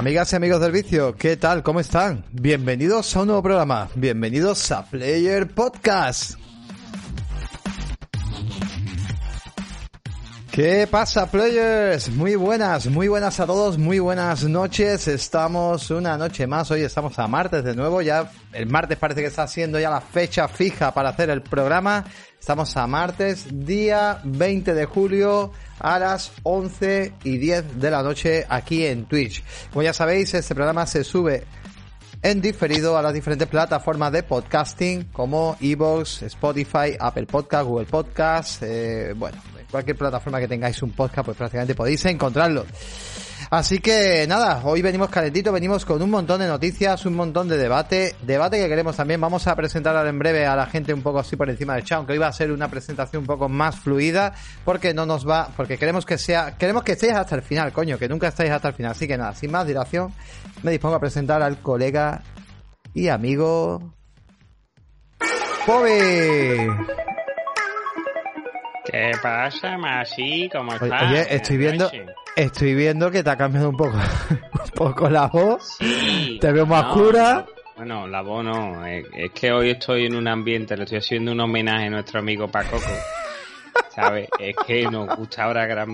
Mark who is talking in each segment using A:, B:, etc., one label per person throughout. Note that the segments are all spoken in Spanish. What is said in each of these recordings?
A: Amigas y amigos del vicio, ¿qué tal? ¿Cómo están? Bienvenidos a un nuevo programa. Bienvenidos a Player Podcast. ¿Qué pasa, players? Muy buenas, muy buenas a todos, muy buenas noches. Estamos una noche más, hoy estamos a martes de nuevo, ya el martes parece que está siendo ya la fecha fija para hacer el programa. Estamos a martes, día 20 de julio a las 11 y 10 de la noche aquí en Twitch. Como ya sabéis, este programa se sube en diferido a las diferentes plataformas de podcasting como Evox, Spotify, Apple Podcast, Google Podcast, eh, bueno, cualquier plataforma que tengáis un podcast, pues prácticamente podéis encontrarlo. Así que nada, hoy venimos calentitos, venimos con un montón de noticias, un montón de debate, debate que queremos también. Vamos a presentar ahora en breve a la gente un poco así por encima del chat, aunque hoy va a ser una presentación un poco más fluida, porque no nos va, porque queremos que sea, queremos que estéis hasta el final, coño, que nunca estáis hasta el final. Así que nada, sin más dilación, me dispongo a presentar al colega y amigo Pobe.
B: ¿Qué pasa, Masi? ¿Cómo estás?
A: Oye, estoy viendo, estoy viendo que te ha cambiado un poco, un poco la voz.
B: Sí,
A: Te veo más
B: no,
A: oscura.
B: Bueno, la voz no. Es, es que hoy estoy en un ambiente, le estoy haciendo un homenaje a nuestro amigo Pacoco. ¿Sabes? Es que nos gusta ahora gra-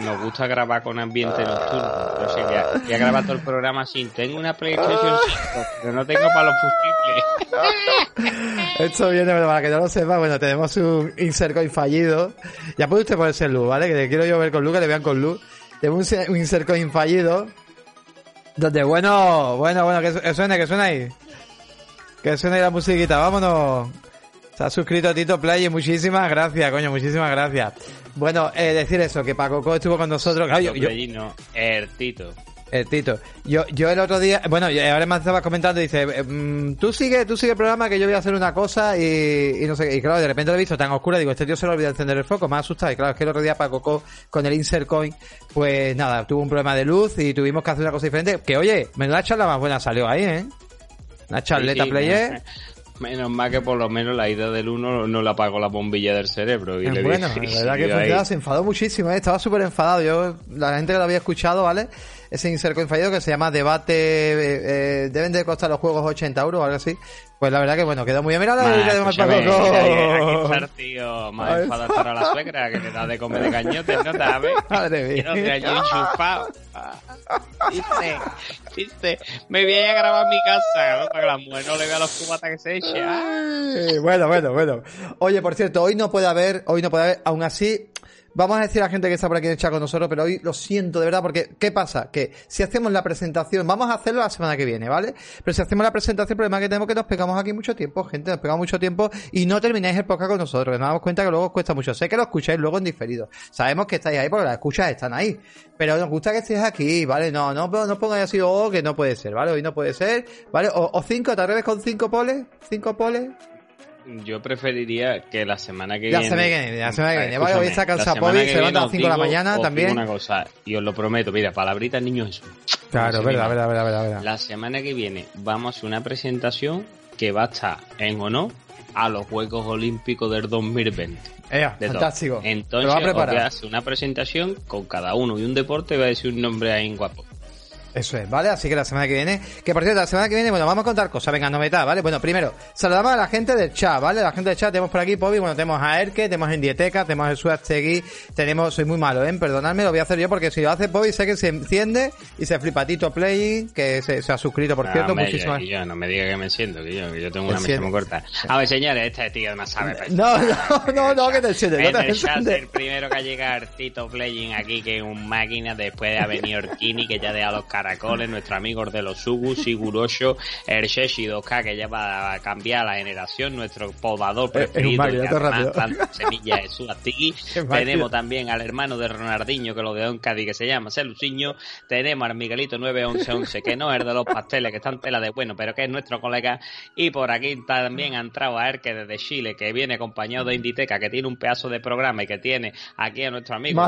B: nos gusta grabar con ambiente nocturno. No sé, voy a, voy a grabar todo el programa sin. Tengo una PlayStation 5, pero no tengo para los fusibles.
A: Esto viene, pero para que no lo sepa, bueno, tenemos un insert coin fallido. Ya puede usted ponerse luz, ¿vale? Que le quiero yo ver con luz, que le vean con luz. Tenemos un, un insert coin fallido. Donde, bueno, bueno, bueno, que, su- que suene, que suene ahí. Que suene ahí la musiquita, vámonos. Se ha suscrito Tito Play, muchísimas gracias, coño, muchísimas gracias. Bueno, eh, decir eso, que Paco Co estuvo con nosotros. Claro, yo- yo,
B: Allí no, el Tito.
A: El Tito. Yo, yo el otro día, bueno, ahora me estaba comentando, dice, eh, mm, tú sigue, tú sigue el programa que yo voy a hacer una cosa y, y no sé, y claro, de repente lo he visto tan oscura, digo, este tío se le olvidó encender el foco, me ha asustado, y claro, es que el otro día Paco Co, con el insert coin, pues nada, tuvo un problema de luz y tuvimos que hacer una cosa diferente, que oye, menuda charla más buena salió ahí, ¿eh? Una charleta
B: Sí, sí,
A: player.
B: menos- mal que por lo menos la ida del uno no la apagó la bombilla del cerebro. Y
A: Es
B: le
A: bueno,
B: dije,
A: la verdad que se enfadó muchísimo, ¿eh? estaba súper enfadado. Yo, la gente que lo había escuchado, ¿vale? Ese insert coin fallido que se llama debate, eh, eh, deben de costar los juegos 80 euros o algo así. Pues la verdad que bueno, quedó muy bien. Mira la de
B: el tío más
A: Ay.
B: enfadado para la suegra que le da de comer de cañote, ¿no sabes?
A: Madre mía.
B: Y no te allí enchufado. Dice, dice, me voy a a grabar en mi casa, ¿no? para que la mujer no le vea los cubatas que se eche.
A: Ay, Bueno, bueno, bueno. Oye, por cierto, hoy no puede haber, hoy no puede haber, aún así, vamos a decir a la gente que está por aquí en el chat con nosotros, pero hoy lo siento de verdad, porque ¿qué pasa? Que si hacemos la presentación, vamos a hacerlo la semana que viene, ¿vale? Pero si hacemos la presentación, el problema que tenemos es que nos pegamos aquí mucho tiempo, gente, nos pegamos mucho tiempo y no termináis el podcast con nosotros, nos damos cuenta que luego os cuesta mucho. Sé que lo escucháis luego en diferido. Sabemos que estáis ahí porque las escuchas están ahí. Pero nos gusta que estéis aquí, ¿vale? No, no, no pongáis así, oh, que no puede ser, ¿vale? Hoy no puede ser, ¿vale? O, o cinco, te atreves con cinco poles, cinco poles.
B: Yo preferiría que la semana que
A: La
B: viene.
A: que viene, la semana que viene. Está cansado
B: la semana
A: Bobby,
B: que
A: se levanta a las
B: viene
A: 5 de la mañana también.
B: una cosa, y os lo prometo, mira, palabrita niño Jesús.
A: Claro, verdad, verdad, verdad, verdad.
B: La semana que viene vamos a hacer una presentación que va a estar en honor a los Juegos Olímpicos del 2020.
A: Ea,
B: De todo.
A: fantástico.
B: Entonces,
A: a
B: voy a hacer una presentación con cada uno y un deporte va a decir un nombre ahí guapo.
A: Eso es, ¿vale? Así que la semana que viene, que por cierto, la semana que viene, bueno, vamos a contar cosas, venga, novedad, ¿vale? Bueno, primero, saludamos a la gente del chat, ¿vale? La gente del chat, tenemos por aquí, Pobi, bueno, tenemos a Erke, tenemos en Dieteca, tenemos a Jesús Astegui, tenemos, soy muy malo, ¿eh? Perdonadme, lo voy a hacer yo porque si lo hace Pobi, sé que se enciende y se flipa Tito Playing, que se, se ha suscrito, por
B: No,
A: cierto,
B: hombre,
A: muchísimas
B: yo, yo no me diga que me siento, que yo, que yo tengo una mesa muy corta. A ver, señores, este tío además sabe.
A: No, no, no, no, que te enciende, no te enciende.
B: el primero que ha llegado Tito Playing aquí, que es un máquina, después de haber venido Orkini, que ya deja los caracoles, nuestro amigo de los Sugu, Sigurosho, el Sheshi 2K, que ya va a cambiar la generación, nuestro podador preferido, planta semillas de su Astigui. Tenemos también al hermano de Ronaldinho, que lo de en Cádiz, que se llama Celuciño. Tenemos al Miguelito 91111, que no es de los pasteles, que está en tela de bueno, pero que es nuestro colega. Y por aquí también ha entrado a Erke desde Chile, que viene acompañado de Inditeca, que tiene un pedazo de programa y que tiene aquí a nuestro amigo.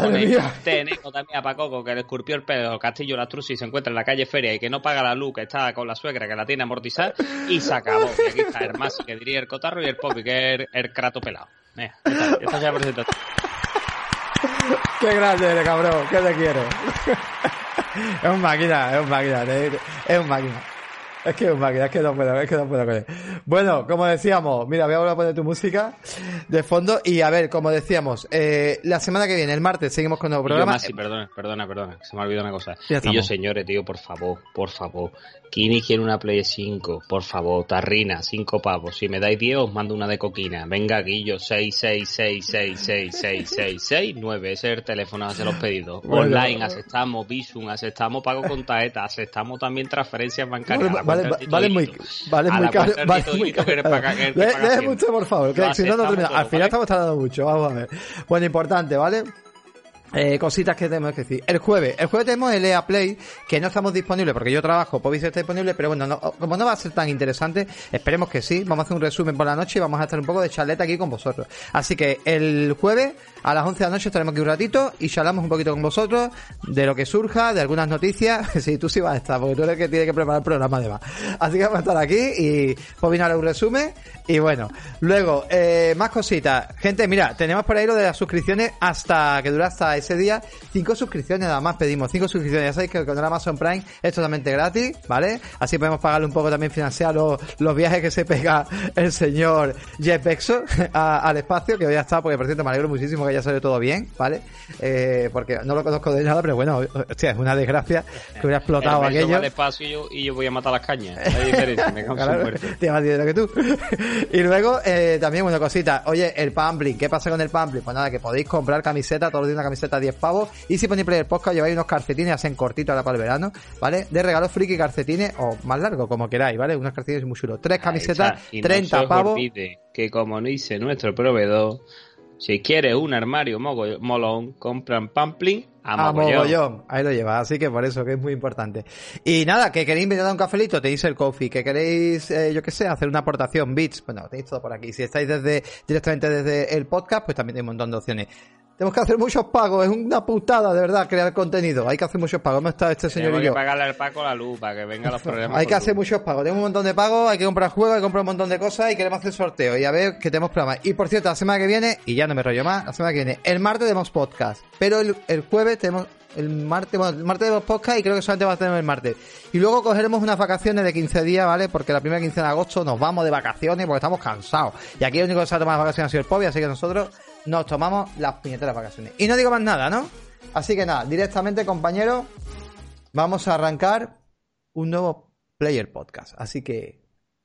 B: Tenemos también a Pacoco, que le esculpió el pelo del Castillo La Trusi y se encuentra en la calle Feria y que no paga la luz, que está con la suegra, que la tiene amortizada. Y se acabó. Y aquí está el Masi, que diría el Cotarro, y el Popi, que es el, Crato pelado. Ya está ya presentado.
A: Qué grande eres, cabrón. ¿Qué te quiero? es un máquina, es un máquina. Es un máquina. Es que es un máquina, es que no puedo, es que no puedo con él. Bueno, como decíamos, mira, voy a volver a poner tu música de fondo y a ver, como decíamos, eh, la semana que viene, el martes, seguimos con nuevo programa.
B: sí, perdona, perdona, perdona, se me ha olvidado una cosa. y yo, señores, tío, por favor, por favor, Kini quiere una Play 5, por favor, Tarrina, 5 pavos. Si me dais 10, os mando una de coquina. Venga, Guillo, 666666669. Ese es el teléfono, hace los pedidos. Online, aceptamos Visum, aceptamos pago con tarjeta, aceptamos también transferencias bancarias.
A: Vale, vale, muy, vale muy caro. Vale muy caro. mucho, por favor, que si no, no termina. Al final estamos tardando mucho, vamos a ver. Bueno, importante, ¿vale? Eh, cositas que tenemos que decir. El jueves, el jueves tenemos el EA Play, que no estamos disponibles porque yo trabajo, Pobis está disponible, pero bueno, como no va a ser tan interesante, esperemos que sí. Vamos a hacer un resumen por la noche y vamos a estar un poco de charleta aquí con vosotros. Así que el jueves a las 11 de la noche estaremos aquí un ratito y charlamos un poquito con vosotros de lo que surja, de algunas noticias. sí, tú sí vas a estar, porque tú eres el que tiene que preparar el programa además. Así que vamos a estar aquí y Pobis hará un resumen. Y bueno, luego, eh, más cositas. Gente, mira, tenemos por ahí lo de las suscripciones hasta que dura hasta ese día. Cinco suscripciones nada más pedimos, cinco suscripciones. Ya sabéis que con el Amazon Prime es totalmente gratis, ¿vale? Así podemos pagarle un poco también financiar los, viajes que se pega el señor Jeff Bezos al espacio, que hoy ha estado, porque por cierto me alegro muchísimo que haya salido todo bien, ¿vale? Eh, porque no lo conozco de nada, pero bueno, hostia, es una desgracia que hubiera explotado aquello.
B: Al espacio y yo, voy a matar las cañas. Hay diferencia, me claro,
A: Tiene más dinero que tú. y luego, eh, también una cosita. Oye, el Pampling, ¿qué pasa con el Pampling? Pues nada, que podéis comprar camiseta, todos los días una camiseta a 10 pavos. Y si ponéis el podcast, lleváis unos calcetines, hacen cortitos ahora para el verano, ¿vale? De regalo friki calcetines, o más largo, como queráis, ¿vale? Unos calcetines muy chulos. Tres camisetas, 30 pavos.
B: que como no dice nuestro proveedor, si quieres un armario molón, compran Pampling a mogollón.
A: Ahí lo lleva, así que por eso que es muy importante. Y nada, que queréis invitar a un cafelito, tenéis el coffee, que queréis, eh, yo qué sé, hacer una aportación, bits, bueno, tenéis todo por aquí. Si estáis desde directamente desde el podcast, pues también hay un montón de opciones. Tenemos que hacer muchos pagos, es una putada de verdad crear contenido. Hay que hacer muchos pagos. ¿Cómo está este señor
B: y
A: yo?
B: que pagarle al Paco la luz para que venga los problemas.
A: hay que hacer muchos pagos. Tenemos un montón de pagos, hay que comprar juegos, hay que comprar un montón de cosas y queremos hacer sorteo. Y a ver que tenemos programas. Y por cierto, la semana que viene, y ya no me rollo más, la semana que viene, el martes tenemos podcast. Pero el, el jueves tenemos el martes, bueno, el martes tenemos podcast y creo que solamente va a tener el martes. Y luego cogeremos unas vacaciones de 15 días, ¿vale? Porque la primera quincena de agosto nos vamos de vacaciones porque estamos cansados. Y aquí el único que se ha tomado vacaciones ha sido el Pobi, así que nosotros nos tomamos las puñeteras vacaciones. Y no digo más nada, ¿no? Así que nada, directamente, compañeros, vamos a arrancar un nuevo Player Podcast. Así que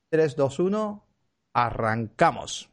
A: 3, 2, 1, arrancamos.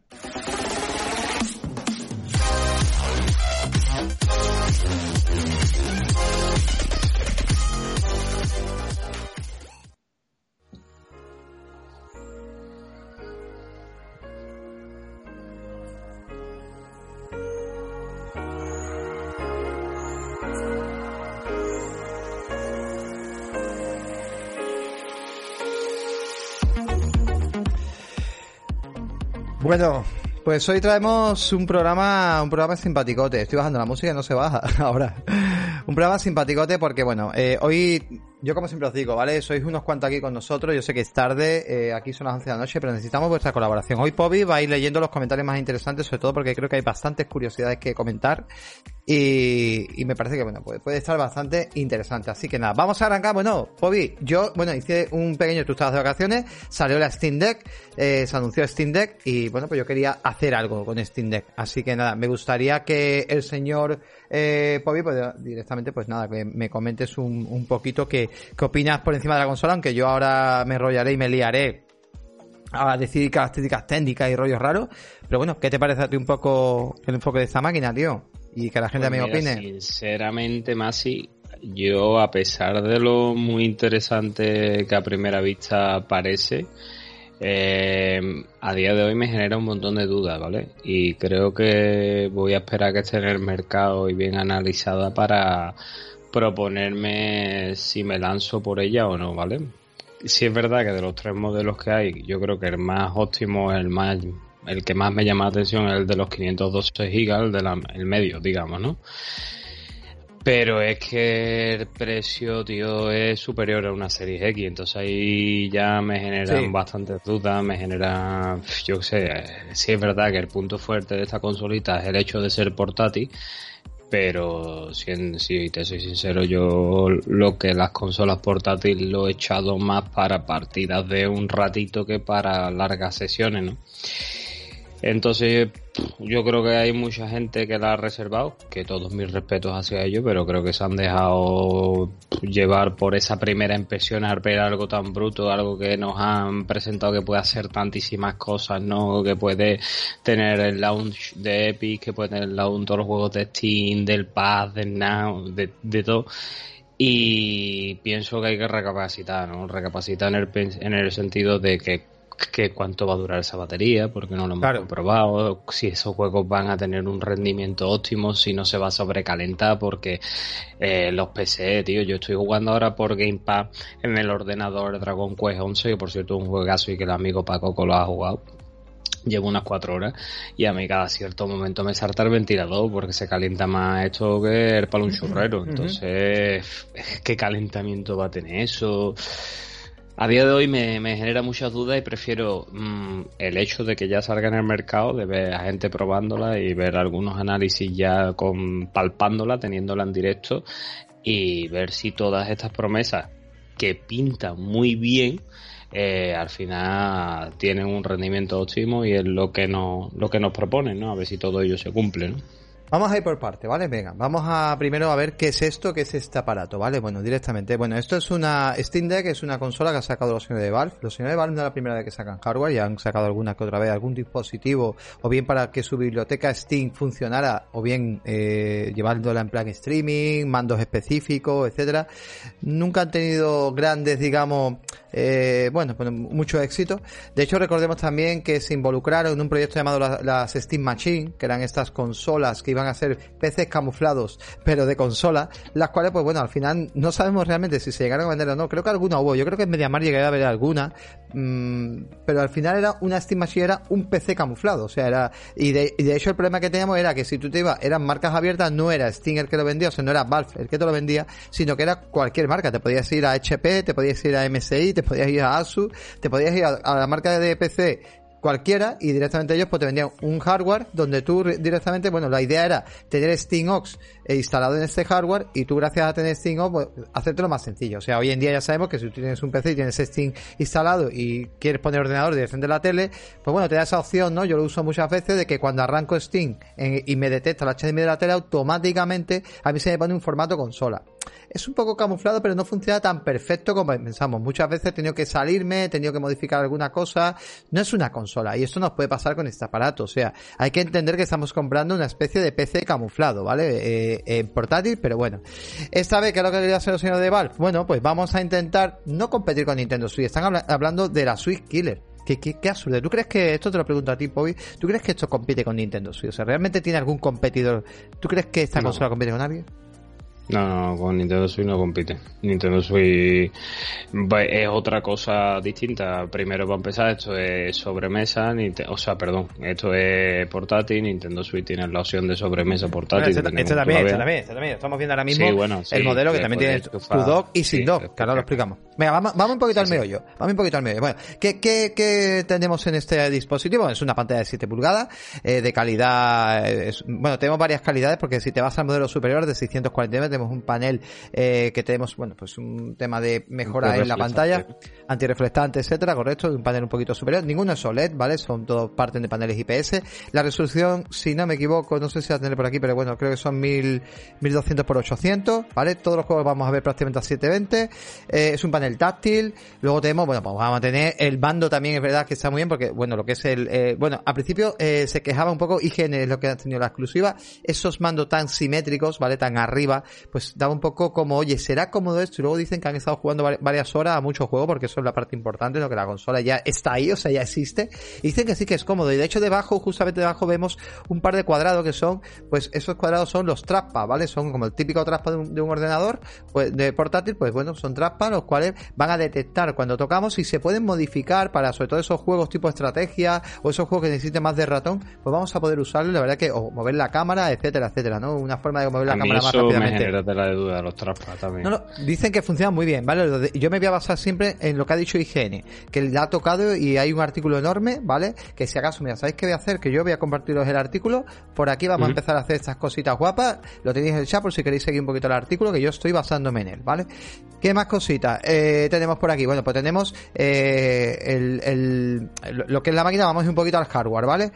A: Bueno, pues hoy traemos un programa, un programa simpaticote. Estoy bajando la música y no se baja ahora. un programa simpaticote porque, bueno, eh, hoy yo como siempre os digo, ¿vale? Sois unos cuantos aquí con nosotros, yo sé que es tarde, eh, aquí son las 11 de la noche, pero necesitamos vuestra colaboración. Hoy Pobi va a ir leyendo los comentarios más interesantes, sobre todo porque creo que hay bastantes curiosidades que comentar y, y me parece que, bueno, puede, puede estar bastante interesante. Así que nada, vamos a arrancar. Bueno, Pobi, yo, bueno, hice un pequeño, tú estabas de vacaciones, salió la Steam Deck, eh, se anunció Steam Deck y, bueno, pues yo quería hacer algo con Steam Deck. Así que nada, me gustaría que el señor eh, Pobi, pues directamente, pues nada, que me comentes un, un poquito que qué opinas por encima de la consola, aunque yo ahora me enrollaré y me liaré a decir características técnicas y rollos raros. Pero bueno, ¿qué te parece a ti un poco el enfoque de esta máquina, tío? Y que la gente pues me opine.
B: Sinceramente, Masi, yo a pesar de lo muy interesante que a primera vista parece, eh, a día de hoy me genera un montón de dudas, ¿vale? Y creo que voy a esperar que esté en el mercado y bien analizada para proponerme si me lanzo por ella o no, ¿vale? Si es verdad que de los tres modelos que hay, yo creo que el más óptimo, el más el que más me llama la atención es el de los 512 GB, el, de el medio, digamos, ¿no? Pero es que el precio, tío, es superior a una serie X, entonces ahí ya me generan bastantes dudas, me genera, yo qué sé, si es verdad que el punto fuerte de esta consolita es el hecho de ser portátil, pero si, si, te soy sincero, yo lo que las consolas portátiles lo he echado más para partidas de un ratito que para largas sesiones, ¿no? Entonces, yo creo que hay mucha gente que la ha reservado, que todos mis respetos hacia ellos, pero creo que se han dejado llevar por esa primera impresión al ver algo tan bruto, algo que nos han presentado que puede hacer tantísimas cosas, ¿no? Que puede tener el launch de Epic, que puede tener el launch todos los juegos de Steam, del Pass, del Now, de, de todo y pienso que hay que recapacitar, ¿no? Recapacitar en el, en el sentido de que que cuánto va a durar esa batería, porque no lo hemos comprobado, si esos juegos van a tener un rendimiento óptimo, si no se va a sobrecalentar, porque eh, los PC, tío, yo estoy jugando ahora por Gamepad en el ordenador Dragon Quest 11, que por cierto es un juegazo y que el amigo Paco lo ha jugado. Llevo unas cuatro horas y a mí cada cierto momento me salta el ventilador porque se calienta más esto que el palo un churrero. Entonces, ¿qué calentamiento va a tener eso? A día de hoy me, genera muchas dudas y prefiero mm, el hecho de que ya salga en el mercado, de ver a gente probándola y ver algunos análisis ya con palpándola, teniéndola en directo y ver si todas estas promesas que pintan muy bien eh, al final tienen un rendimiento óptimo y es lo que nos lo que nos proponen, ¿no? A ver si todo ello se cumple, ¿no?
A: Vamos a ir por parte, ¿vale? Venga, vamos a primero a ver qué es esto, qué es este aparato, ¿vale? Bueno, directamente. Bueno, esto es una Steam Deck, es una consola que ha sacado los señores de Valve. Los señores de Valve no es la primera vez que sacan hardware, ya han sacado alguna que otra vez algún dispositivo, o bien para que su biblioteca Steam funcionara, o bien eh, llevándola en plan streaming, mandos específicos, etcétera. Nunca han tenido grandes, digamos, eh, bueno, pues mucho éxito. De hecho, recordemos también que se involucraron en un proyecto llamado las, Steam Machine, que eran estas consolas que iban a ser PCs camuflados, pero de consola, las cuales, pues bueno, al final no sabemos realmente si se llegaron a vender o no. Creo que alguna hubo. Yo creo que en MediaMar llegué a ver alguna, mmm, pero al final era una Steam Machine, era un PC camuflado. O sea, era. Y de, y de hecho, el problema que teníamos era que si tú te ibas, eran marcas abiertas, no era el que lo vendía, o sea, no era Valve el que te lo vendía, sino que era cualquier marca. Te podías ir a HP, te podías ir a MSI, te podías ir a Asus, te podías ir a, la marca de PC cualquiera y directamente ellos pues te vendían un hardware donde tú directamente, bueno, la idea era tener SteamOx eh, instalado en este hardware y tú gracias a tener SteamOx pues hacértelo más sencillo. O sea, hoy en día ya sabemos que si tú tienes un PC y tienes Steam instalado y quieres poner ordenador directamente de la tele, pues bueno, te da esa opción, ¿no? Yo lo uso muchas veces de que cuando arranco Steam y me detecta la HDMI de la tele automáticamente a mí se me pone un formato consola es un poco camuflado, pero no funciona tan perfecto como pensamos. Muchas veces he tenido que salirme, he tenido que modificar alguna cosa. No es una consola y esto nos puede pasar con este aparato. O sea, hay que entender que estamos comprando una especie de PC camuflado, ¿vale? Eh, eh, portátil, pero bueno. Esta vez, ¿qué es lo que quería hacer el señor de Valve? Bueno, pues vamos a intentar no competir con Nintendo Switch. Están hablando de la Switch Killer. Qué, qué, absurdo. ¿Tú crees que, esto te lo pregunto a ti, Bobby, ¿tú crees que esto compite con Nintendo Switch? O sea, ¿realmente tiene algún competidor? ¿Tú crees que esta consola compite con alguien?
B: No, no, con Nintendo Switch no compite. Nintendo Switch es otra cosa distinta. Primero, para empezar, esto es sobremesa, o sea, perdón, esto es portátil. Nintendo Switch tiene la opción de sobremesa portátil.
A: este, también, este, también, este también. Estamos viendo ahora mismo el modelo que también tiene tu dock y sin dock, que ahora lo explicamos. Venga, vamos, vamos un poquito al meollo. Vamos un poquito al meollo. Bueno, ¿qué, qué, qué tenemos en este dispositivo? Es una pantalla de 7 pulgadas, eh, de calidad, bueno, tenemos varias calidades porque si te vas al modelo superior de 649 tenemos un panel eh, que tenemos, bueno, pues un tema de mejora en la pantalla, antirreflectante, etcétera, correcto, un panel un poquito superior. Ninguno es OLED, ¿vale? Son todos partes de paneles IPS. La resolución, si no me equivoco, no sé si va a tener por aquí, pero bueno, creo que son 1000, 1200 por 800, ¿vale? Todos los juegos vamos a ver prácticamente a 720. Eh, es un panel táctil. Luego tenemos, bueno, pues vamos a tener el mando también, es verdad que está muy bien porque, bueno, lo que es el, eh, bueno, al principio se quejaba un poco, IGN es lo que ha tenido la exclusiva, esos mandos tan simétricos, ¿vale? Tan arriba, pues daba un poco como, oye, ¿será cómodo esto? Y luego dicen que han estado jugando varias horas a muchos juegos, porque eso es la parte importante, lo que la consola ya está ahí, o sea, ya existe. Y dicen que sí que es cómodo. Y de hecho, debajo, justamente debajo, vemos un par de cuadrados que son, pues esos cuadrados son los traspas, ¿vale? Son como el típico traspa de un, ordenador, pues de portátil, pues bueno, son traspas los cuales van a detectar cuando tocamos y se pueden modificar para sobre todo esos juegos tipo estrategia o esos juegos que necesiten más de ratón, pues vamos a poder usarlo, la verdad que, o mover la cámara, etcétera, etcétera, ¿no? Una forma de mover la cámara más rápidamente
B: quítate la de duda, los traspas también.
A: No, no, dicen que funciona muy bien, ¿vale? Yo me voy a basar siempre en lo que ha dicho IGN, que le ha tocado y hay un artículo enorme, ¿vale? Que si acaso, mira, ¿sabéis qué voy a hacer? Que yo voy a compartiros el artículo, por aquí vamos a empezar a hacer estas cositas guapas, lo tenéis en el chat por si queréis seguir un poquito el artículo, que yo estoy basándome en él, ¿vale? ¿Qué más cositas eh, tenemos por aquí? Bueno, pues tenemos eh, el, el, lo que es la máquina, vamos un poquito al hardware, ¿vale?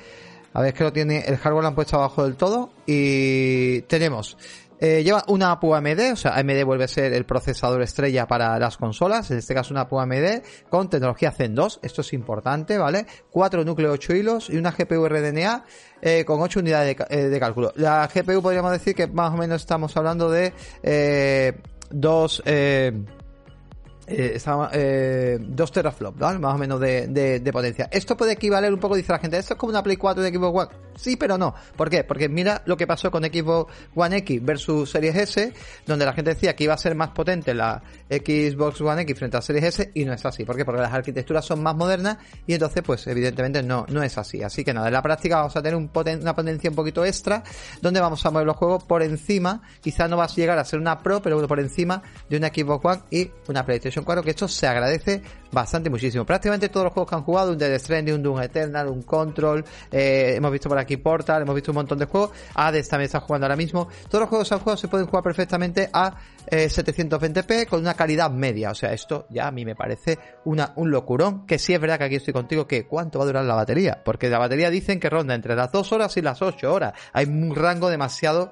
A: A ver, es que lo tiene, el hardware lo han puesto abajo del todo y tenemos eh, lleva una APU AMD, o sea, AMD vuelve a ser el procesador estrella para las consolas, en este caso una APU AMD con tecnología Zen 2, esto es importante, ¿vale? Cuatro núcleos 8 hilos y una GPU RDNA eh, con 8 unidades de, eh, de, cálculo. La GPU podríamos decir que más o menos estamos hablando de dos... Eh, eh, estaba, eh, 2 teraflops. Más o menos de, potencia. Esto puede equivaler un poco, dice la gente, esto es como una Play 4 de Xbox One. Sí, pero no. ¿Por qué? Porque mira lo que pasó con Xbox One X versus Series S, donde la gente decía que iba a ser más potente la Xbox One X frente a Series S, y no es así. ¿Por qué? Porque las arquitecturas son más modernas, y entonces, pues, evidentemente no, no es así. Así que nada, en la práctica vamos a tener un una potencia un poquito extra, donde vamos a mover los juegos por encima, quizás no vas a llegar a ser una Pro, pero por encima de una Xbox One y una PlayStation 4, que esto se agradece bastante muchísimo. Prácticamente todos los juegos que han jugado, un Dead Stranding, un Doom Eternal, un Control, eh, hemos visto por aquí Portal, hemos visto un montón de juegos, Hades también está jugando ahora mismo. Todos los juegos que han jugado se pueden jugar perfectamente a eh, 720p con una calidad media. O sea, esto ya a mí me parece una, un locurón, que sí es verdad que aquí estoy contigo, que cuánto va a durar la batería, porque la batería dicen que ronda entre las 2 horas y las 8 horas. Hay un rango demasiado...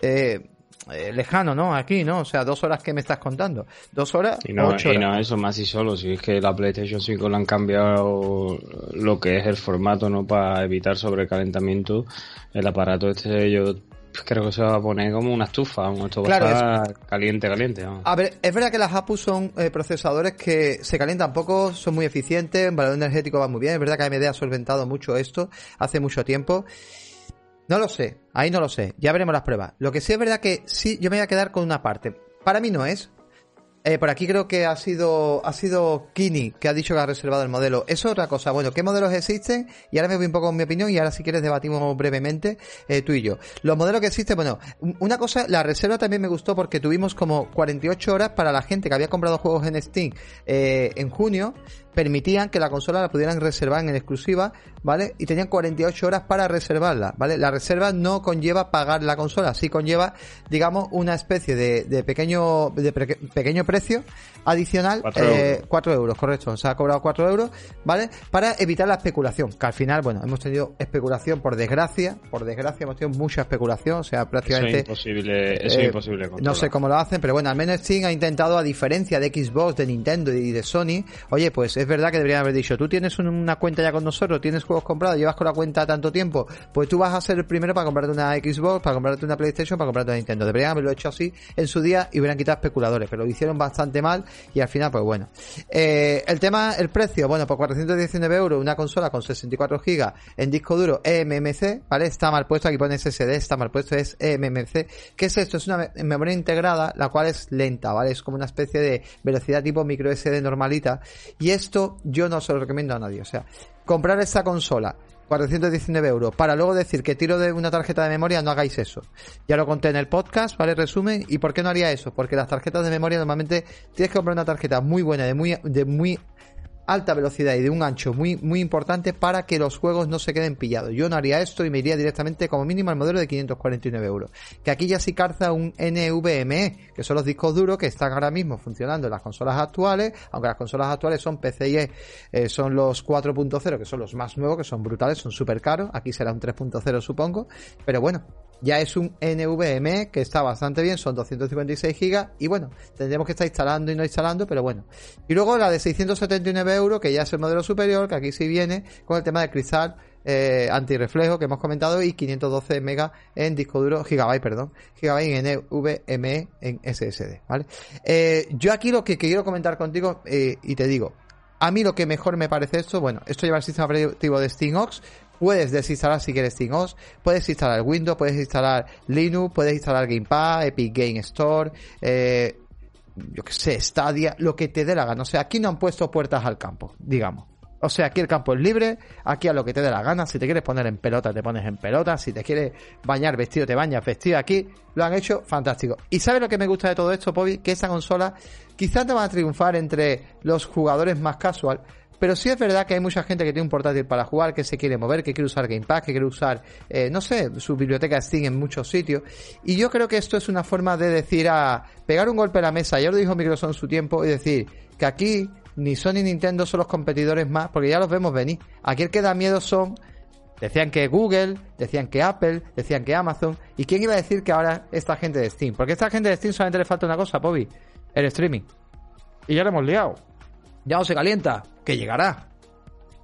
A: Eh, eh, lejano, ¿no? Aquí, ¿no? O sea, dos horas que me estás contando. Dos horas,
B: y no,
A: ocho
B: y no eso más y solo. Si es que la PlayStation 5 le han cambiado lo que es el formato, ¿no? Para evitar sobrecalentamiento. El aparato este yo creo que se va a poner como una estufa. Esto
A: claro,
B: va a estar caliente, caliente. ¿no?
A: A ver, es verdad que las APU son eh, procesadores que se calientan poco, son muy eficientes, en valor energético va muy bien. Es verdad que AMD ha solventado mucho esto hace mucho tiempo. No lo sé, ahí no lo sé, ya veremos las pruebas. Lo que sí es verdad que sí, yo me voy a quedar con una parte. Para mí no es. Eh, por aquí creo que ha sido ha sido Kini que ha dicho que ha reservado el modelo. Es otra cosa. Bueno, ¿qué modelos existen? Y ahora me voy un poco con mi opinión y ahora si quieres debatimos brevemente eh, tú y yo. Los modelos que existen, bueno, una cosa, la reserva también me gustó porque tuvimos como 48 horas para la gente que había comprado juegos en Steam eh, en junio permitían que la consola la pudieran reservar en exclusiva, ¿vale? Y tenían 48 horas para reservarla, ¿vale? La reserva no conlleva pagar la consola, sí conlleva, digamos, una especie de, de pequeño de pre pequeño precio adicional, 4 eh, euros. 4 euros, correcto, se ha cobrado 4 euros, ¿vale? Para evitar la especulación, que al final, bueno, hemos tenido especulación por desgracia, por desgracia hemos tenido mucha especulación, o sea, prácticamente...
B: Eso es imposible, eso eh, es imposible.
A: No sé cómo lo hacen, pero bueno, al menos Steam ha intentado, a diferencia de Xbox, de Nintendo y de Sony, oye, pues es verdad que deberían haber dicho, tú tienes una cuenta ya con nosotros, tienes juegos comprados, llevas con la cuenta tanto tiempo, pues tú vas a ser el primero para comprarte una Xbox, para comprarte una PlayStation, para comprarte una Nintendo. Deberían haberlo hecho así en su día y hubieran quitado especuladores, pero lo hicieron bastante mal y al final, pues bueno. Eh, el tema, el precio, bueno, por 419 euros, una consola con 64 gigas en disco duro eMMC, ¿vale? Está mal puesto, aquí pone SSD, está mal puesto, es eMMC. ¿Qué es esto? Es una memoria integrada, la cual es lenta, ¿vale? Es como una especie de velocidad tipo micro SD normalita. Y esto yo no se lo recomiendo a nadie. O sea, comprar esta consola 419 euros para luego decir que tiro de una tarjeta de memoria, no hagáis eso. Ya lo conté en el podcast, ¿vale? Resumen. ¿Y por qué no haría eso? Porque las tarjetas de memoria normalmente tienes que comprar una tarjeta muy buena, de muy, de muy alta velocidad y de un ancho muy muy importante para que los juegos no se queden pillados. Yo no haría esto y me iría directamente como mínimo al modelo de 549 euros. Que aquí ya sí calza un NVMe, que son los discos duros que están ahora mismo funcionando en las consolas actuales, aunque las consolas actuales son PCIe, eh, son los 4.0, que son los más nuevos, que son brutales, son súper caros. Aquí será un 3.0 supongo. Pero bueno, ya es un NVMe que está bastante bien, son 256 gigas y bueno, tendremos que estar instalando y no instalando, pero bueno. Y luego la de 679 euros, que ya es el modelo superior, que aquí sí viene con el tema del cristal eh, antirreflejo que hemos comentado y 512 megas en disco duro, gigabyte, perdón, gigabyte en NVMe en SSD, ¿vale? Eh, yo aquí lo que quiero comentar contigo eh, y te digo, a mí lo que mejor me parece esto, bueno, esto lleva el sistema operativo de SteamOx, puedes desinstalar si quieres SteamOS, puedes instalar Windows, puedes instalar Linux, puedes instalar Gamepad, Epic Game Store, eh, yo que sé, Stadia, lo que te dé la gana. O sea, aquí no han puesto puertas al campo, digamos. O sea, aquí el campo es libre, aquí a lo que te dé la gana. Si te quieres poner en pelota, te pones en pelota. Si te quieres bañar vestido, te bañas vestido. Aquí lo han hecho fantástico. ¿Y sabes lo que me gusta de todo esto, Pobi? Que esta consola quizás te va a triunfar entre los jugadores más casual. Pero sí es verdad que hay mucha gente que tiene un portátil para jugar, que se quiere mover, que quiere usar Game Pass, que quiere usar, eh, no sé, su biblioteca Steam en muchos sitios. Y yo creo que esto es una forma de decir a pegar un golpe a la mesa. Ya lo dijo Microsoft en su tiempo y decir que aquí ni Sony ni Nintendo son los competidores más, porque ya los vemos venir. Aquí el que da miedo son, decían que Google, decían que Apple, decían que Amazon, y quién iba a decir que ahora esta gente de Steam, porque a esta gente de Steam solamente le falta una cosa, Bobby, el streaming. Y ya lo hemos liado. Ya no se calienta, que llegará.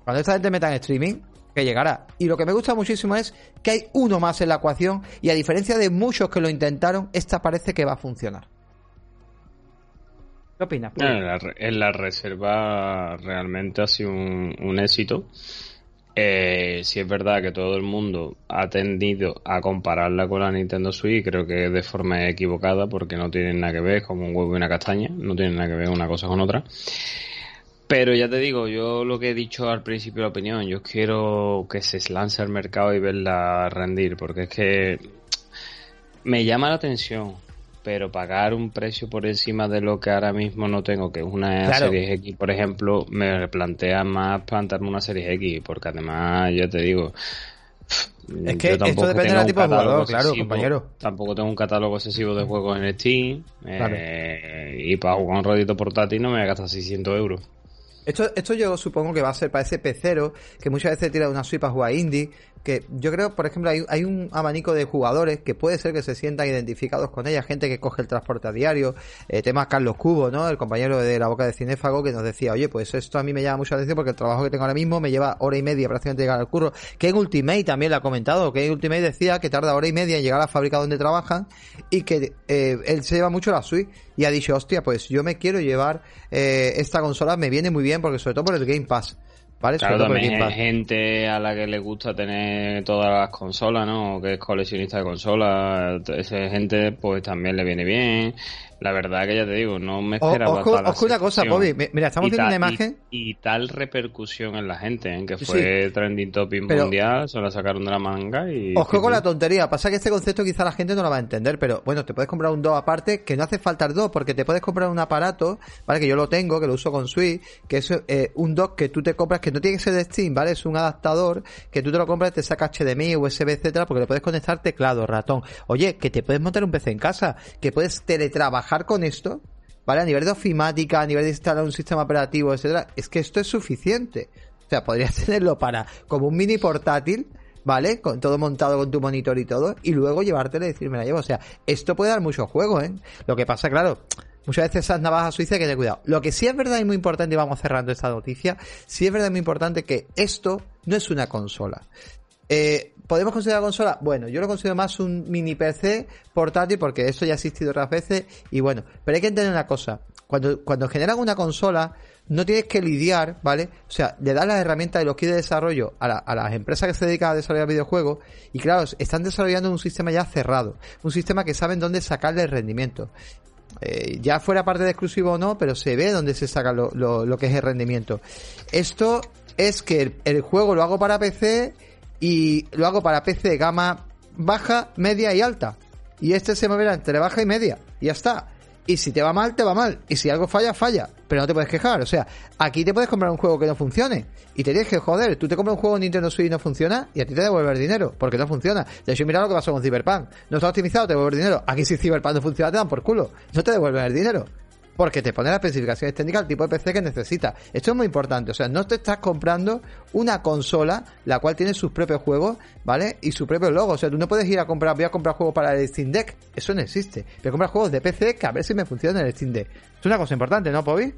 A: Cuando esta gente meta en streaming, que llegará. Y lo que me gusta muchísimo es que hay uno más en la ecuación y a diferencia de muchos que lo intentaron, esta parece que va a funcionar. ¿Qué opinas?
B: En la, reserva realmente ha sido un, éxito. Eh, si es verdad que todo el mundo ha tendido a compararla con la Nintendo Switch, creo que de forma equivocada porque no tienen nada que ver, como un huevo y una castaña, no tienen nada que ver una cosa con otra. Pero ya te digo, yo lo que he dicho al principio de la opinión, yo quiero que se lance al mercado y verla rendir, porque es que me llama la atención pero pagar un precio por encima de lo que ahora mismo no tengo, que es una serie X, por ejemplo, me plantea más plantarme una serie X, porque además, ya te digo,
A: es que esto depende del tipo de jugador, claro, compañero.
B: Tampoco tengo un catálogo excesivo de juegos en Steam. Eh, y para jugar un rodito portátil no me voy a gastar 600 euros.
A: Esto, esto yo supongo que va a ser para ese pecero que muchas veces tira una suite para jugar indie, que yo creo, por ejemplo, hay, hay, un abanico de jugadores que puede ser que se sientan identificados con ella, gente que coge el transporte a diario, eh, temas Carlos Cubo, ¿no? El compañero de la boca de Cinéfago que nos decía, oye, pues esto a mí me llama mucho la atención porque el trabajo que tengo ahora mismo me lleva hora y media prácticamente llegar al curro, que en Ultimate también lo ha comentado, que en Ultimate decía que tarda hora y media en llegar a la fábrica donde trabajan y que eh, él se lleva mucho la suite y ha dicho, hostia, pues yo me quiero llevar eh, esta consola, me viene muy bien porque sobre todo por el Game Pass.
B: ¿Vale? Claro, también hay gente a la que le gusta tener todas las consolas, ¿no? Que es coleccionista de consolas. Esa gente, pues también le viene bien. La verdad que ya te digo, no me esperaba
A: ojo, ojo una cosa, Bobby. Mira, estamos viendo una imagen.
B: Y, tal repercusión en la gente, ¿eh? que fue trending topic mundial, se la sacaron de la manga y...
A: Ojo con la tontería. Pasa que este concepto quizá la gente no lo va a entender, pero bueno, te puedes comprar un 2 aparte, que no hace falta el 2, porque te puedes comprar un aparato, ¿vale? Que yo lo tengo, que lo uso con Switch, que es eh, un dock que tú te compras, que no tiene que ser de Steam, ¿vale? Es un adaptador que tú te lo compras, te saca HDMI, USB, etcétera, porque le puedes conectar teclado, ratón. Oye, que te puedes montar un PC en casa, que puedes teletrabajar con esto, ¿vale? A nivel de ofimática, a nivel de instalar un sistema operativo, etcétera, es que esto es suficiente. O sea, podrías tenerlo para como un mini portátil, ¿vale? Con todo montado con tu monitor y todo, y luego llevártelo y decir, me la llevo. O sea, esto puede dar mucho juego, ¿eh? Lo que pasa, claro, muchas veces esas navajas suizas hay que tener cuidado. Lo que sí es verdad y muy importante, y vamos cerrando esta noticia, sí es verdad y muy importante que esto no es una consola. Eh, ¿Podemos considerar consola? Bueno, yo lo considero más un mini PC portátil porque eso ya ha existido otras veces y bueno, pero hay que entender una cosa. Cuando, cuando generan una consola, no tienes que lidiar, ¿vale? O sea, le das las herramientas y los kits de desarrollo a, las empresas que se dedican a desarrollar videojuegos y claro, están desarrollando un sistema ya cerrado, un sistema que saben dónde sacarle el rendimiento. Eh, ya fuera parte de exclusivo o no, pero se ve dónde se saca lo, lo, que es el rendimiento. Esto es que el juego lo hago para PC y lo hago para PC gama baja, media y alta. Y este se moverá entre baja y media. Y ya está. Y si te va mal, te va mal. Y si algo falla, falla. Pero no te puedes quejar. O sea, aquí te puedes comprar un juego que no funcione. Y te tienes que joder. Tú te compras un juego en Nintendo Switch y no funciona. Y a ti te devuelve el dinero. Porque no funciona. De hecho, mira lo que pasó con Cyberpunk. No está optimizado, te devuelve el dinero. Aquí si Cyberpunk no funciona, te dan por culo. No te devuelven el dinero porque te pone las especificaciones técnicas al tipo de PC que necesitas. Esto es muy importante, o sea, no te estás comprando una consola la cual tiene sus propios juegos, ¿vale? Y su propio logo, o sea, tú no puedes ir a comprar, voy a comprar juegos para el Steam Deck, eso no existe. Voy a comprar juegos de PC que a ver si me funciona en el Steam Deck. Es una cosa importante, ¿no, Pobi?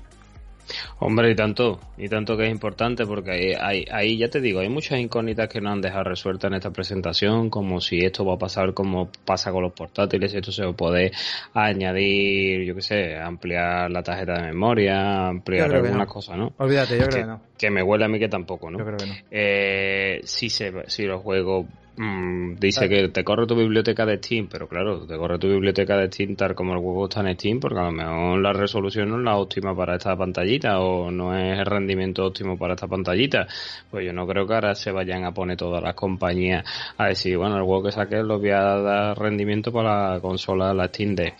B: Hombre, y tanto, y tanto que es importante porque ahí, ahí, ya te digo, hay muchas incógnitas que no han dejado resueltas en esta presentación, como si esto va a pasar como pasa con los portátiles, esto se puede añadir, yo qué sé, ampliar la tarjeta de memoria, ampliar algunas cosas, ¿no?
A: Olvídate, yo creo que no.
B: Que me huele a mí que tampoco, ¿no?
A: Yo creo que no.
B: Eh, si, se, si los juegos Mm, dice que te corre tu biblioteca de Steam, pero claro, te corre tu biblioteca de Steam tal como el juego está en Steam, porque a lo mejor la resolución no es la óptima para esta pantallita o no es el rendimiento óptimo para esta pantallita. Pues yo no creo que ahora se vayan a poner todas las compañías a decir, bueno, el juego que saqué lo voy a dar rendimiento para la consola, la Steam Deck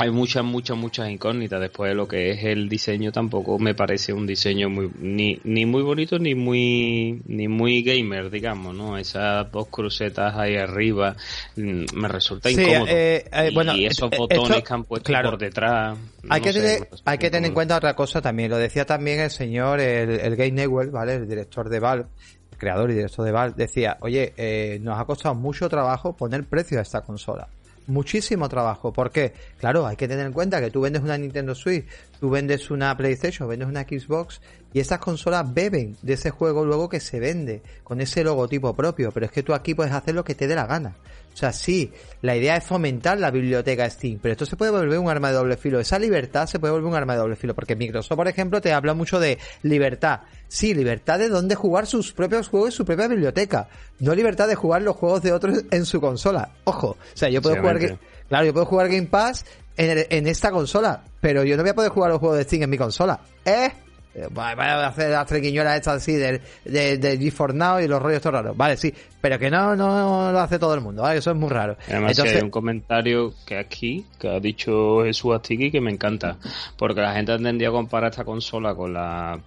B: hay muchas, muchas, muchas incógnitas. Después de lo que es el diseño tampoco me parece un diseño muy, ni, ni muy bonito ni muy, ni muy gamer, digamos, ¿no? Esas dos crucetas ahí arriba mm, me resulta incómodo.
A: Eh, eh,
B: y, esos botones que han puesto por detrás.
A: Hay que, tener, hay que tener en cuenta otra cosa también. Lo decía también el señor, el, el Game Newell, ¿vale? El director de Valve creador y director de Valve, decía, oye, eh, nos ha costado mucho trabajo poner precio a esta consola muchísimo trabajo. porque Claro, hay que tener en cuenta que tú vendes una Nintendo Switch, tú vendes una PlayStation, vendes una Xbox y esas consolas beben de ese juego luego que se vende con ese logotipo propio. Pero es que tú aquí puedes hacer lo que te dé la gana. O sea, sí, la idea es fomentar la biblioteca Steam, pero esto se puede volver un arma de doble filo. Esa libertad se puede volver un arma de doble filo, porque Microsoft, por ejemplo, te habla mucho de libertad. Sí, libertad de dónde jugar sus propios juegos y su propia biblioteca. No libertad de jugar los juegos de otros en su consola. Ojo, o sea, yo puedo jugar... Claro, yo puedo jugar Game Pass en, en esta consola, pero yo no voy a poder jugar los juegos de Steam en mi consola. ¿Eh? Eh, Vaya a hacer las trequiñolas estas así del, de, de Now y los rollos estos raros. Vale, sí, pero que no, no lo hace todo el mundo, ¿vale? Eso es muy raro.
B: Además, hay un comentario que aquí, que ha dicho Jesús Astiki, que me encanta. Porque la gente ha entendido comparar esta consola con la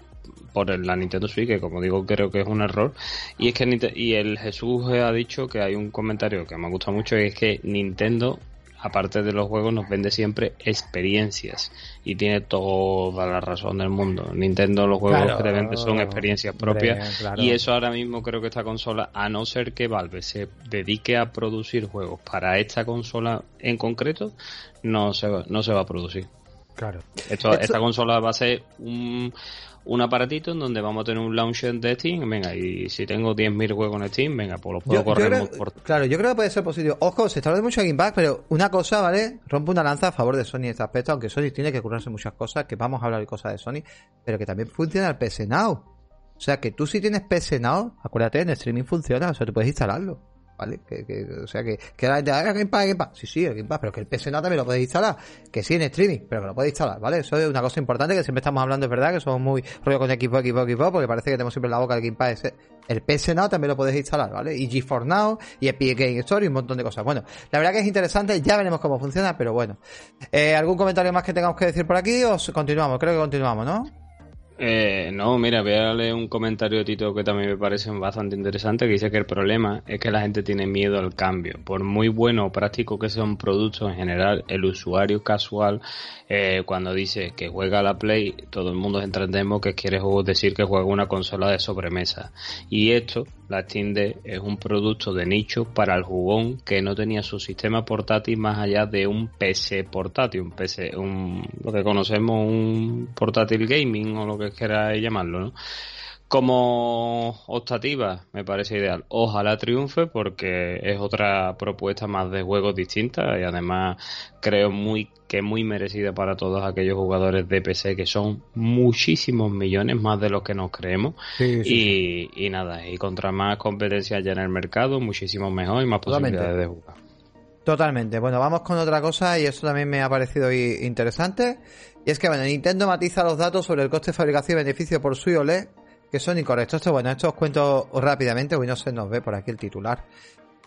B: por la Nintendo Switch, que como digo creo que es un error. Y es que y el Jesús ha dicho que hay un comentario que me ha gustado mucho, y es que Nintendo aparte de los juegos, nos vende siempre experiencias. Y tiene toda la razón del mundo. Nintendo, los juegos que te vende son experiencias propias. Y eso ahora mismo creo que esta consola, a no ser que Valve se dedique a producir juegos para esta consola en concreto, no se va, no se va a producir.
A: Claro.
B: Esto, Esta consola va a ser un, un aparatito en donde vamos a tener un launcher de Steam. Venga, y si tengo 10.000 juegos en Steam, venga, pues los puedo correr por...
A: Claro, yo creo que puede ser positivo. Ojo, se está hablando mucho de Game Pass, pero una cosa, ¿vale? Rompe una lanza a favor de Sony en este aspecto, aunque Sony tiene que curarse muchas cosas, que vamos a hablar de cosas de Sony, pero que también funciona el PS Now. O sea, que tú si tienes PS Now, acuérdate, en streaming funciona, o sea, tú puedes instalarlo. ¿Vale? Que, que, o sea, que, que la gente, ah, Game Pass. Sí, sí, el Game pero que el PS no también lo podéis instalar. Que sí en streaming, pero que lo podéis instalar, ¿vale? Eso es una cosa importante que siempre estamos hablando, es verdad, que somos muy rollo con equipo, equipo, equipo, porque parece que tenemos siempre en la boca el Game Pass. El PS también lo podéis instalar, ¿vale? Y GeForce Now, y Epic Game Store y un montón de cosas. Bueno, la verdad que es interesante, ya veremos cómo funciona, pero bueno. Eh, ¿Algún comentario más que tengamos que decir por aquí o continuamos? Creo que continuamos, ¿no?
B: Eh, no, mira, voy a darle un comentario de Tito que también me parece bastante interesante, que dice que el problema es que la gente tiene miedo al cambio. Por muy bueno o práctico que sea un producto en general, el usuario casual, eh, cuando dice que juega a la Play, todo el mundo entendemos que quiere decir que juega una consola de sobremesa. Y esto, la Steam es un producto de nicho para el jugón que no tenía su sistema portátil más allá de un PC portátil, un PC, un, lo que conocemos un portátil gaming o lo que que queráis llamarlo, ¿no? Como optativa me parece ideal. Ojalá triunfe porque es otra propuesta más de juegos distinta y además creo muy que muy merecida para todos aquellos jugadores de PC que son muchísimos millones más de los que nos creemos y, y, nada y contra más competencia haya en el mercado muchísimo mejor y más posibilidades de jugar.
A: Totalmente. Bueno, vamos con otra cosa y eso también me ha parecido interesante. Y es que, bueno, Nintendo matiza los datos sobre el coste de fabricación y beneficio por su OLED que son incorrectos. Esto, bueno, esto os cuento rápidamente, hoy no se nos ve por aquí el titular.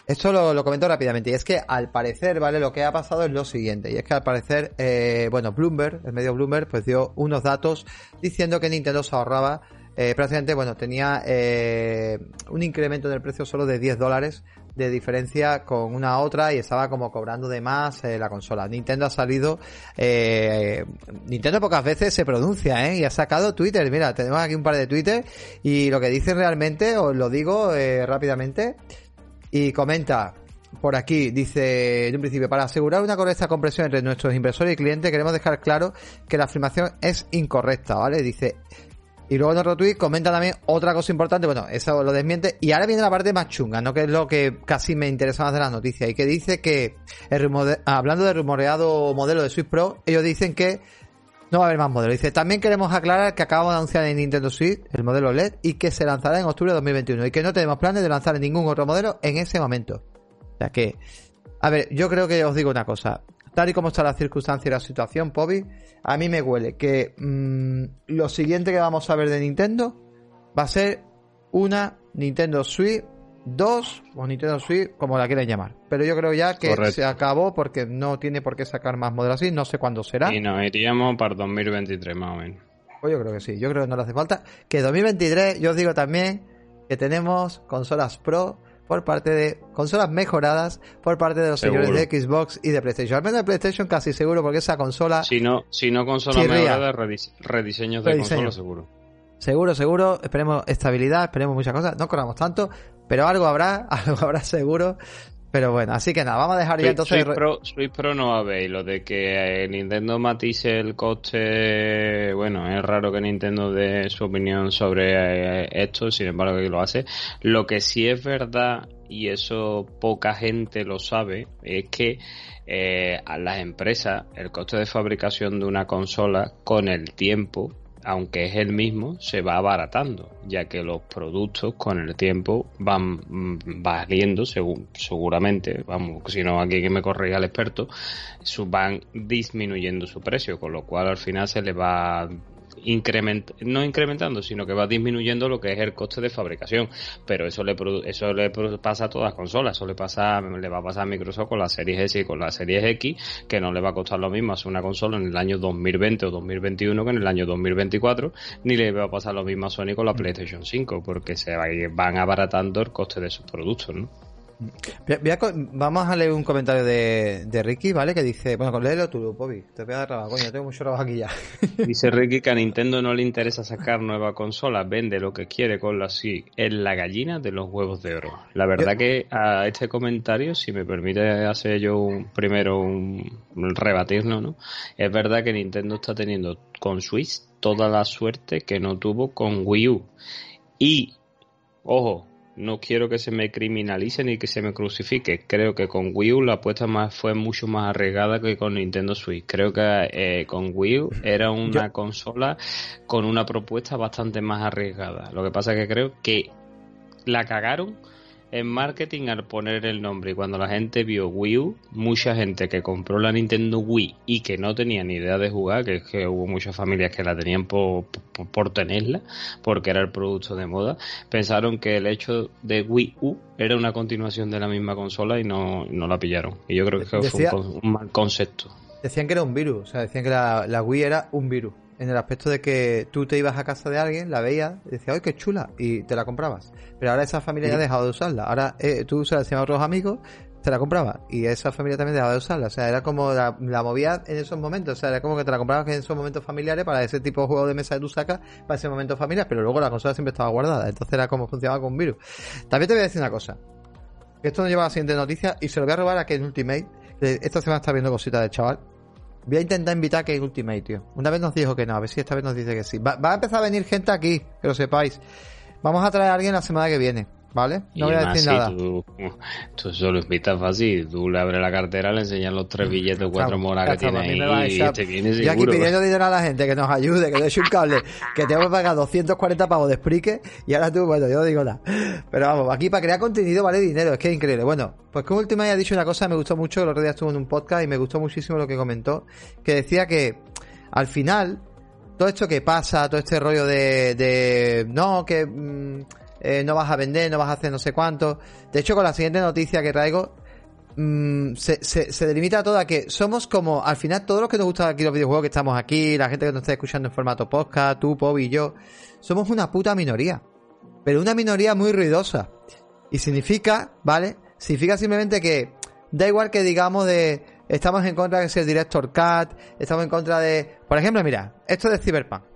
A: Esto lo, comento rápidamente, y es que al parecer, ¿vale? Lo que ha pasado es lo siguiente, y es que al parecer, eh, bueno, Bloomberg, el medio Bloomberg, pues dio unos datos diciendo que Nintendo se ahorraba eh, prácticamente, bueno, tenía eh, un incremento en el precio solo de 10 dólares de diferencia con una otra y estaba como cobrando de más eh, la consola. Nintendo ha salido, eh, Nintendo pocas veces se pronuncia, ¿eh? Y ha sacado Twitter. Mira, tenemos aquí un par de Twitter y lo que dice realmente, os lo digo eh, rápidamente, y comenta, por aquí dice, en un principio, para asegurar una correcta compresión entre nuestros inversores y clientes, queremos dejar claro que la afirmación es incorrecta, ¿vale? Dice, y luego en otro tweet comenta también otra cosa importante, bueno, eso lo desmiente. Y ahora viene la parte más chunga, ¿no? Que es lo que casi me interesa más de la noticia. Y que dice que, hablando del rumoreado modelo de Switch Pro, ellos dicen que No va a haber más modelos. Dice, también queremos aclarar que acabamos de anunciar en Nintendo Switch el modelo LED y que se lanzará en octubre de 2021 y que no tenemos planes de lanzar ningún otro modelo en ese momento. O sea que, a ver, yo creo que os digo una cosa. Tal y como está la circunstancia y la situación, Pobi, a mí me huele que mm, lo siguiente que vamos a ver de Nintendo va a ser una Nintendo Switch 2 o Nintendo Switch, como la quieran llamar. Pero yo creo ya que se acabó porque no tiene por qué sacar más modelos así, no sé cuándo será.
B: Y nos iríamos para 2023 más o menos.
A: Pues yo creo que sí, yo creo que no le hace falta. Que 2023, yo os digo también que tenemos consolas Pro por parte de consolas mejoradas por parte de los señores de Xbox y de PlayStation. Al menos de PlayStation casi seguro porque esa consola...
B: Si no, si no consola mejorada, rediseños de consola seguro.
A: Seguro, seguro. Esperemos estabilidad, esperemos muchas cosas. No corramos tanto, pero algo habrá, algo habrá seguro. Pero bueno, así que nada, vamos a dejar ya entonces.
B: Switch Pro, Switch Pro no. Y lo de que eh, Nintendo matice el coste. Bueno, es raro que Nintendo dé su opinión sobre eh, esto, sin embargo, que lo hace. Lo que sí es verdad, y eso poca gente lo sabe, es que eh, a las empresas el coste de fabricación de una consola con el tiempo aunque es el mismo, se va abaratando, ya que los productos con el tiempo van mm, valiendo, seguramente, vamos, si no aquí que me corrija el experto, van disminuyendo su precio, con lo cual al final se le va increment, no incrementando, sino que va disminuyendo lo que es el coste de fabricación. Pero eso le, eso le pasa a todas las consolas, eso le pasa, le va a pasar a Microsoft con la Series S y con la Series X, que no le va a costar lo mismo hacer una consola en el año 2020 o 2021 que en el año 2024, ni le va a pasar lo mismo a Sony con la PlayStation 5, porque se van abaratando el coste de sus productos, ¿no?
A: Vamos a leer un comentario de, Ricky, ¿vale? Que dice, bueno, léelo tú, Bobby. Te voy a dar trabajo, coño, tengo mucho trabajo aquí ya.
B: Dice Ricky que a Nintendo no le interesa sacar nueva consola, vende lo que quiere con la sí, es la gallina de los huevos de oro. La verdad que a este comentario, si me permite hacer yo un, primero un, rebatirlo, ¿no? Es verdad que Nintendo está teniendo con Switch toda la suerte que no tuvo con Wii U. Y, ojo, no quiero que se me criminalice ni que se me crucifique. Creo que con Wii U la apuesta más fue mucho más arriesgada que con Nintendo Switch. Creo que eh, con Wii U era una consola con una propuesta bastante más arriesgada. Lo que pasa es que creo que la cagaron en marketing al poner el nombre. Y cuando la gente vio Wii U, mucha gente que compró la Nintendo Wii y que no tenía ni idea de jugar, que es que hubo muchas familias que la tenían por, por, tenerla, porque era el producto de moda, pensaron que el hecho de Wii U era una continuación de la misma consola y no, no la pillaron. Y yo creo que fue un, mal concepto.
A: Decían que era un virus, o sea, decían que la, la Wii era un virus en el aspecto de que tú te ibas a casa de alguien, la veías, y decías, ¡ay, qué chula! Y te la comprabas. Pero ahora esa familia ya ha dejado de usarla. Ahora eh, tú se la decías a otros amigos, te la comprabas. Y esa familia también dejaba de usarla. O sea, era como la, la movía en esos momentos. O sea, era como que te la comprabas en esos momentos familiares para ese tipo de juego de mesa que tú sacas para ese momento familiar. Pero luego la consola siempre estaba guardada. Entonces era como funcionaba con un virus. También te voy a decir una cosa. Que esto nos lleva a la siguiente noticia y se lo voy a robar a Ken Ultimate. Esta semana está viendo cositas del chaval. Voy a intentar invitar a Ken Ultimate, tío. Una vez nos dijo que no, a ver si esta vez nos dice que sí. Va, va a empezar a venir gente aquí, que lo sepáis. Vamos a traer a alguien la semana que viene. ¿Vale? No voy a decir nada.
B: Tú, tú, solo invitas fácil, tú le abres la cartera, le enseñas los tres billetes, cuatro moras que tiene ahí y te viene seguro.
A: Yo aquí pidiendo dinero a la gente que nos ayude, que eche un cable, que tengo que pagar 240 pavos de explique y ahora tú, bueno, yo no digo nada. Pero vamos, aquí para crear contenido vale dinero, es que es increíble. Bueno, pues como última ha dicho una cosa, me gustó mucho, el otro día estuvo en un podcast y me gustó muchísimo lo que comentó, que decía que al final, todo esto que pasa, todo este rollo de, de no, que... Mm, eh, no vas a vender, no vas a hacer no sé cuánto. De hecho, con la siguiente noticia que traigo, mm, se, se, delimita todo a que somos como, al final, todos los que nos gustan aquí los videojuegos, que estamos aquí, la gente que nos está escuchando en formato podcast, tú, Pobi y yo, somos una puta minoría. Pero una minoría muy ruidosa. Y significa, ¿vale? Significa simplemente que da igual que digamos de estamos en contra de ser director cat, estamos en contra de, por ejemplo, mira, esto de Cyberpunk.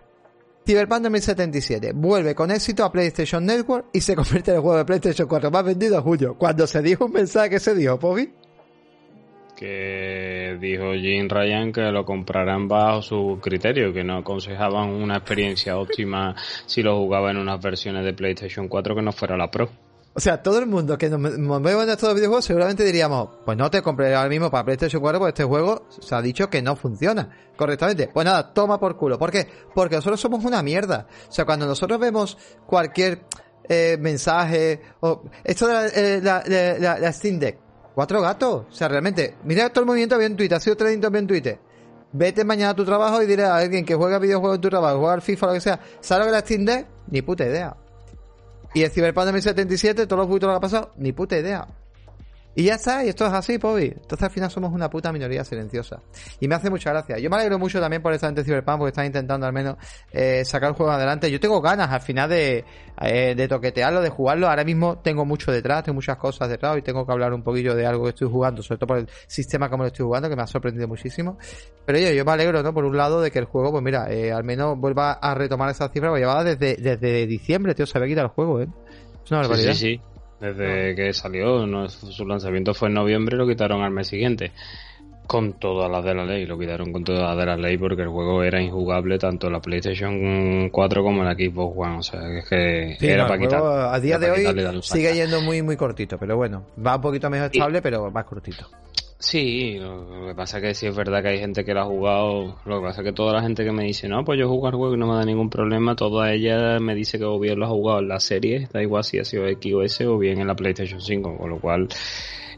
A: Cyberpunk 2077 vuelve con éxito a PlayStation Network y se convierte en el juego de PlayStation 4 más vendido en julio. Cuando se dijo un mensaje que se dio, Pobi.
B: Que dijo Jim Ryan que lo comprarán bajo su criterio, que no aconsejaban una experiencia óptima si lo jugaba en unas versiones de PlayStation 4 que no fuera la Pro.
A: O sea, todo el mundo que nos movemos en estos videojuegos seguramente diríamos, pues no te compré ahora mismo para PlayStation 4 porque este juego se ha dicho que no funciona correctamente. Pues nada, toma por culo. ¿Por qué? Porque nosotros somos una mierda. O sea, cuando nosotros vemos cualquier eh, mensaje o esto de eh, la, la, Steam Deck, cuatro gatos. O sea, realmente, mira todo el movimiento bien en Twitter, ha sido trending bien en Twitter. Vete mañana a tu trabajo y diré a alguien que juega videojuegos en tu trabajo, juega al FIFA o lo que sea, ¿sabes lo que la Steam Deck? Ni puta idea. Y el Cyberpunk 2077, todos los buitos lo que ha pasado, ni puta idea. Y ya está, y esto es así, Pobi. Entonces al final somos una puta minoría silenciosa. Y me hace mucha gracia. Yo me alegro mucho también por esta gente de Cyberpunk porque están intentando al menos eh, sacar el juego adelante. Yo tengo ganas al final de, eh, de toquetearlo, de jugarlo. Ahora mismo tengo mucho detrás, tengo muchas cosas detrás y tengo que hablar un poquillo de algo que estoy jugando, sobre todo por el sistema como lo estoy jugando, que me ha sorprendido muchísimo. Pero yo, yo me alegro, ¿no? Por un lado de que el juego, pues mira, eh, al menos vuelva a retomar esa cifra, porque llevaba desde, desde diciembre, tío, se había quitado el juego, ¿eh? Es una barbaridad.
B: sí. sí. Desde que salió, su lanzamiento fue en noviembre, lo quitaron al mes siguiente. Con todas las de la ley, lo quitaron con todas las de la ley porque el juego era injugable tanto en la PlayStation 4 como en la Xbox One. O sea, es que era para quitar.
A: A día de hoy sigue yendo muy, muy cortito, pero bueno, va un poquito más estable, pero va cortito.
B: Sí, lo que pasa es que sí es verdad que hay gente que lo ha jugado. Lo que pasa es que toda la gente que me dice, no, pues yo juego al juego y no me da ningún problema, toda ella me dice que o bien lo ha jugado en la serie, da igual si ha sido X o S, o bien en la PlayStation 5, con lo cual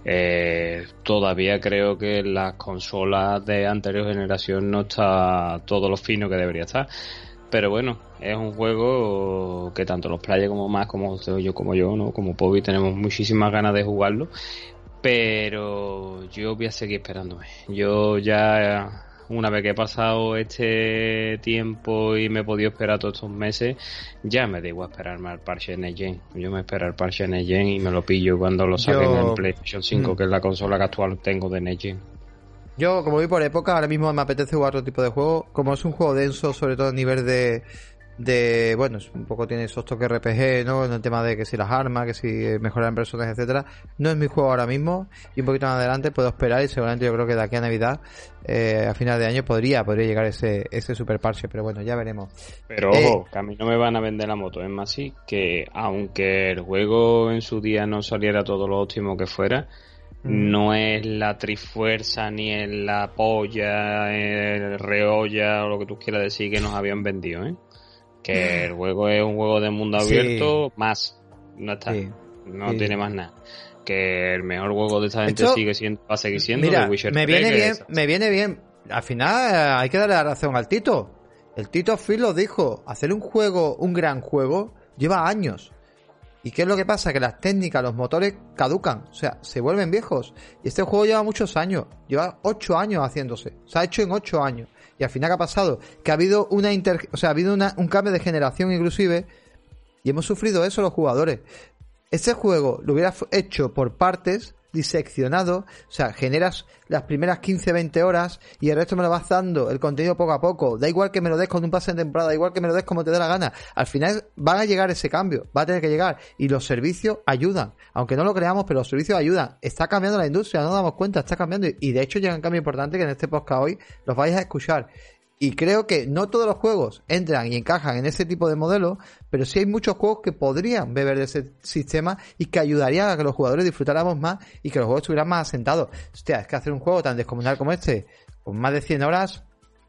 B: eh, todavía creo que las consolas de anterior generación no está todo lo fino que debería estar. Pero bueno, es un juego que tanto los players como más, como yo como yo, ¿no? Como Pobi, tenemos muchísimas ganas de jugarlo. Pero yo voy a seguir esperándome. Yo ya, una vez que he pasado este tiempo y me he podido esperar todos estos meses, ya me igual esperarme al parche Next Yo me espero al parche Next y me lo pillo cuando lo saquen en PlayStation 5, mm. que es la consola que actual tengo de Next
A: Yo, como voy por época, ahora mismo me apetece jugar otro tipo de juego. Como es un juego denso, sobre todo a nivel de, de bueno un poco tiene esos toques RPG no en el tema de que si las armas que si mejoran personajes etcétera no es mi juego ahora mismo y un poquito más adelante puedo esperar y seguramente yo creo que de aquí a navidad eh, a final de año podría podría llegar ese ese super parche pero bueno ya veremos
B: pero ojo que a mí no me van a vender la moto es más sí que aunque el juego en su día no saliera todo lo óptimo que fuera mm. no es la trifuerza ni en la polla, el reolla o lo que tú quieras decir que nos habían vendido, ¿eh? Que el juego es un juego de mundo abierto más. No está. No tiene más nada. Que el mejor juego de esta gente sigue siendo va a seguir siendo
A: mira, me viene bien me viene bien. Al final eh, hay que darle la razón al Tito. El Tito Phil lo dijo hacer un juego un gran juego lleva años. ¿Y qué es lo que pasa? Que las técnicas, los motores caducan, o sea, se vuelven viejos. Y este juego lleva muchos años, lleva ocho años haciéndose, se ha hecho en ocho años. Y al final, ¿qué ha pasado? Que ha habido una inter... o sea, ha habido un cambio de generación inclusive y hemos sufrido eso los jugadores. Este juego lo hubiera hecho por partes, diseccionado, o sea, generas las primeras 15, 20 horas y el resto me lo vas dando el contenido poco a poco. Da igual que me lo des con un pase de temporada, da igual que me lo des como te dé la gana. Al final van a llegar ese cambio, va a tener que llegar y los servicios ayudan. Aunque no lo creamos, pero los servicios ayudan. Está cambiando la industria, no nos damos cuenta, está cambiando y de hecho llega un cambio importante que en este podcast hoy los vais a escuchar. Y creo que no todos los juegos entran y encajan en ese tipo de modelo, pero sí hay muchos juegos que podrían beber de ese sistema y que ayudarían a que los jugadores disfrutáramos más y que los juegos estuvieran más asentados. Hostia, es que hacer un juego tan descomunal como este, con más de 100 horas,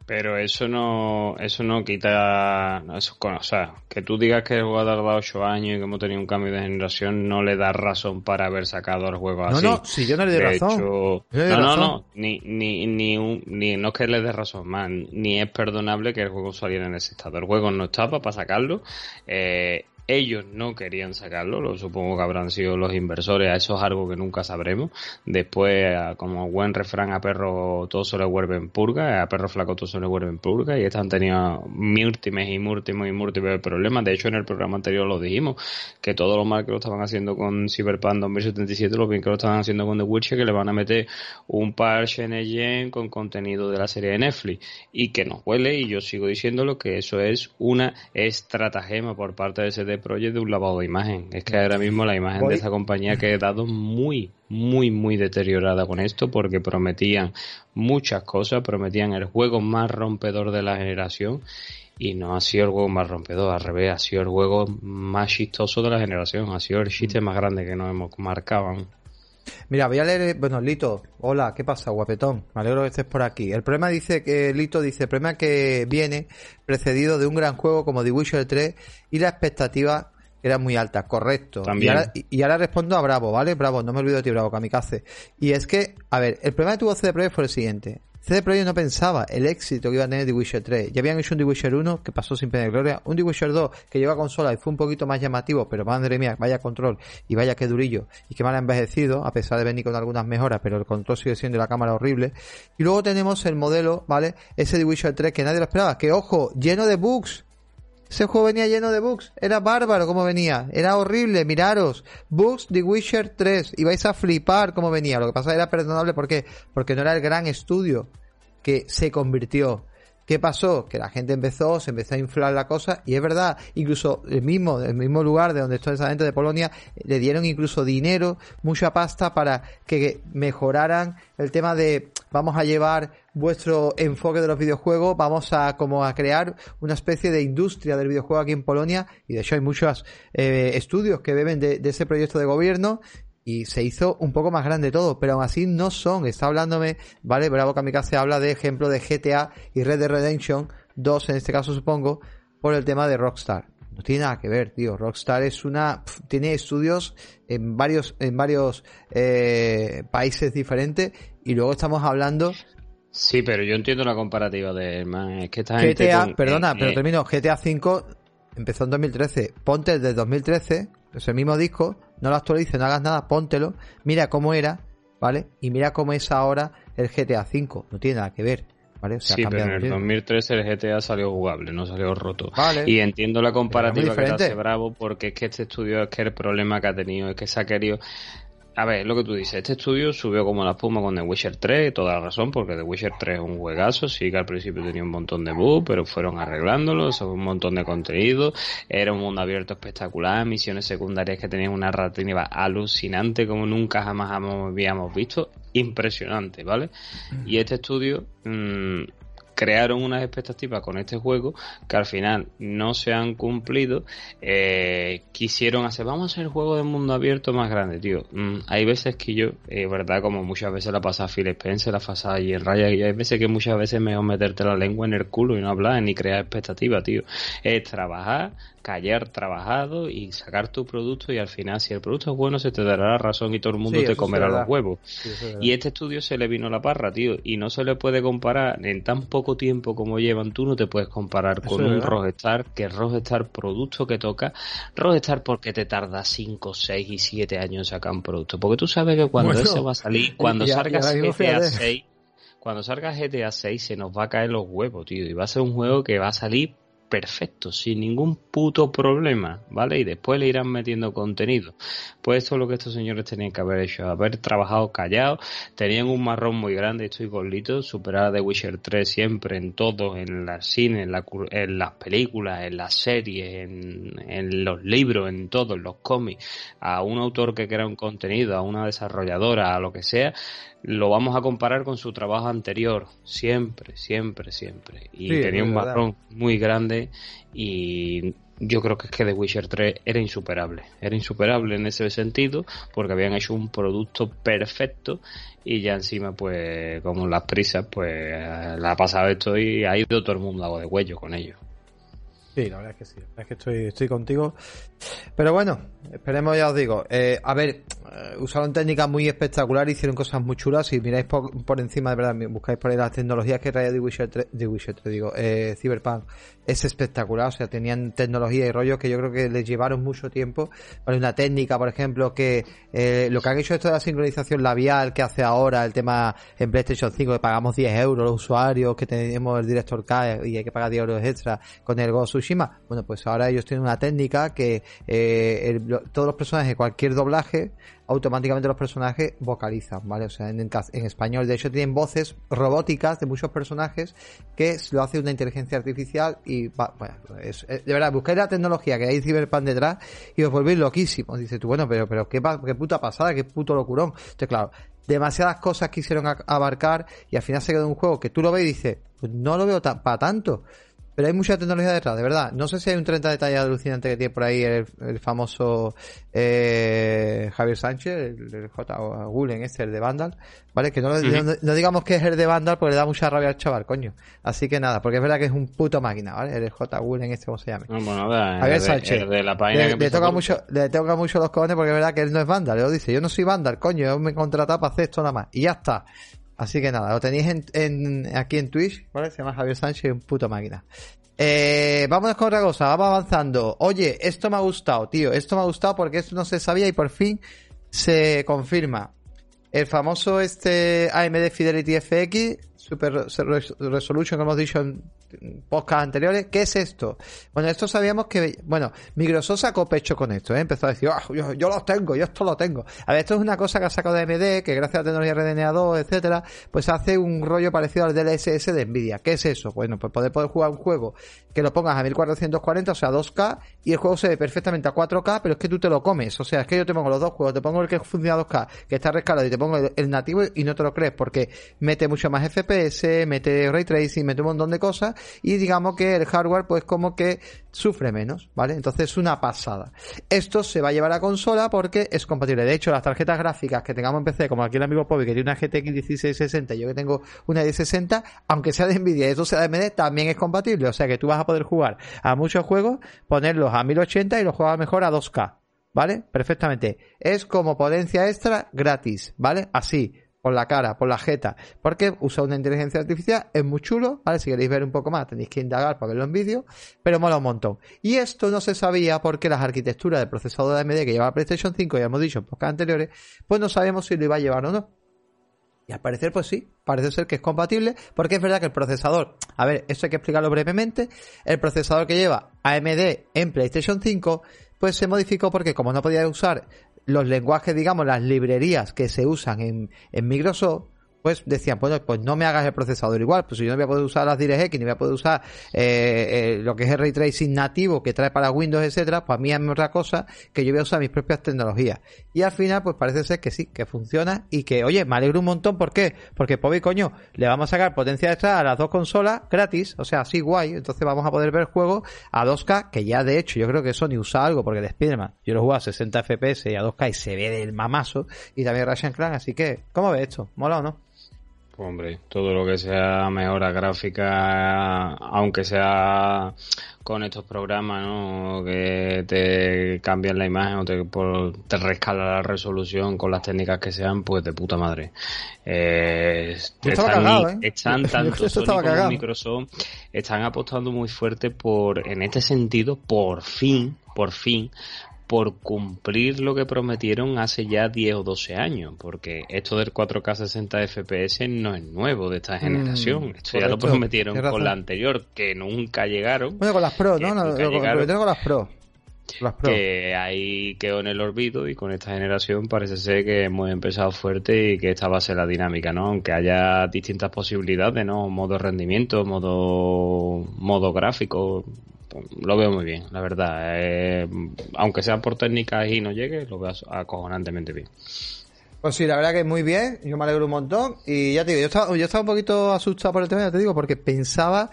B: pero eso no, eso no quita, eso, o sea, que tú digas que el juego ha tardado 8 años y que hemos tenido un cambio de generación no le da razón para haber sacado el juego así.
A: No, no, si yo no le doy razón.
B: no, no, no, ni, ni, ni, ni, no es que le dé razón más, ni es perdonable que el juego saliera en ese estado. El juego no estaba para sacarlo, eh, ellos no querían sacarlo, lo supongo que habrán sido los inversores, a eso es algo que nunca sabremos. Después, como buen refrán, a perro todo se le vuelve en purga, a perro flaco todo se le vuelve en purga, y están teniendo múltiples y múltiples y múltiples problemas. De hecho, en el programa anterior lo dijimos, que todo lo mal que lo estaban haciendo con Cyberpunk 2077, lo bien que lo estaban haciendo con The Witcher, que le van a meter un parche en con contenido de la serie de Netflix, y que nos huele, y yo sigo diciéndolo, que eso es una estratagema por parte de ese Project de un lavado de imagen. Es que ahora mismo la imagen de esa compañía ha quedado muy, muy, muy deteriorada con esto porque prometían muchas cosas, prometían el juego más rompedor de la generación y no ha sido el juego más rompedor, al revés, ha sido el juego más chistoso de la generación, ha sido el chiste más grande que nos hemos marcado.
A: Mira, voy a leer, bueno, Lito, hola, ¿qué pasa, guapetón? Me alegro que estés por aquí. El problema dice que, Lito dice, el problema que viene precedido de un gran juego como The Witcher 3 y la expectativa era muy alta, correcto. Y ahora, y ahora, respondo a Bravo, ¿vale? Bravo, no me olvido de ti, Bravo, Kamikaze. Y es que, a ver, el problema que tuvo CD Projekt fue el siguiente. CD Projekt no pensaba el éxito que iba a tener The Witcher 3. Ya habían hecho un The Witcher 1 que pasó sin pena de gloria, un The Witcher 2 que lleva consola y fue un poquito más llamativo, pero madre mía, vaya control y vaya que durillo y que mal envejecido, a pesar de venir con algunas mejoras, pero el control sigue siendo la cámara horrible. Y luego tenemos el modelo, ¿vale? Ese The Witcher 3 que nadie lo esperaba, que ojo, lleno de bugs ese juego venía lleno de bugs. Era bárbaro como venía. Era horrible. Miraros. Bugs The Witcher 3. Y vais a flipar como venía. Lo que pasa era perdonable. ¿Por qué? Porque no era el gran estudio que se convirtió. ¿Qué pasó? Que la gente empezó, se empezó a inflar la cosa y es verdad, incluso el mismo, el mismo lugar de donde está esa gente de Polonia, le dieron incluso dinero, mucha pasta para que mejoraran el tema de vamos a llevar vuestro enfoque de los videojuegos, vamos a como a crear una especie de industria del videojuego aquí en Polonia y de hecho hay muchos eh, estudios que beben de, de ese proyecto de gobierno y se hizo un poco más grande todo, pero aún así no son. Está hablándome, ¿vale? Bravo Kamikaze habla de ejemplo de GTA y Red Dead Redemption 2, en este caso supongo, por el tema de Rockstar. No tiene nada que ver, tío. Rockstar es una, tiene estudios en varios, en varios eh, países diferentes y luego estamos hablando
B: Sí, pero yo entiendo la comparativa de es que esta
A: GTA, perdona, eh, pero eh, termino, GTA 5 empezó en 2013. Ponte desde 2013, es el mismo disco, no lo actualices, no hagas nada, póntelo, mira cómo era, ¿vale? Y mira cómo es ahora el GTA V, no tiene nada que ver. ¿Vale?
B: sí, pero en el 2013 el GTA salió jugable, no salió roto. Y entiendo la comparativa que hace Bravo, porque es que este estudio es que el problema que ha tenido es que se ha querido a ver, lo que tú dices, este estudio subió como la espuma con The Witcher 3, toda la razón, porque The Witcher 3 es un juegazo, sí que al principio tenía un montón de bugs, pero fueron arreglándolo, un montón de contenido, era un mundo abierto espectacular, misiones secundarias que tenían una narrativa alucinante como nunca jamás habíamos visto, impresionante, ¿vale? Y este estudio mmm, crearon unas expectativas con este juego que al final no se han cumplido. Eh, quisieron hacer, vamos a hacer el juego de mundo abierto más grande, tío. Mm, hay veces que yo, verdad, como muchas veces la pasa Phil Spencer, la pasa ahí en Raya, y hay veces que muchas veces mejor meterte la lengua en el culo y no hablar ni crear expectativas, tío. Es trabajar, callar trabajado y sacar tu producto y al final si el producto es bueno se te dará la razón y todo el mundo te comerá los huevos. y este estudio se le vino la parra, tío, y no se le puede comparar en tan poco tiempo como llevan, tú no te puedes comparar con un Rockstar, que Rockstar producto que toca, Rockstar porque te tarda 5, 6 y 7 años en sacar un producto, porque tú sabes que cuando ese va a salir, cuando salga GTA 6 cuando salga GTA 6 se nos va a caer los huevos, tío, y va a ser un juego que va a salir perfecto, sin ningún puto problema, ¿vale? Y después le irán metiendo contenido. Pues esto es lo que estos señores tenían que haber hecho, haber trabajado callado, tenían un marrón muy grande, estoy golito, superar a The Witcher 3 siempre en todo, en la cine, en, las películas, en las series, en, en los libros, en todo, en los cómics, a un autor que crea un contenido, a una desarrolladora, a lo que sea, lo vamos a comparar con su trabajo anterior, siempre, siempre, siempre. Y tenía un marrón muy grande y yo creo que es que The Witcher 3 era insuperable. Era insuperable en ese sentido porque habían hecho un producto perfecto y ya encima, pues, como las prisas, pues, la ha pasado esto y ha ido todo el mundo a de huello con ello.
A: Sí, la verdad es que sí, la verdad es que estoy, estoy contigo. Pero bueno, esperemos, ya os digo. Eh, a ver, eh, usaron técnicas muy espectaculares, hicieron cosas muy chulas. Si miráis por, encima, de verdad, buscáis por ahí las tecnologías que traía The Witcher 3, The Witcher digo, eh, Cyberpunk, es espectacular. O sea, tenían tecnología y rollos que yo creo que les llevaron mucho tiempo. Vale, una técnica, por ejemplo, que eh, lo que han hecho esto de la sincronización labial que hace ahora el tema en PlayStation 5, que pagamos 10 euros los usuarios, que tenemos el director K y hay que pagar 10 euros extra con el Ghost Bueno, pues ahora ellos tienen una técnica que eh, todos los personajes, cualquier doblaje, automáticamente los personajes vocalizan, ¿vale? O sea, en, español, de hecho, tienen voces robóticas de muchos personajes que lo hace una inteligencia artificial y, bueno, es, de verdad, buscáis la tecnología que hay Cyberpunk detrás y os volvéis loquísimos. Dices tú, bueno, pero, pero qué, qué puta pasada, qué puto locurón. Entonces, claro, demasiadas cosas quisieron abarcar y al final se quedó un juego que tú lo ves y dices, pues no lo veo para tanto pero hay mucha tecnología detrás, de verdad. No sé si hay un 30 detalles alucinante que tiene por ahí el, famoso eh, Javier Sánchez, el, J. Gulen este, el de Vandal, ¿vale? Que no, no, digamos que es el de Vandal porque le da mucha rabia al chaval, coño. Así que nada, porque es verdad que es un puto máquina, ¿vale? El J. Gulen este, ¿cómo se llama?
B: bueno, Javier Sánchez. De, la página
A: le, toca mucho, le toca mucho los cojones porque es verdad que él no es Vandal, lo dice, yo no soy Vandal, coño, yo me he contratado para hacer esto nada más. Y ya está. Así que nada, lo tenéis en, aquí en Twitch, ¿vale? Se llama Javier Sánchez, un puto máquina. Eh, vámonos con otra cosa, vamos avanzando. Oye, esto me ha gustado, tío. Esto me ha gustado porque esto no se sabía y por fin se confirma. El famoso este AMD Fidelity FX Super Resolution que hemos dicho en podcast anteriores. ¿Qué es esto? Bueno, esto sabíamos que, bueno, Microsoft sacó pecho con esto, ¿eh? empezó a decir, ah, yo, yo, lo tengo, yo esto lo tengo. A ver, esto es una cosa que ha sacado de AMD, que gracias a la tecnología RDNA 2, etcétera, pues hace un rollo parecido al DLSS de Nvidia. ¿Qué es eso? Bueno, pues poder, poder jugar un juego que lo pongas a 1440, o sea, 2K, y el juego se ve perfectamente a 4K, pero es que tú te lo comes. O sea, es que yo te pongo los dos juegos, te pongo el que funciona a 2K, que está rescalado, y te pongo el, nativo y no te lo crees, porque mete mucho más FPS, mete ray tracing, mete un montón de cosas, y digamos que el hardware pues como que sufre menos, ¿vale? Entonces es una pasada. Esto se va a llevar a consola porque es compatible. De hecho, las tarjetas gráficas que tengamos en PC, como aquí el amigo Pobi que tiene una GTX 1660 y yo que tengo una 1060, aunque sea de Nvidia y esto sea de AMD, también es compatible. O sea que tú vas a poder jugar a muchos juegos, ponerlos a 1080 y los juegas mejor a 2K. ¿Vale? Perfectamente. Es como potencia extra gratis, ¿vale? Así por la cara, por la jeta, porque usa una inteligencia artificial, es muy chulo, ¿vale? Si queréis ver un poco más, tenéis que indagar para verlo en vídeo, pero mola un montón. Y esto no se sabía porque las arquitecturas del procesador de AMD que lleva PlayStation 5, ya hemos dicho en podcast anteriores, pues no sabemos si lo iba a llevar o no. Y al parecer, pues sí, parece ser que es compatible, porque es verdad que el procesador, a ver, esto hay que explicarlo brevemente, el procesador que lleva AMD en PlayStation 5, pues se modificó porque como no podía usar los lenguajes, digamos, las librerías que se usan en, en Microsoft, pues decían, bueno, pues no me hagas el procesador igual, pues si yo no voy a poder usar las DirectX, ni voy a poder usar eh, eh, lo que es el ray tracing nativo que trae para Windows, etcétera, pues a mí es otra cosa que yo voy a usar mis propias tecnologías. Y al final, pues parece ser que sí, que funciona y que, oye, me alegro un montón, ¿por qué? Porque, pobre coño, le vamos a sacar potencia extra a las dos consolas gratis, o sea, así guay, entonces vamos a poder ver juegos a 2K, que ya de hecho yo creo que Sony usa algo, porque el Spiderman, yo lo juego a 60 FPS y a 2K y se ve del mamazo, y también Russian Clan, así que, ¿cómo ves esto? ¿Mola o no?
B: Hombre, todo lo que sea mejora gráfica, aunque sea con estos programas, ¿no? Que te cambian la imagen o te, te rescala la resolución con las técnicas que sean, pues de puta madre. Eh, están, ¿eh? tanto Sony como Microsoft están apostando muy fuerte por, en este sentido, por fin, por fin, por cumplir lo que prometieron hace ya 10 o 12 años, porque esto del 4K 60 FPS no es nuevo de esta mm, generación. esto ya lo prometieron con la anterior, que nunca llegaron.
A: Bueno, con las Pro, ¿no? Lo, prometieron con las Pro.
B: Las Pro. Que ahí quedó en el olvido y con esta generación parece ser que hemos empezado fuerte y que esta va a ser la dinámica, ¿no? Aunque haya distintas posibilidades, ¿no? Modo rendimiento, modo, modo gráfico, lo veo muy bien, la verdad. Eh, aunque sea por técnicas y no llegue, lo veo acojonantemente bien.
A: Pues sí, la verdad que muy bien, yo me alegro un montón. Y ya te digo, yo estaba, yo estaba un poquito asustado por el tema, ya te digo, porque pensaba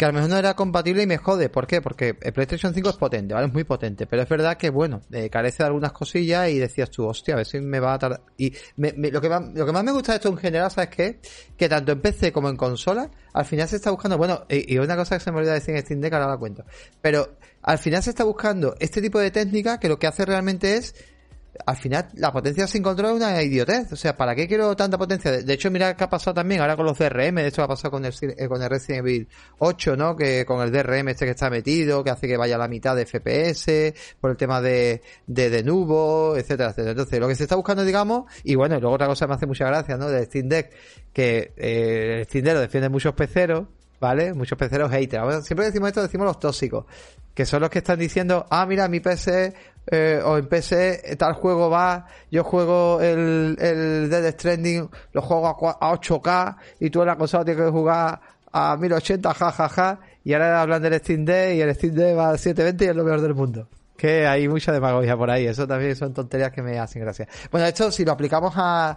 A: que a lo mejor no era compatible y me jode. ¿Por qué? Porque el PlayStation 5 es potente, ¿vale? Es muy potente. Pero es verdad que, bueno, eh, carece de algunas cosillas y decías tú, hostia, a ver si me va a tardar. Y lo, que más, lo que más me gusta de esto en general, ¿sabes qué? Que tanto en PC como en consola, al final se está buscando, bueno, y, una cosa que se me olvidó decir en Steam Deck, ahora la cuento. Pero al final se está buscando este tipo de técnica que lo que hace realmente es al final la potencia sin control es una idiotez. O sea, ¿para qué quiero tanta potencia? De hecho, mira qué ha pasado también ahora con los DRM. De hecho, ha pasado con el, eh, con el Resident Evil 8, ¿no? Que con el DRM este que está metido, que hace que vaya a la mitad de FPS, por el tema de, de, de etcétera, etcétera. Entonces, lo que se está buscando, digamos, y bueno, y luego otra cosa me hace mucha gracia, ¿no? De Steam Deck, que eh, el Steam Deck lo defiende muchos peceros, ¿vale? Muchos peceros haters. Siempre decimos esto, decimos los tóxicos, que son los que están diciendo, ah, mira, mi PC eh, o en PC tal juego va, yo juego el, el Dead Stranding, lo juego a, 8K y tú en la consola tienes que jugar a 1080, jajaja, ja, ja, y ahora hablan del Steam Deck y el Steam Deck va a 720 y es lo mejor del mundo. Que hay mucha demagogia por ahí. Eso también son tonterías que me hacen gracia. Bueno, esto si lo aplicamos a,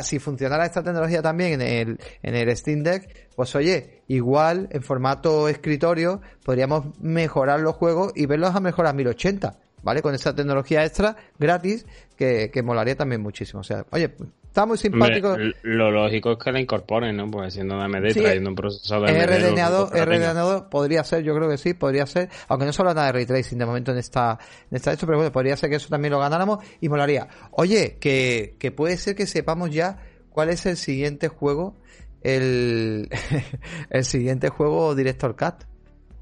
A: si funcionara esta tecnología también en el, en el Steam Deck, pues oye, igual en formato escritorio podríamos mejorar los juegos y verlos a mejorar a 1080. ¿vale? Con esa tecnología extra gratis que, que molaría también muchísimo. O sea, oye, está muy simpático.
B: lo lógico es que la incorporen, ¿no? Pues siendo de AMD, trayendo un procesador
A: de AMD. podría ser, yo creo que sí, podría ser. Aunque no se habla nada de ray tracing de momento en esta, en esta hecho, pero bueno, podría ser que eso también lo ganáramos y molaría. Oye, que, que puede ser que sepamos ya cuál es el siguiente juego, el, el siguiente juego Director Cut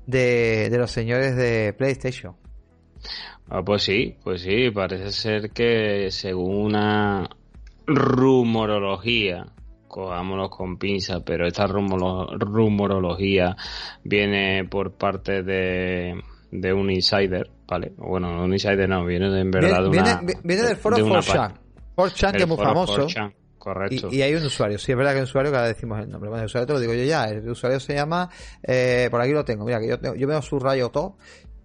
A: de, de los señores de PlayStation.
B: Ah, pues sí, pues sí, parece ser que según una rumorología, cojámonos con pinza, pero esta rumorología viene por parte de, de un insider, ¿vale? Bueno, un insider no, viene de, en verdad
A: viene,
B: una...
A: Viene, viene del foro 4chan, 4chan que es muy famoso.
B: Correcto.
A: Y, hay un usuario, sí es verdad que un usuario que ahora decimos el nombre. Bueno, el usuario te lo digo yo ya, el usuario se llama, eh, por aquí lo tengo, mira, que yo, tengo, yo veo su rayo todo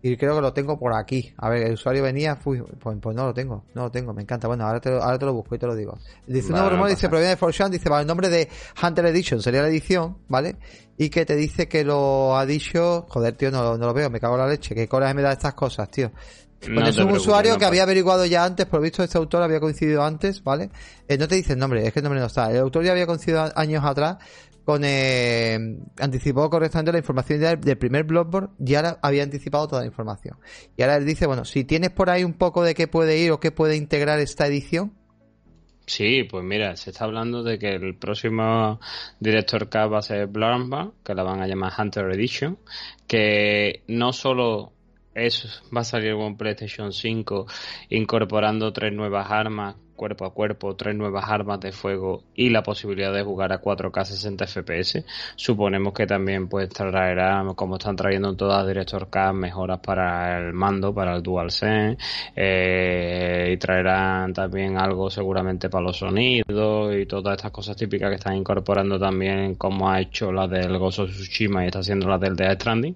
A: y creo que lo tengo por aquí. A ver, el usuario venía, fui, pues, pues, no lo tengo, no lo tengo, me encanta. Bueno, ahora te lo, ahora te lo busco y te lo digo. Dice un rumor, dice, proviene de Forshan, dice, vale, el nombre de Hunter Edition sería la edición, ¿vale? Y que te dice que lo ha dicho, joder, tío, no, no lo veo, me cago en la leche, que coraje me da estas cosas, tío. Pues es un usuario que había averiguado ya antes, por visto este autor había coincidido antes, ¿vale? Eh, no te dice el nombre, es que el nombre no está. El autor ya había coincidido años atrás con eh, anticipó correctamente la información del primer blogboard y ahora había anticipado toda la información. Y ahora él dice, bueno, si tienes por ahí un poco de qué puede ir o qué puede integrar esta edición.
B: Sí, pues mira, se está hablando de que el próximo director K va a ser Bloodbound, que la van a llamar Hunter Edition, que no solo es, va a salir con PlayStation 5 incorporando tres nuevas armas cuerpo a cuerpo, tres nuevas armas de fuego y la posibilidad de jugar a 4K 60 FPS. Suponemos que también pues traerá, como están trayendo todas Director K, mejoras para el mando, para el DualSense, eh, y traerán también algo seguramente para los sonidos y todas estas cosas típicas que están incorporando también como ha hecho la del Gozo Tsushima y está haciendo la del Death Stranding,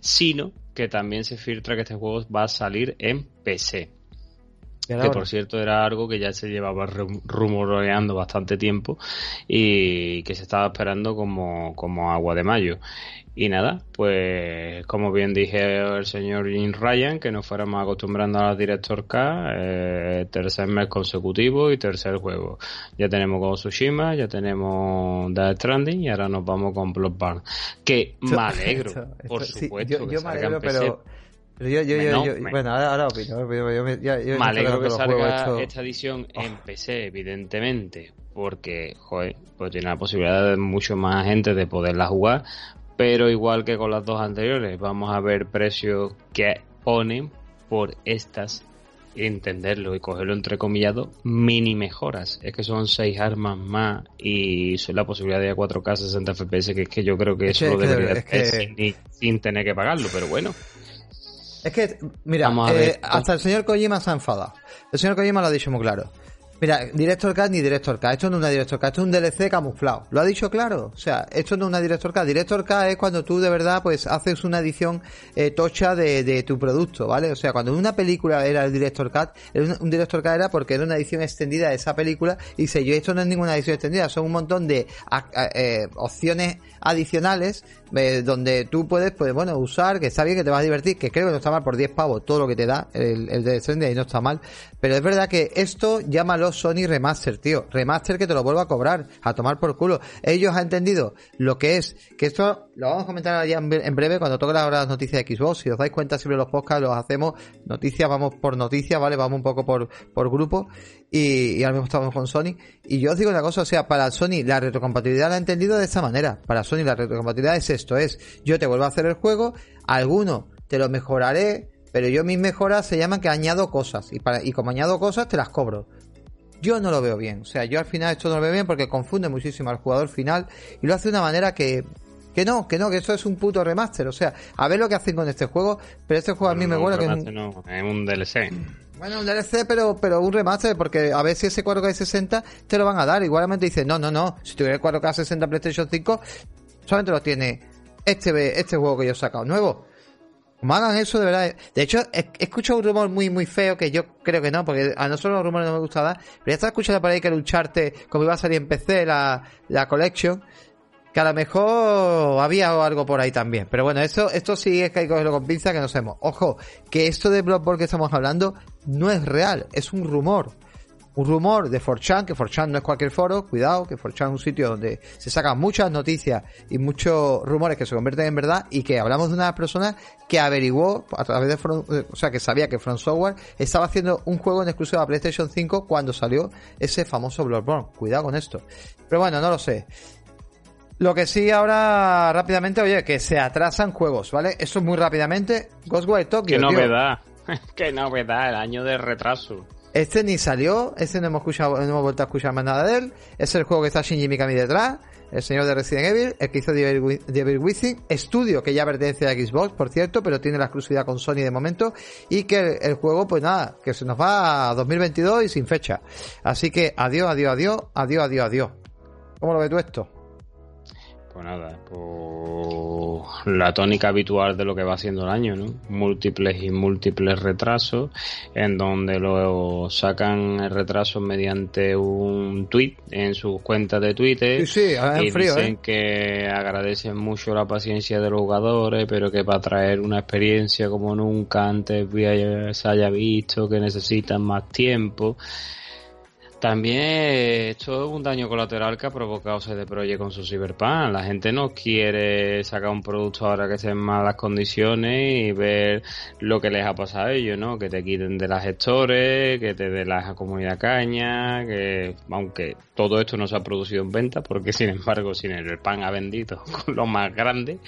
B: sino que también se filtra que este juego va a salir en PC que por cierto era algo que ya se llevaba rumoreando bastante tiempo y que se estaba esperando como, como agua de mayo. Y nada, pues como bien dije el señor Jim Ryan, que nos fuéramos acostumbrando a la Director K, eh, tercer mes consecutivo y tercer juego. Ya tenemos con Tsushima, ya tenemos Death Stranding y ahora nos vamos con Bloodborne. Que me alegro, por supuesto.
A: yo, me alegro, pero yo, yo, yo, bueno, ahora, opino. me
B: alegro que salga esta edición en PC, evidentemente, porque, joder, pues tiene la posibilidad de mucho más gente de poderla jugar, pero igual que con las dos anteriores, vamos a ver precios que ponen por estas, entenderlo y cogerlo entre comillado, mini mejoras. Es que son seis armas más y la posibilidad de 4K 60 FPS, que es que yo creo que eso lo debería hacer sin tener que pagarlo, pero bueno.
A: Es que, mira, eh, hasta el señor Kojima se ha enfadado. El señor Kojima lo ha dicho muy claro. Mira, Director Cut ni Director Cut. Esto no es una Director Cut, esto es un DLC camuflado. Lo ha dicho claro. O sea, esto no es una Director Cut. Director Cut es cuando tú de verdad pues haces una edición eh, tocha de, tu producto, ¿vale? O sea, cuando una película era el Director Cut, un, Director Cut era porque era una edición extendida de esa película y se yo, esto no es ninguna edición extendida, son un montón de eh, opciones adicionales eh, donde tú puedes, pues bueno, usar, que está bien, que te vas a divertir, que creo que no está mal por 10 pavos todo lo que te da el, el de Stranding y no está mal, pero es verdad que esto llámalo Sony Remaster, tío, remaster que te lo vuelvo a cobrar, a tomar por culo. Ellos han entendido lo que es, que esto lo vamos a comentar ya en breve cuando toque la hora las noticias de Xbox, si os dais cuenta siempre los podcasts los hacemos noticias, vamos por noticias, ¿vale? Vamos un poco por, por grupo y, y ahora mismo estamos con Sony. Y yo os digo una cosa, o sea, para Sony la retrocompatibilidad la he entendido de esta manera. Para Sony la retrocompatibilidad es esto, es yo te vuelvo a hacer el juego, alguno te lo mejoraré, pero yo mis mejoras se llaman que añado cosas y, para, y como añado cosas te las cobro. Yo no lo veo bien, o sea, yo al final esto no lo veo bien porque confunde muchísimo al jugador final y lo hace de una manera que que no, que no, que esto es un puto remaster. O sea, a ver lo que hacen con este juego. Pero este juego a mí me huele que es un...
B: No, es un DLC.
A: Bueno, un DLC, pero, pero un remaster, porque a ver si ese 4K 60 te lo van a dar. Igualmente dice, no, no, no. Si tuviera el 4K 60 PlayStation 5, solamente lo tiene este, este juego que yo he sacado nuevo. Como hagan eso, de verdad. De hecho, he, escuchado un rumor muy, muy feo que yo creo que no, porque a nosotros los rumores no me gusta dar. Pero ya estaba escuchando por ahí que lucharte, como iba a salir en PC la, la Collection, que a lo mejor había algo por ahí también. Pero bueno, esto, esto sí es que hay que cogerlo con pinza que no sabemos. Ojo, que esto de Bloodborne que estamos hablando no es real, es un rumor un rumor de 4chan, que 4chan no es cualquier foro, cuidado, que 4chan es un sitio donde se sacan muchas noticias y muchos rumores que se convierten en verdad y que hablamos de una persona que averiguó a través de, eh, o sea, que sabía que Front Software estaba haciendo un juego en exclusiva a PlayStation 5 cuando salió ese famoso Bloodborne. Cuidado con esto. Pero bueno, no lo sé. Lo que sí ahora rápidamente, oye, que se atrasan juegos, ¿vale? Eso es muy rápidamente. Ghostwire Tokyo.
B: Qué novedad. Qué novedad, el año de retraso.
A: Este ni salió, este no hemos escuchado, no hemos vuelto a escuchar más nada de él. Es el juego que está Shinji Mikami detrás, el señor de Resident Evil, el que hizo Devil Within, estudio que ya pertenece a Xbox, por cierto, pero tiene la exclusividad con Sony de momento, y que el, juego, pues nada, que se nos va a 2022 y sin fecha. Así que adiós, adiós, adiós, adiós, adiós, adiós. ¿Cómo lo ves tú esto?
B: Pues nada, pues la tónica habitual de lo que va siendo el año, ¿no? Múltiples y múltiples retrasos, en donde lo sacan el retraso mediante un tweet en sus cuentas de Twitter.
A: Sí, sí,
B: y
A: frío,
B: dicen
A: ¿eh?
B: que agradecen mucho la paciencia de los jugadores, pero que para traer una experiencia como nunca antes se haya visto, que necesitan más tiempo. También esto es un daño colateral que ha provocado CD Projekt con su Cyberpunk. La gente no quiere sacar un producto ahora que esté en malas condiciones y ver lo que les ha pasado a ellos, ¿no? Que te quiten de las gestores, que te den la comunidad caña, que aunque todo esto no se ha producido en venta, porque sin embargo Cyberpunk ha vendido con lo más grande,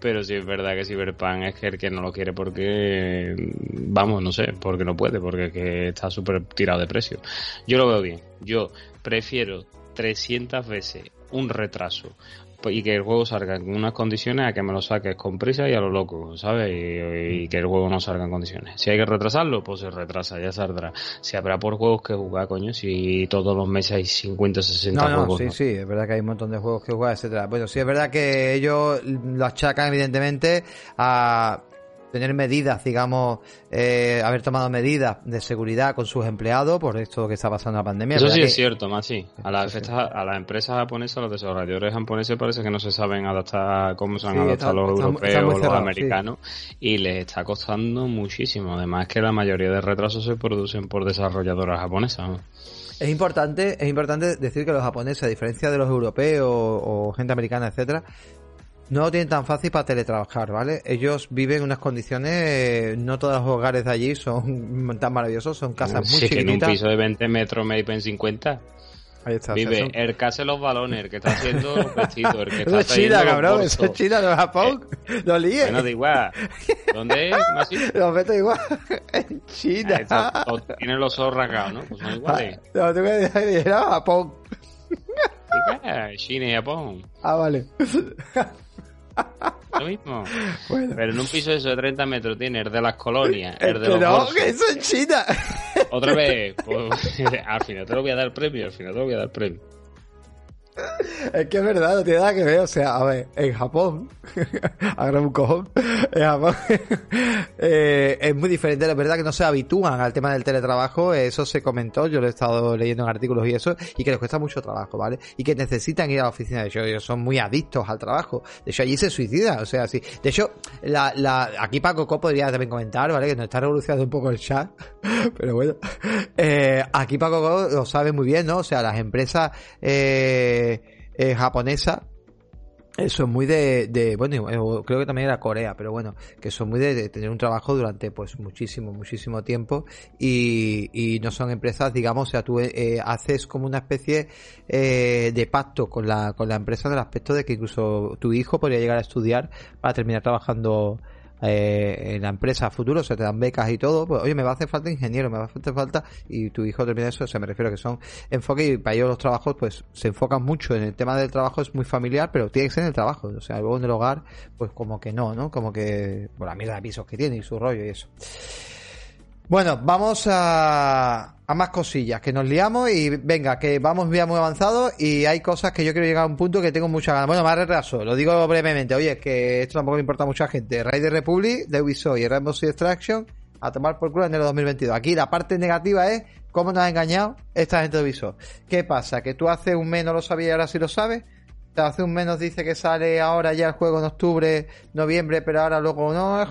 B: pero sí es verdad que Cyberpunk es que el que no lo quiere porque, vamos, no sé, porque no puede, porque que está súper tirado de precio. Yo lo veo bien yo prefiero 300 veces un retraso y que el juego salga en unas condiciones a que me lo saques con prisa y a lo loco, ¿sabes? Y, que el juego no salga en condiciones. Si hay que retrasarlo, pues se retrasa, ya saldrá. Si habrá por juegos que jugar, coño, si todos los meses hay 50, 60
A: no,
B: juegos.
A: Sí, sí, es verdad que hay un montón de juegos que jugar, etcétera. Bueno, sí, es verdad que ellos lo achacan evidentemente a tener medidas, digamos, eh, haber tomado medidas de seguridad con sus empleados por esto que está pasando la pandemia.
B: Eso sí es cierto, más sí. A las, a las empresas japonesas, a los desarrolladores japoneses parece que no se saben adaptar como se han adaptado los europeos o los americanos y les está costando muchísimo. Además que la mayoría de retrasos se producen por desarrolladoras japonesas.
A: Es importante, es importante decir que los japoneses, a diferencia de los europeos o gente americana, etcétera, no lo tienen tan fácil para teletrabajar, ¿vale? Ellos viven en unas condiciones, no todos los hogares de allí son tan maravillosos, son casas muy chiquitas.
B: que en un piso de 20 metros me en 50.
A: Ahí está.
B: Vive el que hace los balones, el que está haciendo los vestidos, el que está
A: Eso es China, cabrón, eso es China, no es Japón. Eh, no líes.
B: Bueno, da igual. ¿Dónde es?
A: Los meto igual. En China.
B: Ah, tiene los ojos rasgados, ¿no? Pues son iguales.
A: No, tú me dijiste Japón.
B: China y Japón.
A: Ah, vale.
B: Lo mismo. Pero en un piso eso de 30 metros tiene el de las colonias, el de
A: los
B: No,
A: que eso es China.
B: Otra vez, pues, al final te lo voy a dar premio, al final te lo voy a dar premio.
A: Es que es verdad, no tiene nada que ver. O sea, a ver, en Japón, agarra un cojón, en Japón eh, es muy diferente. Es verdad que no se habitúan al tema del teletrabajo. Eso se comentó, yo lo he estado leyendo en artículos y eso, y que les cuesta mucho trabajo, ¿vale? Y que necesitan ir a la oficina. De hecho, ellos son muy adictos al trabajo. De hecho, allí se suicida, o sea, sí. De hecho, la, la, aquí Paco Co podría también comentar, ¿vale? Que nos está revolucionando un poco el chat, pero bueno. Eh, aquí Paco Co lo sabe muy bien, ¿no? O sea, las empresas, eh, eh, japonesa. Eso es muy de, bueno, eh, creo que también era Corea, pero bueno, que son muy de, tener un trabajo durante pues muchísimo, muchísimo tiempo y, no son empresas, digamos, o sea, tú eh, haces como una especie de pacto con la, con la empresa en el aspecto de que incluso tu hijo podría llegar a estudiar para terminar trabajando eh, en la empresa futuro, se te dan becas y todo, pues oye, me va a hacer falta ingeniero, me va a hacer falta, y tu hijo termina eso, o sea, me refiero a que son enfoque y para ellos los trabajos, pues se enfocan mucho en el tema del trabajo, es muy familiar, pero tiene que ser en el trabajo, o sea, luego en el hogar, pues como que no, ¿no? Como que, por la mierda de pisos que tiene y su rollo y eso. Bueno, vamos a, a más cosillas, que nos liamos y venga, que vamos ya muy avanzados y hay cosas que yo quiero llegar a un punto que tengo mucha ganas. Bueno, más retraso, lo digo brevemente. Oye, es que esto tampoco le importa a mucha gente. Raider Republic de Ubisoft y Rainbow Six Extraction a tomar por culo en el 2022. Aquí la parte negativa es cómo nos ha engañado esta gente de Ubisoft. ¿Qué pasa? Que tú hace un mes no lo sabías y ahora sí lo sabes. Hace un mes nos dice que sale ahora ya el juego en octubre, noviembre, pero ahora luego no, es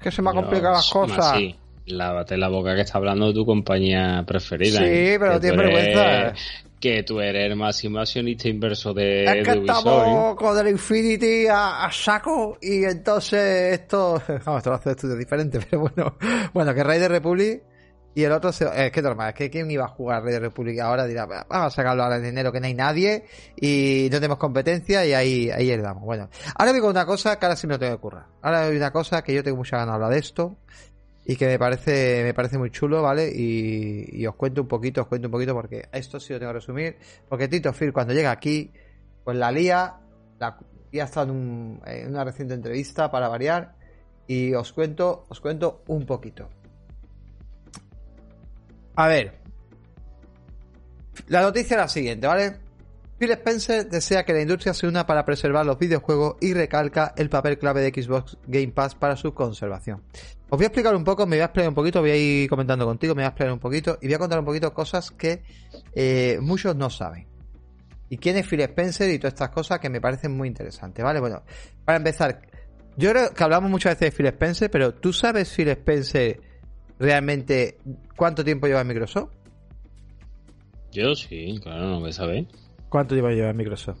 A: que, se me ha complicado las cosas.
B: Lávate la boca que está hablando de tu compañía preferida.
A: Sí, ¿eh? pero tienes vergüenza.
B: Que tú eres el máximo accionista inverso de,
A: es que
B: Ubisoft.
A: Estamos ¿eh? con el Infinity a, saco y entonces esto. Vamos, esto lo hace estudios diferentes, pero bueno. Bueno, que Rey de Republic y el otro, es que normal, es que ¿quién iba a jugar Rey de República ahora? Dirá, vamos a sacarlo ahora en dinero que no hay nadie y no tenemos competencia y ahí, ahí le damos. Bueno, ahora digo una cosa que ahora sí me lo tengo que ocurrir. Ahora hay una cosa que yo tengo mucha ganas de hablar de esto y que me parece, me parece muy chulo, ¿vale? Y, os cuento un poquito, os cuento un poquito porque esto sí lo tengo que resumir. Porque Tito Phil cuando llega aquí, pues la lía, ya estado en, en una reciente entrevista para variar y os cuento, os cuento un poquito. A ver. La noticia es la siguiente, ¿vale? Phil Spencer desea que la industria se una para preservar los videojuegos y recalca el papel clave de Xbox Game Pass para su conservación. Os voy a explicar un poco, me voy a explicar un poquito, voy a ir comentando contigo, me voy a explicar un poquito y voy a contar un poquito cosas que eh, muchos no saben. Y quién es Phil Spencer y todas estas cosas que me parecen muy interesantes, ¿vale? Bueno, para empezar, yo creo que hablamos muchas veces de Phil Spencer, pero ¿tú sabes Phil Spencer realmente cuánto tiempo lleva en Microsoft?
B: Yo sí, claro, no me sabe.
A: ¿Cuánto tiempo lleva en Microsoft?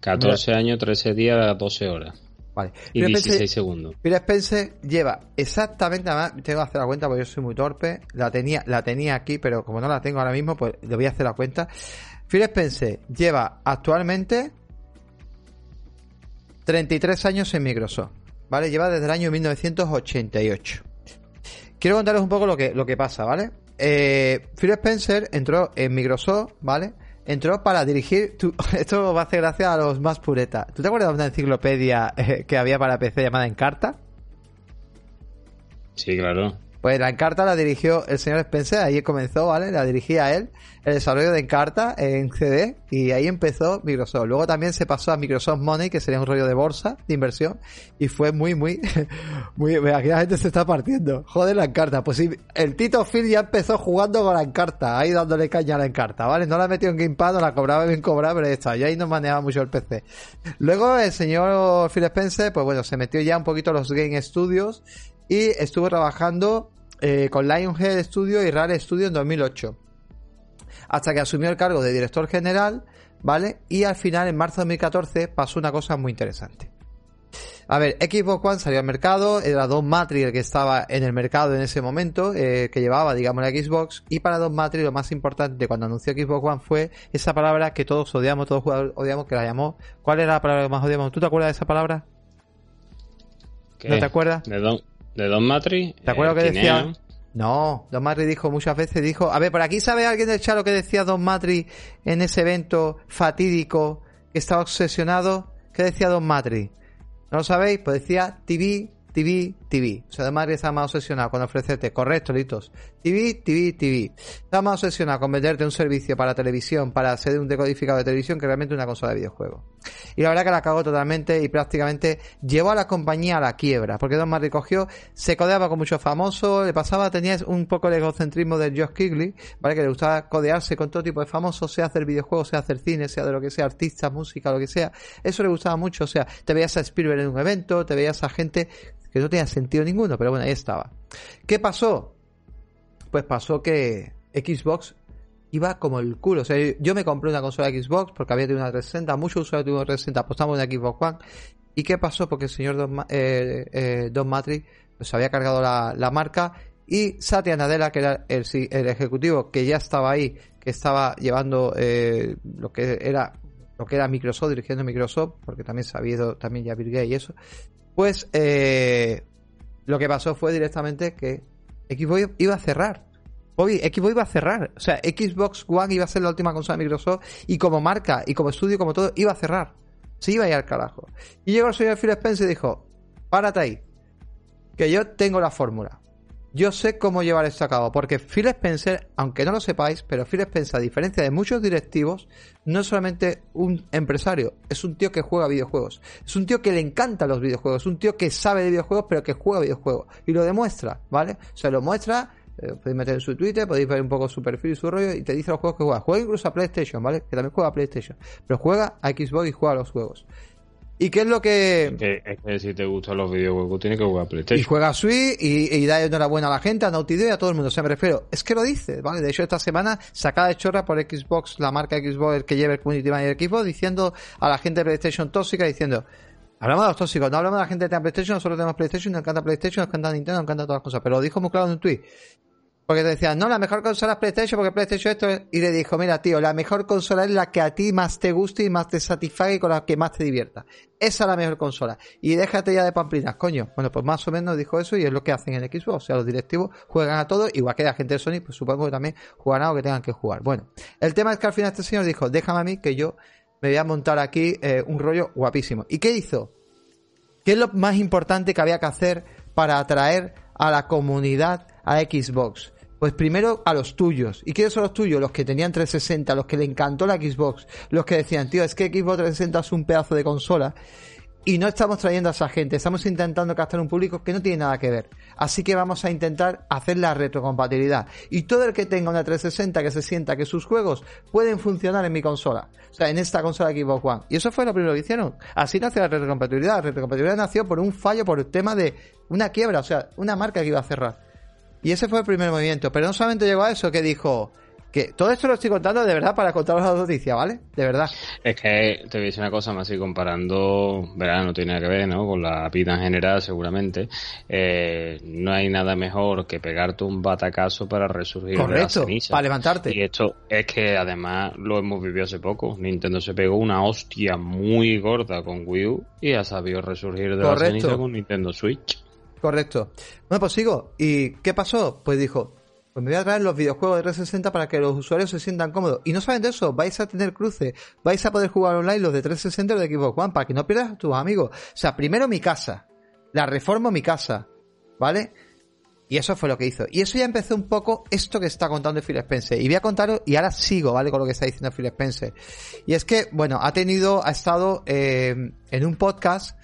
B: 14 años, 13 días, 12 horas.
A: Vale.
B: Y 16 segundos.
A: Phil Spencer lleva exactamente, además, tengo que hacer la cuenta porque yo soy muy torpe. La tenía, la tenía aquí, pero como no la tengo ahora mismo, pues le voy a hacer la cuenta. Phil Spencer lleva actualmente 33 años en Microsoft. ¿Vale? Lleva desde el año 1988. Quiero contaros un poco lo que, lo que pasa, ¿vale? Eh, Phil Spencer entró en Microsoft, ¿vale? Entró para dirigir. esto va a hacer gracia a los más puretas. ¿Tú te acuerdas de una enciclopedia eh, que había para PC llamada Encarta?
B: Sí, claro.
A: Pues la Encarta la dirigió el señor Spencer, ahí comenzó, ¿vale? La dirigía él, el desarrollo de Encarta en CD, y ahí empezó Microsoft. Luego también se pasó a Microsoft Money, que sería un rollo de bolsa, de inversión, y fue muy, muy, muy, aquí la gente se está partiendo. Joder, la Encarta. Pues sí, el Tito Phil ya empezó jugando con la Encarta, ahí dándole caña a la Encarta, ¿vale? No la metió en Gamepad, no la cobraba bien cobrada, pero está, ya ahí no manejaba mucho el PC. Luego el señor Phil Spencer, pues bueno, se metió ya un poquito los Game Studios, y estuvo trabajando eh, con Lionhead Studio y Rare Studio en 2008. Hasta que asumió el cargo de director general, ¿vale? Y al final, en marzo de 2014, pasó una cosa muy interesante. A ver, Xbox One salió al mercado, era Don Matri el que estaba en el mercado en ese momento, eh, que llevaba, digamos, la Xbox, y para Don Matri lo más importante cuando anunció Xbox One fue esa palabra que todos odiamos, todos odiamos, que la llamó. ¿Cuál era la palabra que más odiamos? ¿Tú te acuerdas de esa palabra? ¿No te acuerdas?
B: De Don, ¿De Don Matri?
A: ¿Te acuerdas lo que decía? No, Don Matri dijo muchas veces, dijo, a ver, por aquí sabe alguien del chat lo que decía Don Matri en ese evento fatídico que estaba obsesionado. ¿Qué decía Don Matri? ¿No lo sabéis? Pues decía TV, TV, TV. O sea, Matri estaba más obsesionado con ofrecerte, correcto, litos. TV, TV, TV. Estaba más obsesionado con venderte un servicio para televisión, para ser un decodificador de televisión que realmente una consola de videojuegos. Y la verdad que la cagó totalmente y prácticamente llevó a la compañía a la quiebra, porque Don Matri cogió, se codeaba con muchos famosos, le pasaba, tenía un poco el egocentrismo de Josh Kigley, ¿vale? Que le gustaba codearse con todo tipo de famosos, sea hacer videojuegos, sea hacer cine, sea de lo que sea, artistas, música, lo que sea. Eso le gustaba mucho, o sea, te veías a Spielberg en un evento, te veías a gente que no tenía sentido ninguno, pero bueno, ahí estaba. ¿Qué pasó? Pues pasó que Xbox iba como el culo. O sea, yo me compré una consola de Xbox porque había tenido una 360, muchos usuarios tuvieron una 360, apostamos en Xbox One. ¿Y qué pasó? Porque el señor Don, eh, eh, Don Matrix pues había cargado la, marca y Satya Nadella, que era el, el, ejecutivo que ya estaba ahí, que estaba llevando eh, lo que era lo que era Microsoft, dirigiendo Microsoft, porque también se había ido también ya Bill y eso, pues eh, lo que pasó fue directamente que Xbox iba a cerrar. Hoy Xbox iba a cerrar. O sea, Xbox One iba a ser la última consola de Microsoft y como marca y como estudio, como todo, iba a cerrar. Se iba a ir al carajo. Y llegó el señor Phil Spencer y dijo, párate ahí, que yo tengo la fórmula. Yo sé cómo llevar esto a cabo, porque Phil Spencer, aunque no lo sepáis, pero Phil Spencer, a diferencia de muchos directivos, no es solamente un empresario, es un tío que juega videojuegos. Es un tío que le encantan los videojuegos, es un tío que sabe de videojuegos, pero que juega videojuegos. Y lo demuestra, ¿vale? O sea, lo muestra, eh, podéis meter en su Twitter, podéis ver un poco su perfil y su rollo, y te dice los juegos que juega. Juega incluso a PlayStation, ¿vale? Que también juega a PlayStation. Pero juega a Xbox y juega a los juegos. ¿Y qué es lo que...?
B: Es que, si te gustan los videojuegos tienes que jugar a PlayStation.
A: Y juega a Switch y, y da enhorabuena a la gente, a Naughty Dog y a todo el mundo. O sea, me refiero, es que lo dice, ¿vale? De hecho, esta semana sacada de chorra por Xbox, la marca Xbox, que lleva el Community Manager Xbox, diciendo a la gente de PlayStation tóxica, diciendo... Hablamos de los tóxicos, no hablamos de la gente que tiene PlayStation, nosotros tenemos PlayStation, nos encanta PlayStation, nos encanta Nintendo, nos encanta todas las cosas. Pero lo dijo muy claro en un tweet. Porque te decían, no, la mejor consola es PlayStation porque PlayStation esto es... Y le dijo, mira, tío, la mejor consola es la que a ti más te guste y más te satisfaga y con la que más te divierta. Esa es la mejor consola. Y déjate ya de pamplinas, coño. Bueno, pues más o menos dijo eso y es lo que hacen en Xbox. O sea, los directivos juegan a todo, igual que la gente de Sony, pues supongo que también jugarán a lo que tengan que jugar. Bueno, el tema es que al final este señor dijo, déjame a mí que yo me voy a montar aquí eh, un rollo guapísimo. ¿Y qué hizo? ¿Qué es lo más importante que había que hacer para atraer a la comunidad a Xbox? Pues primero a los tuyos. ¿Y quiénes son los tuyos? Los que tenían 360, los que le encantó la Xbox, los que decían, tío, es que Xbox 360 es un pedazo de consola. Y no estamos trayendo a esa gente, estamos intentando captar un público que no tiene nada que ver. Así que vamos a intentar hacer la retrocompatibilidad. Y todo el que tenga una 360 que se sienta que sus juegos pueden funcionar en mi consola. O sea, en esta consola Xbox One. Y eso fue lo primero que hicieron. Así nació la retrocompatibilidad. La retrocompatibilidad nació por un fallo, por el tema de una quiebra, o sea, una marca que iba a cerrar. Y ese fue el primer movimiento. Pero no solamente llegó a eso, que dijo que todo esto lo estoy contando de verdad para contaros la noticia, ¿vale? De verdad.
B: Es que te voy a decir una cosa más, y comparando, verá, no tiene nada que ver, ¿no? Con la vida en general, seguramente. Eh, no hay nada mejor que pegarte un batacazo para resurgir
A: Correcto,
B: de la ceniza.
A: para levantarte.
B: Y esto es que además lo hemos vivido hace poco. Nintendo se pegó una hostia muy gorda con Wii U y ha sabido resurgir de la ceniza con Nintendo Switch.
A: Correcto. Bueno, pues sigo. ¿Y qué pasó? Pues dijo, pues me voy a traer los videojuegos de 360 para que los usuarios se sientan cómodos. Y no solamente eso, vais a tener cruce, vais a poder jugar online los de 360 y los de Xbox One para que no pierdas a tus amigos. O sea, primero mi casa, la reformo mi casa, ¿vale? Y eso fue lo que hizo. Y eso ya empezó un poco esto que está contando Phil Spencer. Y voy a contaros, y ahora sigo, ¿vale? Con lo que está diciendo Phil Spencer. Y es que, bueno, ha tenido, ha estado eh, en un podcast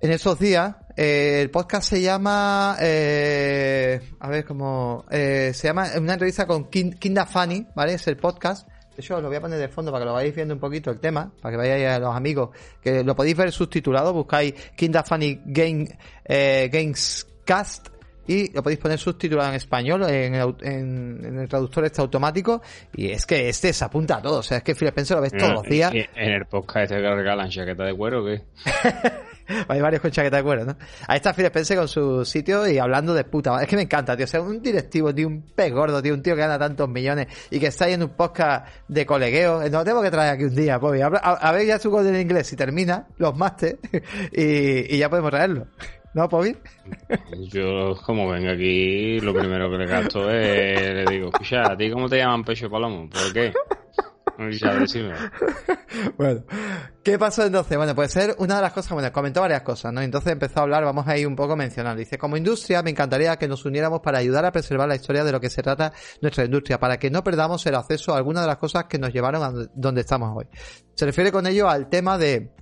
A: en esos días, eh, el podcast se llama, eh, a ver cómo, eh, se llama una entrevista con Kinda Funny, ¿vale? Es el podcast. De hecho, lo voy a poner de fondo para que lo vayáis viendo un poquito el tema, para que vayáis a los amigos, que lo podéis ver subtitulado, buscáis Kinda Funny Game, Games Cast y lo podéis poner subtitulado en español en el, traductor este automático y es que este se apunta a todo o sea es que Phil Spencer lo ves todos los días
B: en el podcast este que regalan chaqueta de cuero o qué
A: Hay varios con chaqueta de cuero, ¿no? Ahí está Phil Spencer con su sitio y hablando de puta Es que me encanta, tío. Sea, un directivo, tío, un pez gordo, tío. Un tío que gana tantos millones y que está ahí en un podcast de colegueo. No lo tengo que traer aquí un día, Bobby. A, ver ya su gol en inglés si termina, los máster, y, y ya podemos traerlo. ¿No, Pobi?
B: Yo, como vengo aquí, lo primero que le gasto es, le digo, escucha, ¿a ti cómo te llaman Pecho Palomo? ¿Por qué?
A: bueno, ¿qué pasó entonces? Bueno, puede ser una de las cosas, bueno, comentó varias cosas, ¿no? Entonces empezó a hablar, vamos a ir un poco a mencionar. Dice, como industria me encantaría que nos uniéramos para ayudar a preservar la historia de lo que se trata nuestra industria, para que no perdamos el acceso a algunas de las cosas que nos llevaron a donde estamos hoy. Se refiere con ello al tema de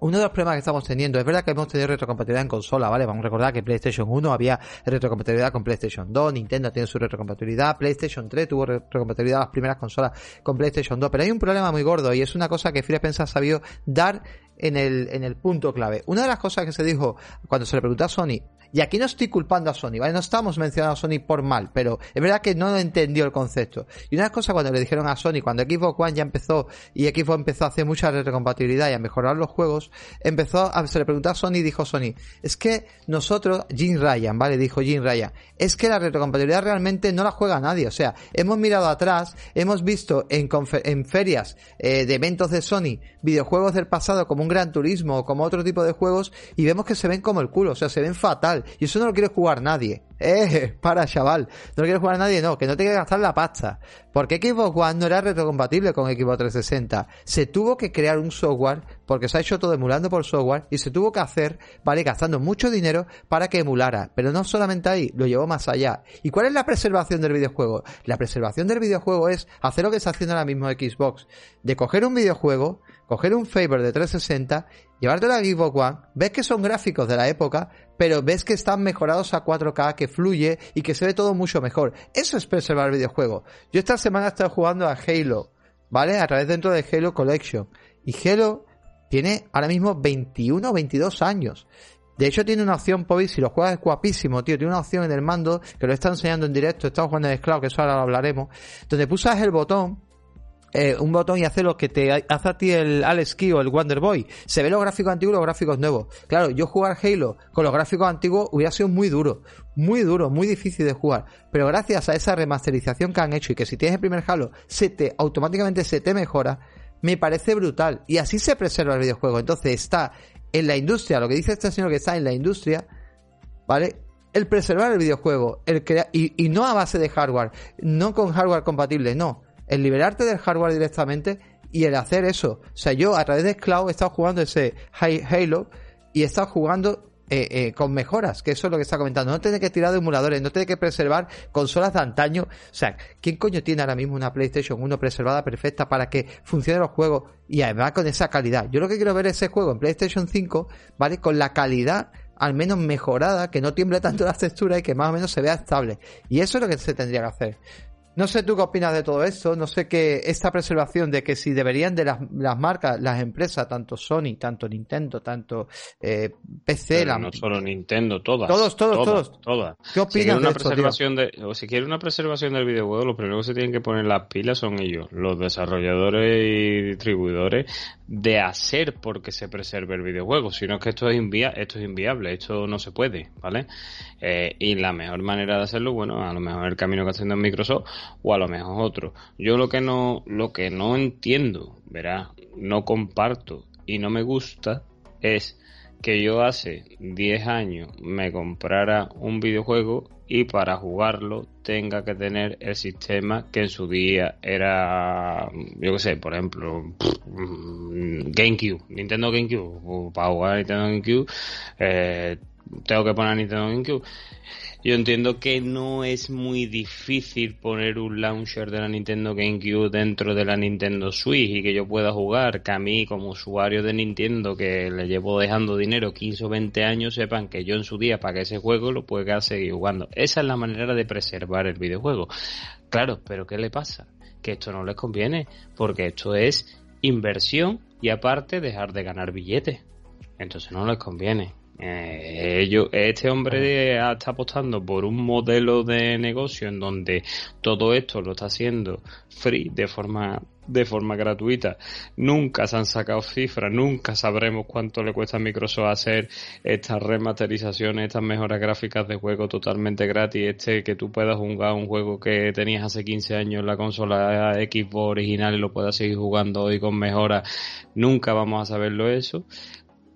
A: uno de los problemas que estamos teniendo, es verdad que hemos tenido retrocompatibilidad en consola, ¿vale? Vamos a recordar que PlayStation 1 había retrocompatibilidad con PlayStation 2, Nintendo tiene su retrocompatibilidad, PlayStation 3 tuvo retrocompatibilidad las primeras consolas con PlayStation 2, pero hay un problema muy gordo y es una cosa que Phil Spencer ha sabido dar en el, en el punto clave. Una de las cosas que se dijo cuando se le preguntó a Sony, y aquí no estoy culpando a Sony, ¿vale? No estamos mencionando a Sony por mal, pero es verdad que no entendió el concepto. Y una cosa cuando le dijeron a Sony, cuando Xbox One ya empezó y Xbox empezó a hacer mucha retrocompatibilidad y a mejorar los juegos, empezó a, se le preguntó a Sony y dijo Sony, es que nosotros, Jim Ryan, ¿vale? Dijo Jim Ryan, es que la retrocompatibilidad realmente no la juega nadie. O sea, hemos mirado atrás, hemos visto en, ferias eh, de eventos de Sony videojuegos del pasado como un Gran Turismo o como otro tipo de juegos y vemos que se ven como el culo, o sea, se ven fatal. Y eso no lo quiere jugar nadie. Eh, para chaval, no quiero jugar a nadie, no, que no te que gastar la pasta. Porque Xbox One no era retrocompatible con Xbox 360. Se tuvo que crear un software, porque se ha hecho todo emulando por software, y se tuvo que hacer, vale, gastando mucho dinero para que emulara. Pero no solamente ahí, lo llevó más allá. ¿Y cuál es la preservación del videojuego? La preservación del videojuego es hacer lo que está haciendo ahora mismo Xbox, de coger un videojuego, coger un favor de 360, llevártelo a Xbox One, ves que son gráficos de la época, pero ves que están mejorados a 4K, que fluye y que se ve todo mucho mejor. Eso es preservar el videojuego. Yo esta semana he estado jugando a Halo, ¿vale? A través dentro de Halo Collection. Y Halo tiene ahora mismo 21 o 22 años. De hecho, tiene una opción, Pobi, si lo juegas es guapísimo, tío. Tiene una opción en el mando que lo está enseñando en directo. Estamos jugando en Cloud, que eso ahora lo hablaremos. Donde pulsas el botón eh, un botón y hace que te hace a ti el Alex Key o el Wonder Boy. Se ve los gráficos antiguos y los gráficos nuevos. Claro, yo jugar Halo con los gráficos antiguos hubiera sido muy duro, muy duro, muy difícil de jugar. Pero gracias a esa remasterización que han hecho y que si tienes el primer Halo, se te, automáticamente se te mejora, me parece brutal. Y así se preserva el videojuego. Entonces está en la industria, lo que dice este señor que está en la industria, ¿vale? El preservar el videojuego, el y no a base de hardware, no con hardware compatible, no el liberarte del hardware directamente y el hacer eso. O sea, yo a través de Cloud he estado jugando ese Halo y he estado jugando eh, eh, con mejoras, que eso es lo que está comentando. No tiene que tirar de emuladores, no tiene que preservar consolas de antaño. O sea, ¿quién coño tiene ahora mismo una PlayStation 1 preservada perfecta para que funcione los juegos y además con esa calidad? Yo lo que quiero ver es ese juego en PlayStation 5, ¿vale? Con la calidad al menos mejorada, que no tiemble tanto las texturas y que más o menos se vea estable. Y eso es lo que se tendría que hacer. No sé tú qué opinas de todo esto, no sé qué esta preservación de que si deberían de las, las marcas, las empresas, tanto Sony, tanto Nintendo, tanto eh, PC,
B: la... no solo Nintendo, todas.
A: Todos, todos, todos.
B: Todas. ¿Qué opinas si una de preservación de, o si quiere una preservación del videojuego, lo primero que se tienen que poner las pilas son ellos, los desarrolladores y distribuidores, de hacer porque se preserve el videojuego. Si no es que esto es, invia esto es inviable, esto no se puede, ¿vale? Eh, y la mejor manera de hacerlo, bueno, a lo mejor el camino que está haciendo Microsoft o a lo mejor otro. Yo lo que no, lo que no entiendo, verá, no comparto y no me gusta es que yo hace 10 años me comprara un videojuego y para jugarlo tenga que tener el sistema que en su día era, yo qué sé, por ejemplo, GameCube, Nintendo GameCube, para jugar Nintendo GameCube, eh, tengo que poner Nintendo GameCube. Yo entiendo que no es muy difícil poner un launcher de la Nintendo GameCube dentro de la Nintendo Switch y que yo pueda jugar, que a mí como usuario de Nintendo que le llevo dejando dinero 15 o 20 años sepan que yo en su día pagué ese juego lo pueda seguir jugando. Esa es la manera de preservar el videojuego. Claro, pero ¿qué le pasa? Que esto no les conviene porque esto es inversión y aparte dejar de ganar billetes. Entonces no les conviene. Eh, este hombre está apostando por un modelo de negocio en donde todo esto lo está haciendo free de forma de forma gratuita. Nunca se han sacado cifras, nunca sabremos cuánto le cuesta a Microsoft hacer estas remasterizaciones, estas mejoras gráficas de juego totalmente gratis, este que tú puedas jugar un juego que tenías hace 15 años en la consola Xbox original y lo puedas seguir jugando hoy con mejoras. Nunca vamos a saberlo eso,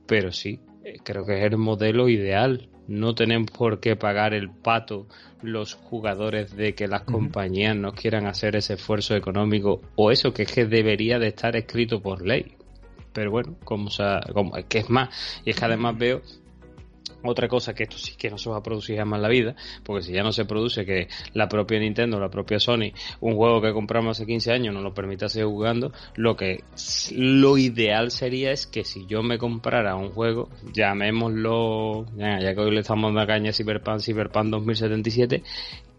B: pero sí, creo que es el modelo ideal. No tenemos por qué pagar el pato los jugadores de que las compañías no quieran hacer ese esfuerzo económico o eso que es que debería de estar escrito por ley. Pero bueno, como, como que es más, y es que además veo otra cosa que esto sí que no se va a producir jamás en la vida, porque si ya no se produce que la propia Nintendo, la propia Sony, un juego que compramos hace 15 años no lo permita seguir jugando, lo que lo ideal sería es que si yo me comprara un juego, llamémoslo, ya, que hoy le estamos dando caña a Cyberpunk, Cyberpunk 2077,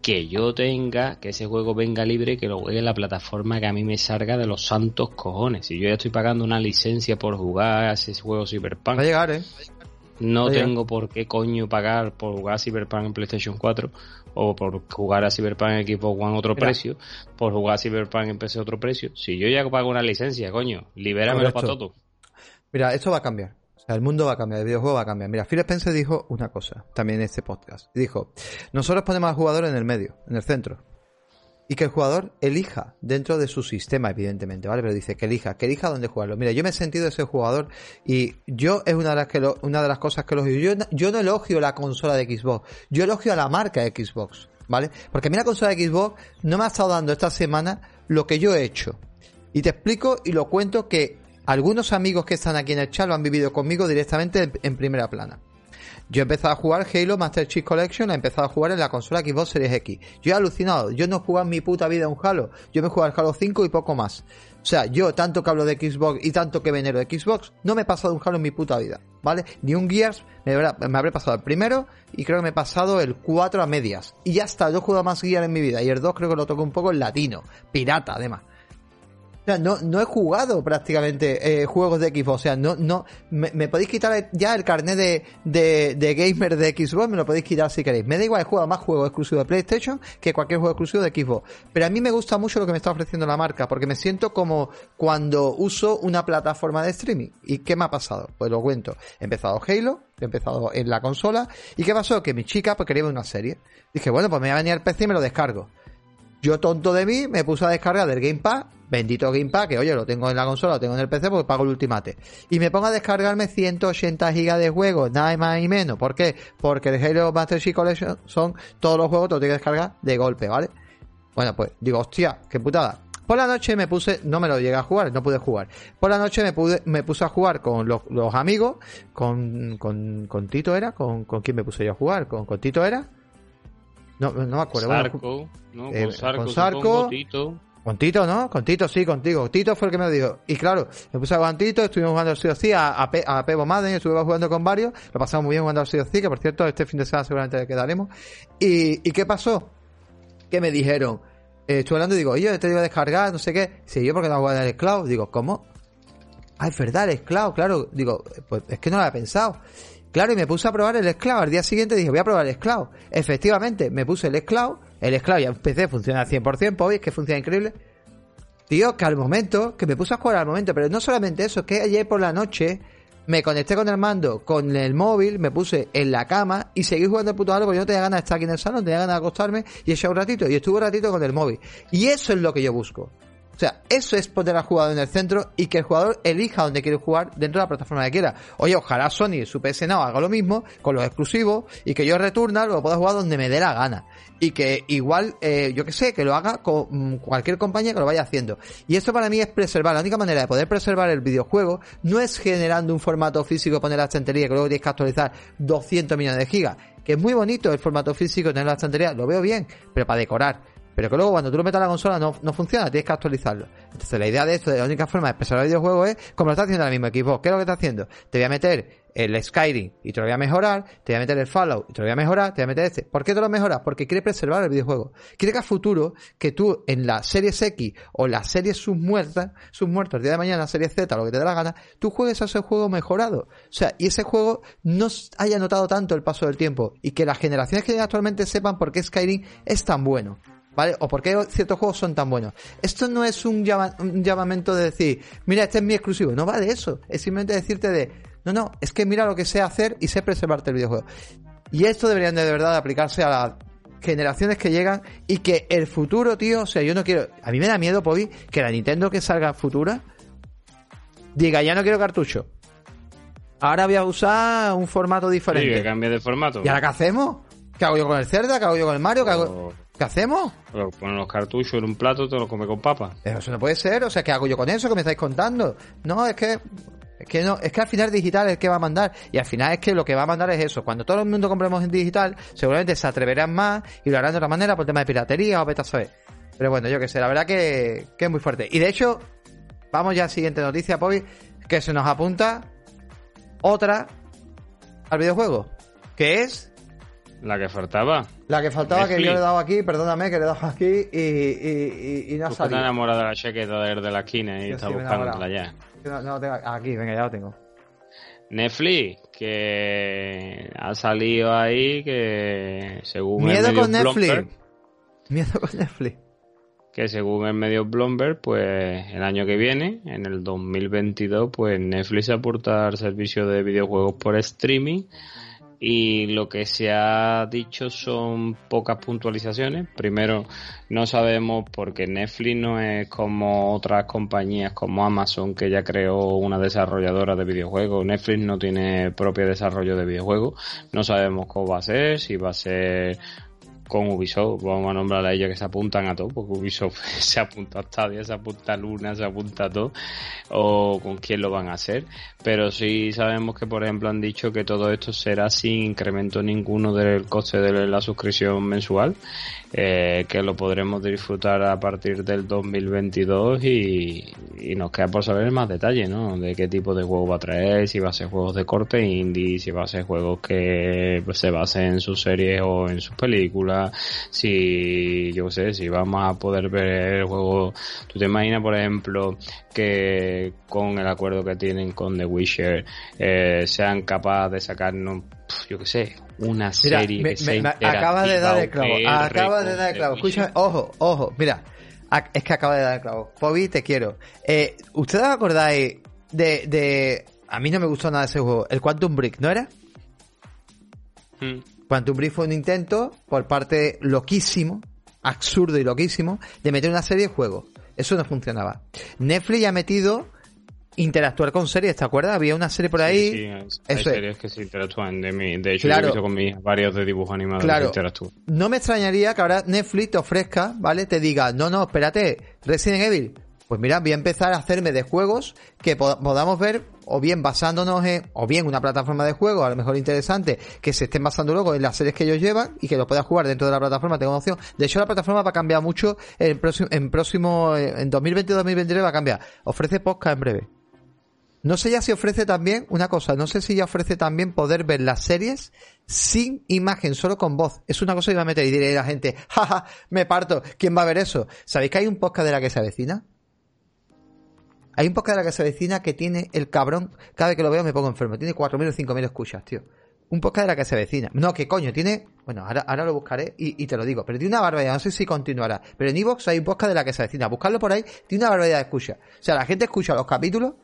B: que yo tenga, que ese juego venga libre, que lo juegue en la plataforma que a mí me salga de los santos cojones. Si yo ya estoy pagando una licencia por jugar a ese juego Cyberpunk.
A: Va a llegar, eh.
B: No tengo por qué coño pagar por jugar a Cyberpunk en PlayStation 4 o por jugar a Cyberpunk en Xbox One otro precio, por jugar a Cyberpunk en PC otro precio. Si yo ya pago una licencia, coño, libéramelo para todo.
A: Mira, esto va a cambiar. O sea, el mundo va a cambiar, el videojuego va a cambiar. Mira, Phil Spencer dijo una cosa también en este podcast. Dijo, nosotros ponemos al jugador en el medio, en el centro. Y que el jugador elija dentro de su sistema, evidentemente, ¿vale? Pero dice que elija, que elija dónde jugarlo. Mira, yo me he sentido ese jugador y yo es una de las, que una de las cosas que elogio. Yo, yo no elogio la consola de Xbox, yo elogio a la marca de Xbox, ¿vale? Porque a mí la consola de Xbox no me ha estado dando esta semana lo que yo he hecho. Y te explico y lo cuento que algunos amigos que están aquí en el chat lo han vivido conmigo directamente en primera plana. Yo he empezado a jugar Halo Master Chief Collection, he empezado a jugar en la consola Xbox Series X. Yo he alucinado, yo no he jugado en mi puta vida un Halo, yo me he jugado al Halo 5 y poco más. O sea, yo tanto que hablo de Xbox y tanto que venero de Xbox, no me he pasado un Halo en mi puta vida, ¿vale? Ni un Gears, me, me habré pasado el primero y creo que me he pasado el 4 a medias. Y ya está, yo he jugado más Gears en mi vida y el 2 creo que lo toco un poco en latino, pirata además no, no he jugado prácticamente eh, juegos de Xbox. O sea, no, no, me, podéis quitar ya el carnet de, de, de, gamer de Xbox, me lo podéis quitar si queréis. Me da igual, he jugado más juegos exclusivos de PlayStation que cualquier juego exclusivo de Xbox. Pero a mí me gusta mucho lo que me está ofreciendo la marca, porque me siento como cuando uso una plataforma de streaming. ¿Y qué me ha pasado? Pues lo cuento. He empezado Halo, he empezado en la consola. ¿Y qué pasó? Que mi chica pues, quería ver una serie. Dije, bueno, pues me voy a venir al PC y me lo descargo. Yo, tonto de mí, me puse a descargar del Game Pass, bendito Game Pass, que oye, lo tengo en la consola, lo tengo en el PC porque pago el Ultimate. Y me pongo a descargarme 180 gigas de juegos, nada más y menos. ¿Por qué? Porque el Halo Master Chief Collection son todos los juegos, te los tengo que descargar de golpe, ¿vale? Bueno, pues digo, hostia, qué putada. Por la noche me puse, no me lo llegué a jugar, no pude jugar. Por la noche me pude, me puse a jugar con los, amigos, con, con, con Tito era, con, con quién me puse yo a jugar, con, con Tito era. No, no me acuerdo.
B: Sarco, ¿no?
A: Eh, con Sarco, con Sarco Tito. Con Tito, ¿no? Con Tito, sí, contigo. Tito fue el que me lo dijo. Y claro, me puse a jugar Tito, estuvimos jugando sí o a, a, a Pebo Madden, estuve jugando con varios, lo pasamos muy bien jugando al sí o que por cierto, este fin de semana seguramente quedaremos. ¿Y, qué pasó? Que me dijeron, eh, estuve hablando y digo, oye, te iba a descargar, no sé qué. Sí, yo porque no voy a el cloud. Digo, ¿cómo? Ah, es verdad, el cloud, claro. Digo, pues es que no lo había pensado. Claro, y me puse a probar el esclavo. Al día siguiente dije, voy a probar el esclavo. Efectivamente, me puse el esclavo. El esclavo ya empecé, funciona al 100%, pues es que funciona increíble. Tío, que al momento, que me puse a jugar al momento, pero no solamente eso, es que ayer por la noche me conecté con el mando, con el móvil, me puse en la cama y seguí jugando el puto algo porque yo no tenía ganas de estar aquí en el salón, tenía ganas de acostarme y echar un ratito. Y estuve un ratito con el móvil. Y eso es lo que yo busco. O sea, eso es poner al jugador en el centro y que el jugador elija dónde quiere jugar dentro de la plataforma que quiera. Oye, ojalá Sony, su PS Now, haga lo mismo con los exclusivos y que yo Returnal lo pueda jugar donde me dé la gana. Y que igual, eh, yo que sé, que lo haga con cualquier compañía que lo vaya haciendo. Y esto para mí es preservar. La única manera de poder preservar el videojuego no es generando un formato físico, poner la estantería que luego tienes que actualizar 200 millones de gigas. Que es muy bonito el formato físico, tener la estantería, lo veo bien, pero para decorar pero que luego cuando tú lo metas a la consola no, no funciona, tienes que actualizarlo. Entonces la idea de esto, de la única forma de expresar el videojuego es como lo está haciendo el mismo equipo. ¿Qué es lo que está haciendo? Te voy a meter el Skyrim y te lo voy a mejorar, te voy a meter el Fallout y te lo voy a mejorar, te voy a meter este. ¿Por qué te lo mejoras? Porque quiere preservar el videojuego. Quiere que a futuro, que tú en la serie X o la serie submuerta, submuerta el día de mañana, serie Z, lo que te dé la gana, tú juegues a ese juego mejorado. O sea, y ese juego no haya notado tanto el paso del tiempo y que las generaciones que actualmente sepan por qué Skyrim es tan bueno. ¿Vale? O por qué ciertos juegos son tan buenos. Esto no es un, un llamamiento de decir, mira, este es mi exclusivo. No va de eso. Es simplemente decirte de, no, no, es que mira lo que sé hacer y sé preservarte el videojuego. Y esto deberían de, verdad aplicarse a las generaciones que llegan y que el futuro, tío, o sea, yo no quiero, a mí me da miedo, Pobi, que la Nintendo que salga futura diga, ya no quiero cartucho. Ahora voy a usar un formato diferente.
B: Sí, que cambie de formato.
A: ¿Y ahora qué hacemos? ¿Qué hago yo con el Cerda? ¿Qué hago yo con el Mario? ¿Qué hago? ¿Qué hacemos?
B: ponen los cartuchos en un plato te los come con papa.
A: Eso no puede ser, o sea, ¿qué hago yo con eso que me estáis contando? No, es que es que no, es que al final digital es el que va a mandar. Y al final es que lo que va a mandar es eso. Cuando todo el mundo compremos en digital, seguramente se atreverán más y lo harán de otra manera por tema de piratería o beta saber. Pero bueno, yo que sé, la verdad que, que es muy fuerte. Y de hecho, vamos ya a la siguiente noticia, Pobi, que se nos apunta otra al videojuego. Que es
B: la que faltaba.
A: La que faltaba que yo le he dado aquí, perdóname, que le he dado aquí y, y, y, no ha salido.
B: Está enamorada de la chaqueta de la esquina y está buscándola ya.
A: No, tengo, aquí, venga, ya lo tengo.
B: Netflix, que ha salido ahí que según
A: Miedo con Netflix. Miedo con Netflix.
B: Que según el medio Bloomberg, pues el año que viene, en el 2022, pues Netflix aporta el servicio de videojuegos por streaming y lo que se ha dicho son pocas puntualizaciones. Primero, no sabemos porque Netflix no es como otras compañías como Amazon que ya creó una desarrolladora de videojuegos. Netflix no tiene propio desarrollo de videojuegos. No sabemos cómo va a ser, si va a ser con Ubisoft, vamos a nombrar a ella que se apuntan a todo, porque Ubisoft se apunta a Stadia, se apunta a Luna, se apunta a todo, o con quién lo van a hacer, pero sí sabemos que por ejemplo han dicho que todo esto será sin incremento ninguno del coste de la suscripción mensual, eh, que lo podremos disfrutar a partir del 2022 y, y nos queda por saber más detalles, ¿no? De qué tipo de juego va a traer, si va a ser juegos de corte indie, si va a ser juegos que se basen en sus series o en sus películas, si, yo sé, si vamos a poder ver el juego. ¿Tú te imaginas, por ejemplo, que con el acuerdo que tienen con The Witcher eh, sean capaces de sacarnos, yo qué sé, una serie que
A: acaba de dar el clavo, acaba de dar el clavo. Escúchame, ojo, ojo, mira, es que acaba de dar el clavo. Bobby, te quiero. Eh, ¿Ustedes acordáis de, de... A mí no me gustó nada ese juego. El Quantum Brick, ¿no era? Hmm. Quantum Brief fue un intento por parte loquísimo, absurdo y loquísimo, de meter una serie de juegos. Eso no funcionaba. Netflix ha metido interactuar con series, ¿te acuerdas? Había una serie por ahí. Sí,
B: hay series que se interactúan. De, de hecho, yo he visto con mis varios de dibujos animados
A: claro. interactúan. No me extrañaría que ahora Netflix te ofrezca, ¿vale? Te diga, no, no, espérate, Resident Evil, pues mira, voy a empezar a hacerme de juegos que podamos ver, o bien basándonos en, o bien una plataforma de juego, a lo mejor interesante, que se estén basando luego en las series que ellos llevan y que lo puedas jugar dentro de la plataforma, tengo opción. De hecho, la plataforma va a cambiar mucho en próximo, en próximo, en 2022-2023 va a cambiar. Ofrece podcast en breve. No sé ya si ofrece también, una cosa, no sé si ya ofrece también poder ver las series sin imagen, solo con voz. Es una cosa que va a meter y diré a la gente, jaja, me parto, ¿quién va a ver eso? ¿Sabéis que hay un podcast de la que se avecina? Hay un podcast de la que se vecina que tiene el cabrón, cada vez que lo veo me pongo enfermo. Tiene 4.000 o 5.000 escuchas, tío. Un podcast de la que se vecina. No, que coño, tiene. Bueno, ahora, ahora lo buscaré y, te lo digo. Pero tiene una barbaridad, no sé si continuará. Pero en Evox hay un podcast de la que se vecina. Buscarlo por ahí, tiene una barbaridad de escucha. O sea, la gente escucha los capítulos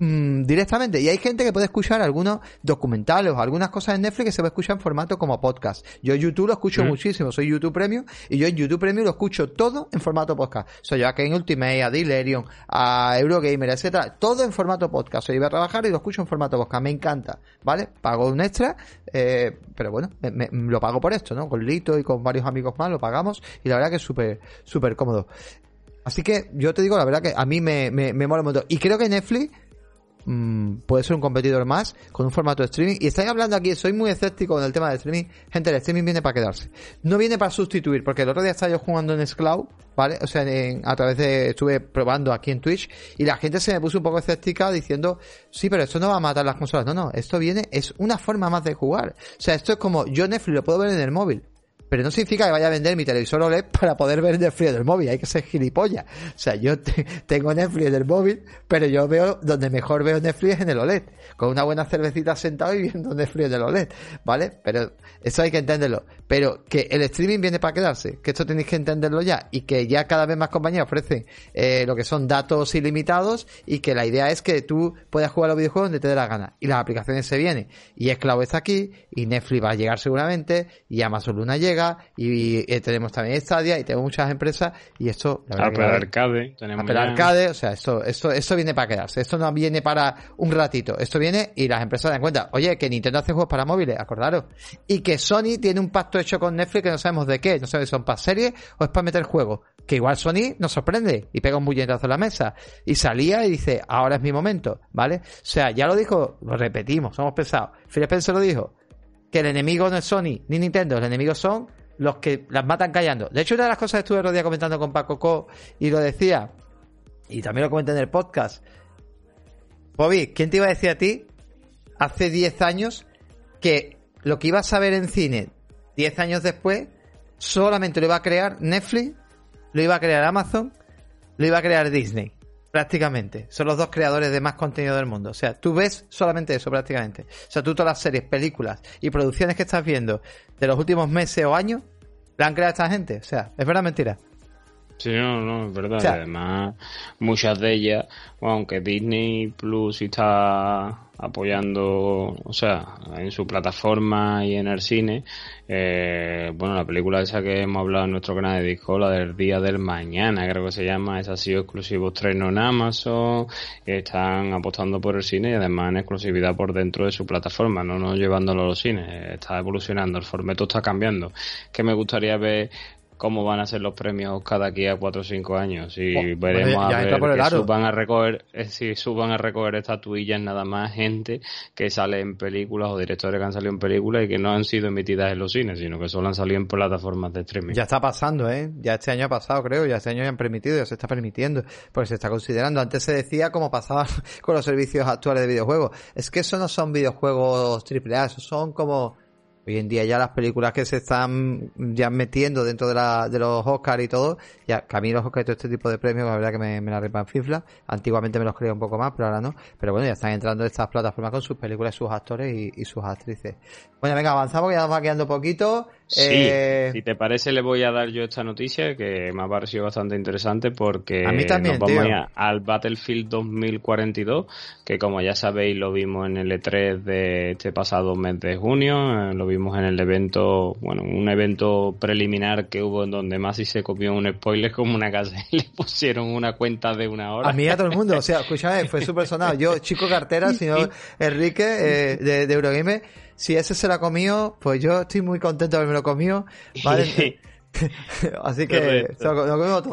A: Mm, directamente. Y hay gente que puede escuchar algunos documentales o algunas cosas en Netflix que se va a escuchar en formato como podcast. Yo en YouTube lo escucho mm. muchísimo, soy YouTube Premium y yo en YouTube Premium lo escucho todo en formato podcast. Soy yo aquí en Ultimate, a Delirium, a Eurogamer, etcétera, todo en formato podcast. Soy iba a trabajar y lo escucho en formato podcast. Me encanta, ¿vale? Pago un extra, eh, pero bueno, lo pago por esto, ¿no? Con Lito y con varios amigos más lo pagamos y la verdad que es súper, súper cómodo. Así que yo te digo la verdad que a mí me, me, me mola un montón. Y creo que Netflix Mm, puede ser un competidor más con un formato de streaming. Y estáis hablando aquí, soy muy escéptico con el tema del streaming. Gente, el streaming viene para quedarse. No viene para sustituir, porque el otro día estaba yo jugando en Scloud, ¿vale? O sea, a través de, estuve probando aquí en Twitch y la gente se me puso un poco escéptica diciendo, sí, pero esto no va a matar las consolas. No, no, esto viene, es una forma más de jugar. O sea, esto es como, yo Netflix lo puedo ver en el móvil pero no significa que vaya a vender mi televisor OLED para poder ver Netflix del móvil. Hay que ser gilipollas. O sea, yo tengo Netflix del móvil, pero yo veo donde mejor veo Netflix es en el OLED. Con una buena cervecita sentado y viendo Netflix en el OLED. ¿Vale? Pero eso hay que entenderlo. Pero que el streaming viene para quedarse. Que esto tenéis que entenderlo ya. Y que ya cada vez más compañías ofrecen eh, lo que son datos ilimitados. Y que la idea es que tú puedas jugar los videojuegos donde te dé la gana. Y las aplicaciones se vienen. Y Esclavo está aquí. Y Netflix va a llegar seguramente. Y Amazon Luna llega y, tenemos también Stadia y tenemos muchas empresas y esto
B: Apple Arcade
A: Apple Arcade o sea esto esto esto viene para quedarse esto no viene para un ratito esto viene y las empresas dan cuenta oye que Nintendo hace juegos para móviles acordaros y que Sony tiene un pacto hecho con Netflix que no sabemos de qué no sabemos si son para series o es para meter juegos que igual Sony nos sorprende y pega un bulletazo en la mesa y salía y dice ahora es mi momento ¿vale? o sea ya lo dijo lo repetimos somos pesados. Phil Spencer lo dijo que el enemigo no es Sony ni Nintendo, el enemigo son los que las matan callando. De hecho, una de las cosas que estuve otro día comentando con Paco Co y lo decía, y también lo comenté en el podcast. Bobby, ¿quién te iba a decir a ti hace 10 años que lo que ibas a ver en cine 10 años después solamente lo iba a crear Netflix, lo iba a crear Amazon, lo iba a crear Disney? Prácticamente. Son los dos creadores de más contenido del mundo. O sea, tú ves solamente eso prácticamente. O sea, tú todas las series, películas y producciones que estás viendo de los últimos meses o años, la han creado esta gente. O sea, es verdad mentira.
B: Sí, no, no, es verdad. Además, muchas de ellas, aunque Disney Plus está apoyando, o sea, en su plataforma y en el cine, eh, bueno, la película esa que hemos hablado en nuestro canal de Discord, la del día del mañana, creo que se llama, esa ha sido exclusivo estreno en Amazon, están apostando por el cine y además en exclusividad por dentro de su plataforma, no, no llevándolo a los cines, está evolucionando, el formato está cambiando. Que me gustaría ver cómo van a ser los premios cada aquí a 4 o 5 años. Y oh, veremos a ver que suban a recoger eh, si suban a recoger estatuillas nada más gente que sale en películas o directores que han salido en películas y que no han sido emitidas en los cines sino que solo han salido en plataformas de streaming.
A: Ya está pasando eh ya este año ha pasado creo ya este año ya han permitido ya se está permitiendo porque se está considerando. Antes se decía como pasaba con los servicios actuales de videojuegos. Es que eso no son videojuegos AAA eso son como Hoy en día ya las películas que se están ya metiendo dentro de, la, de los Oscars y todo, ya que a mí los Oscars y todo este tipo de premios, la verdad que me, me la repan fifla. Antiguamente me los creía un poco más, pero ahora no. Pero bueno, ya están entrando estas plataformas con sus películas, sus actores y, sus actrices. Bueno, venga, avanzamos, que ya nos va quedando poquito.
B: Sí, eh, si te parece le voy a dar yo esta noticia que me ha parecido bastante interesante porque
A: a mí también,
B: nos vamos al Battlefield 2042 que como ya sabéis lo vimos en el E3 de este pasado mes de junio, eh, lo vimos en el evento, bueno, un evento preliminar que hubo en donde Masi se copió un spoiler como una casa y le pusieron una cuenta de una hora.
A: A mí a todo el mundo, o sea, escúchame, fue súper sonado. Yo, chico cartera, señor Enrique eh, de, de Eurogame si ese se lo ha comido, pues yo estoy muy contento de haberme lo comido. ¿vale? Así que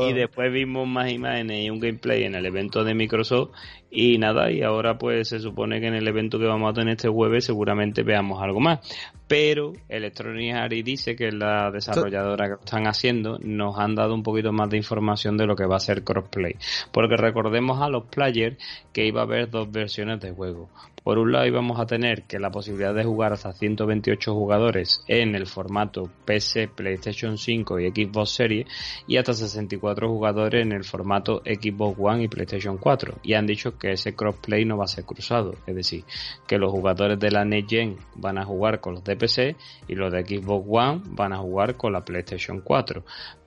B: Y después vimos más imágenes y un gameplay en el evento de Microsoft y nada, y ahora pues se supone que en el evento que vamos a tener este jueves seguramente veamos algo más. Pero Electronic Arts dice que la desarrolladora que están haciendo nos han dado un poquito más de información de lo que va a ser crossplay. Porque recordemos a los players que iba a haber dos versiones de juego. Por un lado íbamos a tener que la posibilidad de jugar hasta 128 jugadores en el formato PC, PlayStation 5 y Xbox Series y hasta 64 jugadores en el formato Xbox One y PlayStation 4. Y han dicho que ese crossplay no va a ser cruzado, es decir, que los jugadores de la Next Gen van a jugar con los de y los de Xbox One van a jugar con la PlayStation 4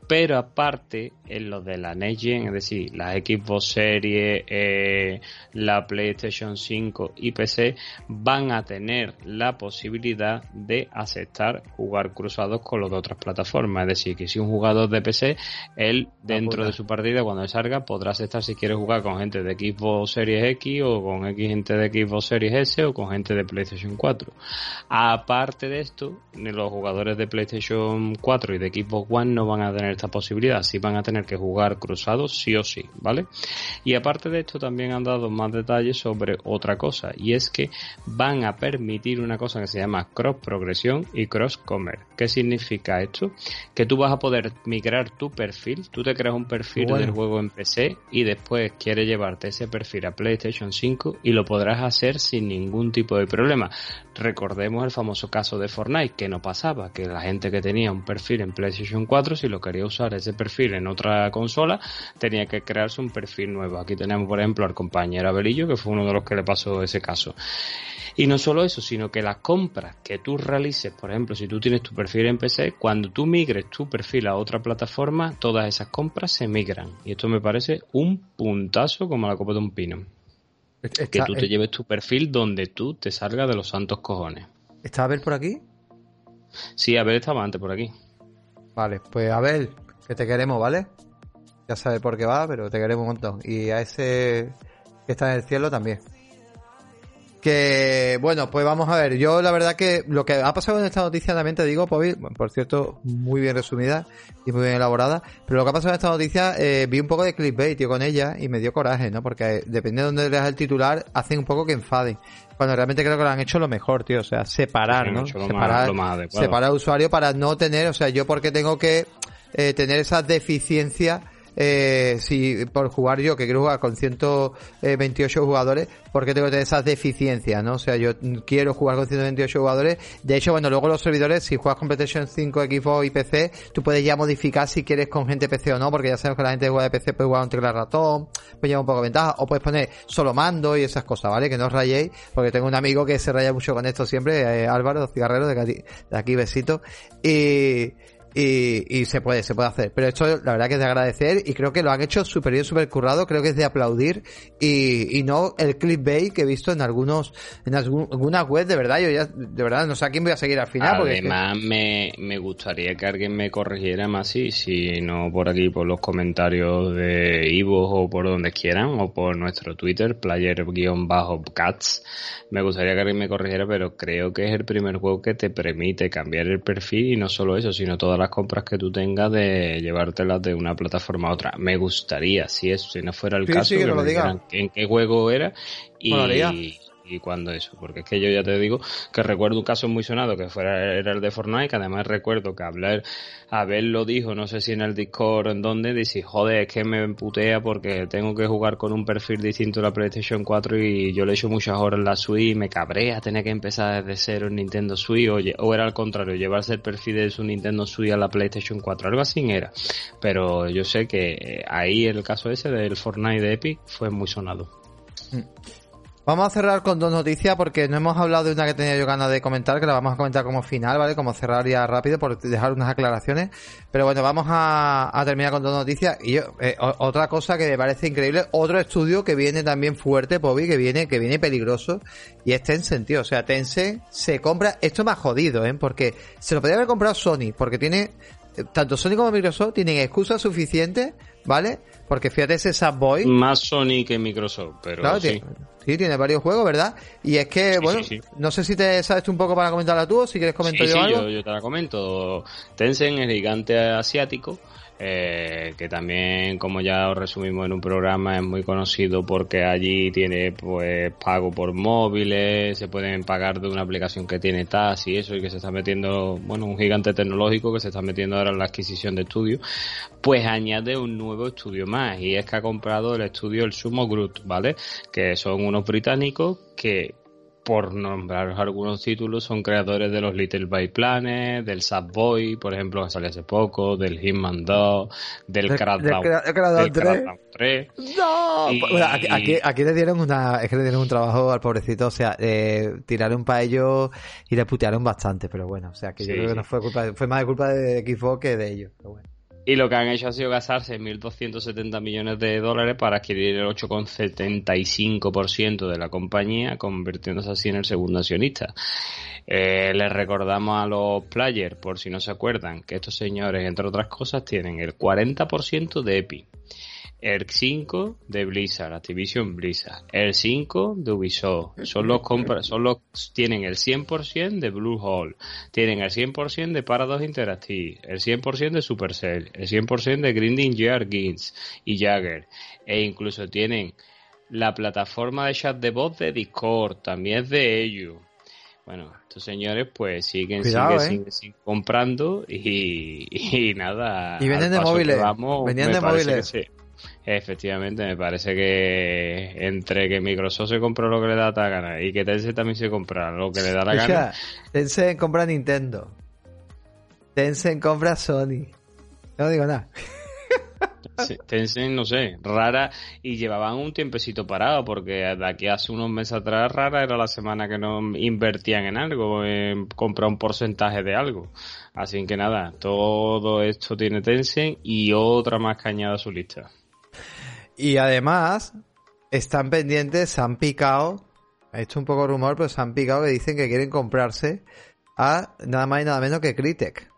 B: pero aparte en lo de la Next Gen, es decir, la Xbox Series, eh, la PlayStation 5 y PC van a tener la posibilidad de aceptar jugar cruzados con los de otras plataformas, es decir, que si un jugador de PC, él dentro de su partida cuando salga podrá aceptar si quiere jugar con gente de Xbox Series X o con X gente de Xbox Series S o con gente de PlayStation 4. Aparte de esto, los jugadores de PlayStation 4 y de Xbox One no van a tener esta posibilidad, si van a tener que jugar cruzados sí o sí, ¿vale? Y aparte de esto también han dado más detalles sobre otra cosa, y es que van a permitir una cosa que se llama cross progresión y cross commerce. ¿Qué significa esto? Que tú vas a poder migrar tu perfil, tú te creas un perfil del juego en PC y después quieres llevarte ese perfil a PlayStation 5 y lo podrás hacer sin ningún tipo de problema. Recordemos el famoso caso de Fortnite, que no pasaba, que la gente que tenía un perfil en PlayStation 4, si lo quería usar ese perfil en otra consola, tenía que crearse un perfil nuevo. Aquí tenemos, por ejemplo, al compañero Abelillo, que fue uno de los que le pasó ese caso. Y no solo eso, sino que las compras que tú realices, por ejemplo, si tú tienes tu perfil en PC, cuando tú migres tu perfil a otra plataforma, todas esas compras se migran. Y esto me parece un puntazo como la copa de un pino. que tú te lleves tu perfil donde tú te salgas de los santos cojones.
A: ¿Está Abel por aquí?
B: Sí, Abel estaba antes por aquí.
A: Vale, pues Abel, que te queremos, ¿vale? Ya sabes por qué va, pero te queremos un montón. Y a ese que está en el cielo también. Que bueno, pues vamos a ver. Yo la verdad que lo que ha pasado en esta noticia también te digo, por cierto, muy bien resumida y muy bien elaborada. Pero lo que ha pasado en esta noticia, eh, vi un poco de clickbait tío, con ella y me dio coraje, ¿no? Porque depende de dónde leas el titular, hacen un poco que enfaden. Cuando realmente creo que lo han hecho lo mejor, tío. O sea, separar, ¿no? Separar, separar al usuario para no tener, o sea, yo porque tengo que eh, tener esa deficiencia eh, si por jugar yo, que quiero jugar con 128 jugadores, porque tengo que tener esas deficiencias, ¿no? O sea, yo quiero jugar con 128 jugadores. De hecho, bueno, luego los servidores, si juegas con PlayStation 5, Xbox y PC, tú puedes ya modificar si quieres con gente PC o no, porque ya sabemos que la gente que juega de PC puede jugar un teclado ratón, pues lleva un poco de ventaja, o puedes poner solo mando y esas cosas, ¿vale? Que no os rayéis, porque tengo un amigo que se raya mucho con esto siempre, eh, Álvaro Cigarrero, de aquí, de aquí besito. Y, y, se puede, se puede hacer. Pero esto la verdad que es de agradecer y creo que lo han hecho súper bien, súper currado, creo que es de aplaudir y, y no el clickbait que he visto en algunos, en algunas webs, de verdad, yo ya, de verdad, no sé a quién voy a seguir al final.
B: Además, me, me gustaría que alguien me corrigiera más si, si no por aquí, por los comentarios de Ivo o por donde quieran, o por nuestro Twitter, player-cats, me gustaría que alguien me corrigiera, pero creo que es el primer juego que te permite cambiar el perfil y no solo eso, sino todas las compras que tú tengas de llevártelas de una plataforma a otra. Me gustaría, si eso, si no fuera el caso, que, me digan en qué juego era y, y cuando eso, porque es que yo ya te digo que recuerdo un caso muy sonado que fuera era el de Fortnite, que además recuerdo que hablar, Abel lo dijo, no sé si en el Discord o en donde, dice, joder, es que me emputea porque tengo que jugar con un perfil distinto a la PlayStation 4 y yo le echo muchas horas en la Switch y me cabrea tener que empezar desde cero en Nintendo Switch o, o era al contrario, llevarse el perfil de su Nintendo Switch a la PlayStation 4, algo así era. Pero yo sé que ahí el caso ese del Fortnite de Epic fue muy sonado. Mm.
A: Vamos a cerrar con dos noticias porque no hemos hablado de una que tenía yo ganas de comentar, que la vamos a comentar como final, ¿vale? Como cerrar ya rápido por dejar unas aclaraciones. Pero bueno, vamos a, terminar con dos noticias. Y yo, eh, otra cosa que me parece increíble, otro estudio que viene también fuerte, Bobby, que viene, que viene peligroso, y es Tencent, tío. O sea, Tencent se compra, esto ha jodido, ¿eh? Porque se lo podría haber comprado Sony, porque tiene, eh, tanto Sony como Microsoft tienen excusas suficientes, ¿vale? Porque fíjate ese Subboy.
B: Más Sony que Microsoft, pero sí.
A: Sí, tiene varios juegos, ¿verdad? Y es que, bueno, no sé si te sabes tú un poco para comentarla tú o si quieres comentar yo algo.
B: Yo, yo te la comento. Tencent, el gigante asiático, eh, que también, como ya os resumimos en un programa, es muy conocido porque allí tiene pues pago por móviles, se pueden pagar de una aplicación que tiene TAS y eso, y que se está metiendo, bueno, un gigante tecnológico que se está metiendo ahora en la adquisición de estudios, pues añade un nuevo estudio más, y es que ha comprado el estudio El Sumo Group, ¿vale? Que son unos británicos que por nombrar algunos títulos, son creadores de los Little By Planet, del Boy, por ejemplo, que salió hace poco, del Hitman 2, del Crackdown,
A: 3. ¡No! Pues, aquí, le dieron una, es que le dieron un trabajo al pobrecito, o sea, eh, tiraron para ellos y le putearon bastante, pero bueno, o sea, que yo creo que no fue culpa, fue más de culpa de Xbox que de ellos, pero bueno.
B: Y lo que han hecho ha sido gastarse 1.270 millones de dólares para adquirir el 8,75% de la compañía, convirtiéndose así en el segundo accionista. Eh, les recordamos a los players, por si no se acuerdan, que estos señores, entre otras cosas, tienen el 40% de EPI el 5 de Blizzard, Activision Blizzard, el 5 de Ubisoft, son los compras, son los, tienen el 100% de Bluehole, tienen el 100% de Paradox Interactive, el 100% de Supercell, el 100% de Grinding Gear Games y Jagger, e incluso tienen la plataforma de chat de voz de Discord, también es de ellos. Bueno, estos señores pues siguen, siguen, ¿eh? siguen, comprando y, nada.
A: Y venden de móviles. Venían de móviles.
B: Efectivamente, me parece que entre que Microsoft se compró lo que le da la gana y que Tencent también se compra lo que le da la gana.
A: Tencent compra Nintendo. Tencent compra Sony. No digo nada.
B: Tencent, no sé, rara y llevaban un tiempecito parado porque de aquí hace unos meses atrás rara era la semana que no invertían en algo, en comprar un porcentaje de algo. Así que nada, todo esto tiene Tencent y otra más cañada a su lista.
A: Y además, están pendientes, se han picado, ha hecho un poco rumor, pero se han picado que dicen que quieren comprarse a nada más y nada menos que Crytek.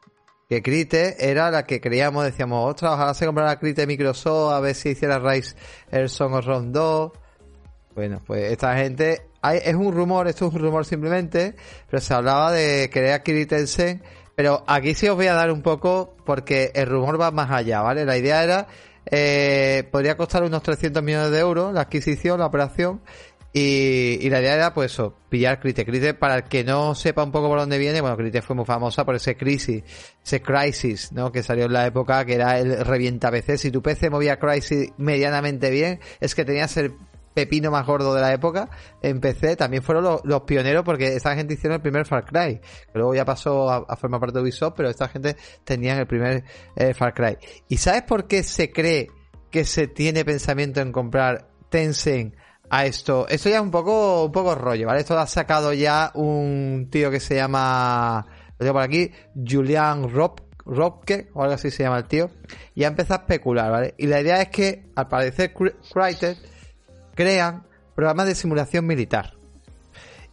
A: Que Crytek era la que creíamos, decíamos, ostras, ojalá se comprara Crytek Microsoft a ver si hiciera Rise el Song Round 2. Bueno, pues esta gente, es un rumor, esto es un rumor simplemente, pero se hablaba de crear Crytek pero aquí sí os voy a dar un poco porque el rumor va más allá, ¿vale? La idea era eh, podría costar unos 300 millones de euros la adquisición, la operación. Y, la idea era, pues eso, pillar Crite. Crite, para el que no sepa un poco por dónde viene, bueno, Crite fue muy famosa por ese crisis, ese crisis, ¿no? Que salió en la época que era el revienta PC. Si tu PC movía crisis medianamente bien, es que tenías el pepino más gordo de la época en PC, también fueron los, pioneros porque esta gente hicieron el primer Far Cry, que luego ya pasó a, formar parte de Ubisoft, pero esta gente tenían el primer eh, Far Cry. ¿Y sabes por qué se cree que se tiene pensamiento en comprar Tencent a esto? Esto ya es un poco, un poco rollo, ¿vale? Esto lo ha sacado ya un tío que se llama, lo tengo por aquí, Julian Rob, Robke, o algo así se llama el tío, y ha empezado a especular, ¿vale? Y la idea es que, al parecer, Crytek crean programas de simulación militar.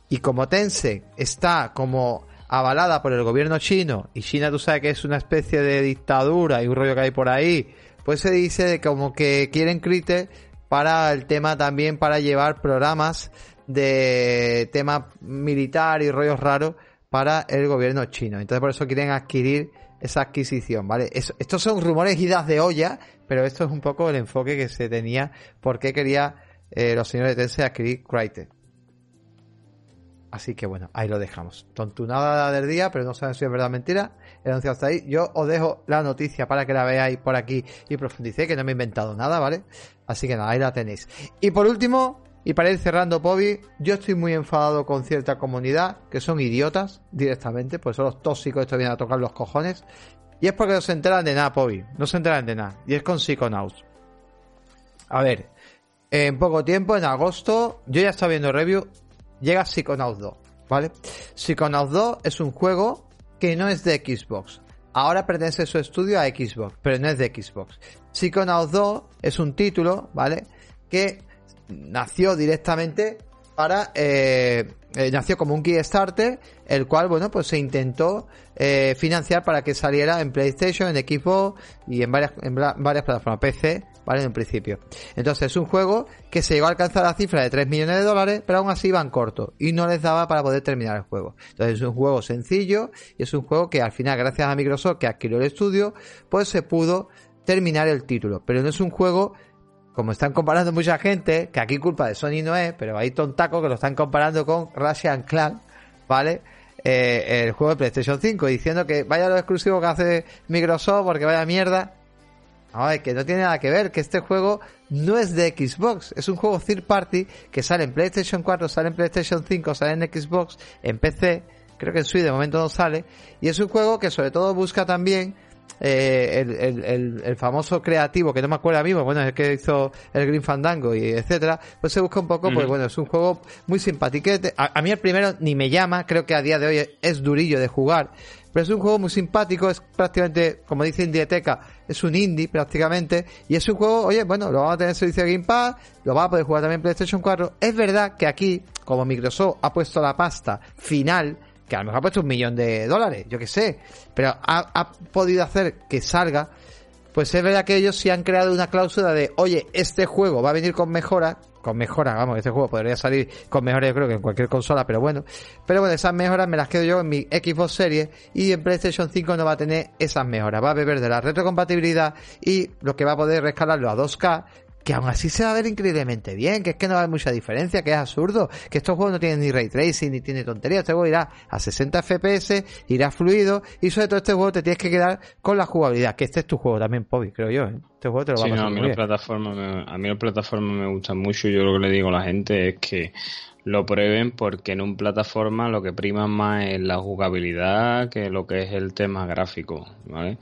A: Y como Tencent está como avalada por el gobierno chino, y China tú sabes que es una especie de dictadura y un rollo que hay por ahí, pues se dice de como que quieren Crytek para el tema también para llevar programas de tema militar y rollos raros para el gobierno chino. Entonces por eso quieren adquirir esa adquisición, ¿vale? estos son rumores idas de olla, pero esto es un poco el enfoque que se tenía porque quería eh, los señores de Tencent adquirir Crytek. Así que bueno, ahí lo dejamos. Tontunada del día, pero no saben si es verdad o mentira. El anuncio hasta ahí. Yo os dejo la noticia para que la veáis por aquí y profundicéis, que no me he inventado nada, ¿vale? Así que nada, ahí la tenéis. Y por último, y para ir cerrando, Pobi, yo estoy muy enfadado con cierta comunidad que son idiotas directamente, pues son los tóxicos, esto viene a tocar los cojones. Y es porque no se enteran de nada, Pobi. No se enteran de nada. Y es con Psychonauts. A ver, en poco tiempo, en agosto, yo ya estaba viendo review, llega Psychonauts 2, ¿vale? Psychonauts 2 es un juego que no es de Xbox. Ahora pertenece su estudio a Xbox, pero no es de Xbox. Psychonauts 2 es un título, ¿vale? Que nació directamente para eh, eh, nació como un Kickstarter el cual bueno pues se intentó eh, financiar para que saliera en PlayStation en Xbox y en varias en varias plataformas PC vale en un principio entonces es un juego que se llegó a alcanzar la cifra de 3 millones de dólares pero aún así iban corto y no les daba para poder terminar el juego entonces es un juego sencillo y es un juego que al final gracias a Microsoft que adquirió el estudio pues se pudo terminar el título pero no es un juego como están comparando mucha gente, que aquí culpa de Sony no es, pero hay tontacos que lo están comparando con Russian Clan, ¿vale? Eh, el juego de PlayStation 5, diciendo que vaya lo exclusivo que hace Microsoft porque vaya mierda. Que no tiene nada que ver, que este juego no es de Xbox, es un juego third party que sale en PlayStation 4, sale en PlayStation 5, sale en Xbox, en PC, creo que en Switch de momento no sale, y es un juego que sobre todo busca también eh, el, el, famoso creativo, que no me acuerdo mismo, bueno, es el que hizo el Green Fandango y etcétera, pues se busca un poco, pues bueno, es un juego muy simpático. A, mí el primero ni me llama, creo que a día de hoy es durillo de jugar, pero es un juego muy simpático, es prácticamente, como dice Indieteca, es un indie prácticamente, y es un juego, oye, bueno, lo vamos a tener en servicio de Game Pass, lo va a poder jugar también en PlayStation 4. Es verdad que aquí, como Microsoft ha puesto la pasta final, que a lo mejor ha puesto un millón de dólares, yo que sé, pero ha, podido hacer que salga, pues es verdad que ellos sí han creado una cláusula de, oye, este juego va a venir con mejora, con mejora, vamos, este juego podría salir con mejora yo creo que en cualquier consola, pero bueno, pero bueno, esas mejoras me las quedo yo en mi Xbox Series y en PlayStation 5 no va a tener esas mejoras, va a beber de la retrocompatibilidad y lo que va a poder rescalarlo a 2K, que aún así se va a ver increíblemente bien, que es que no hay mucha diferencia, que es absurdo, que estos juegos no tienen ni ray tracing ni tiene tontería, este juego irá a 60 FPS, irá fluido y sobre todo este juego te tienes que quedar con la jugabilidad, que este es tu juego también, Pobi, creo yo, ¿eh? Este juego te lo va a pasar
B: a mí las plataformas me, gustan mucho, yo lo que le digo a la gente es que lo prueben porque en un plataforma lo que prima más es la jugabilidad que lo que es el tema gráfico, ¿vale?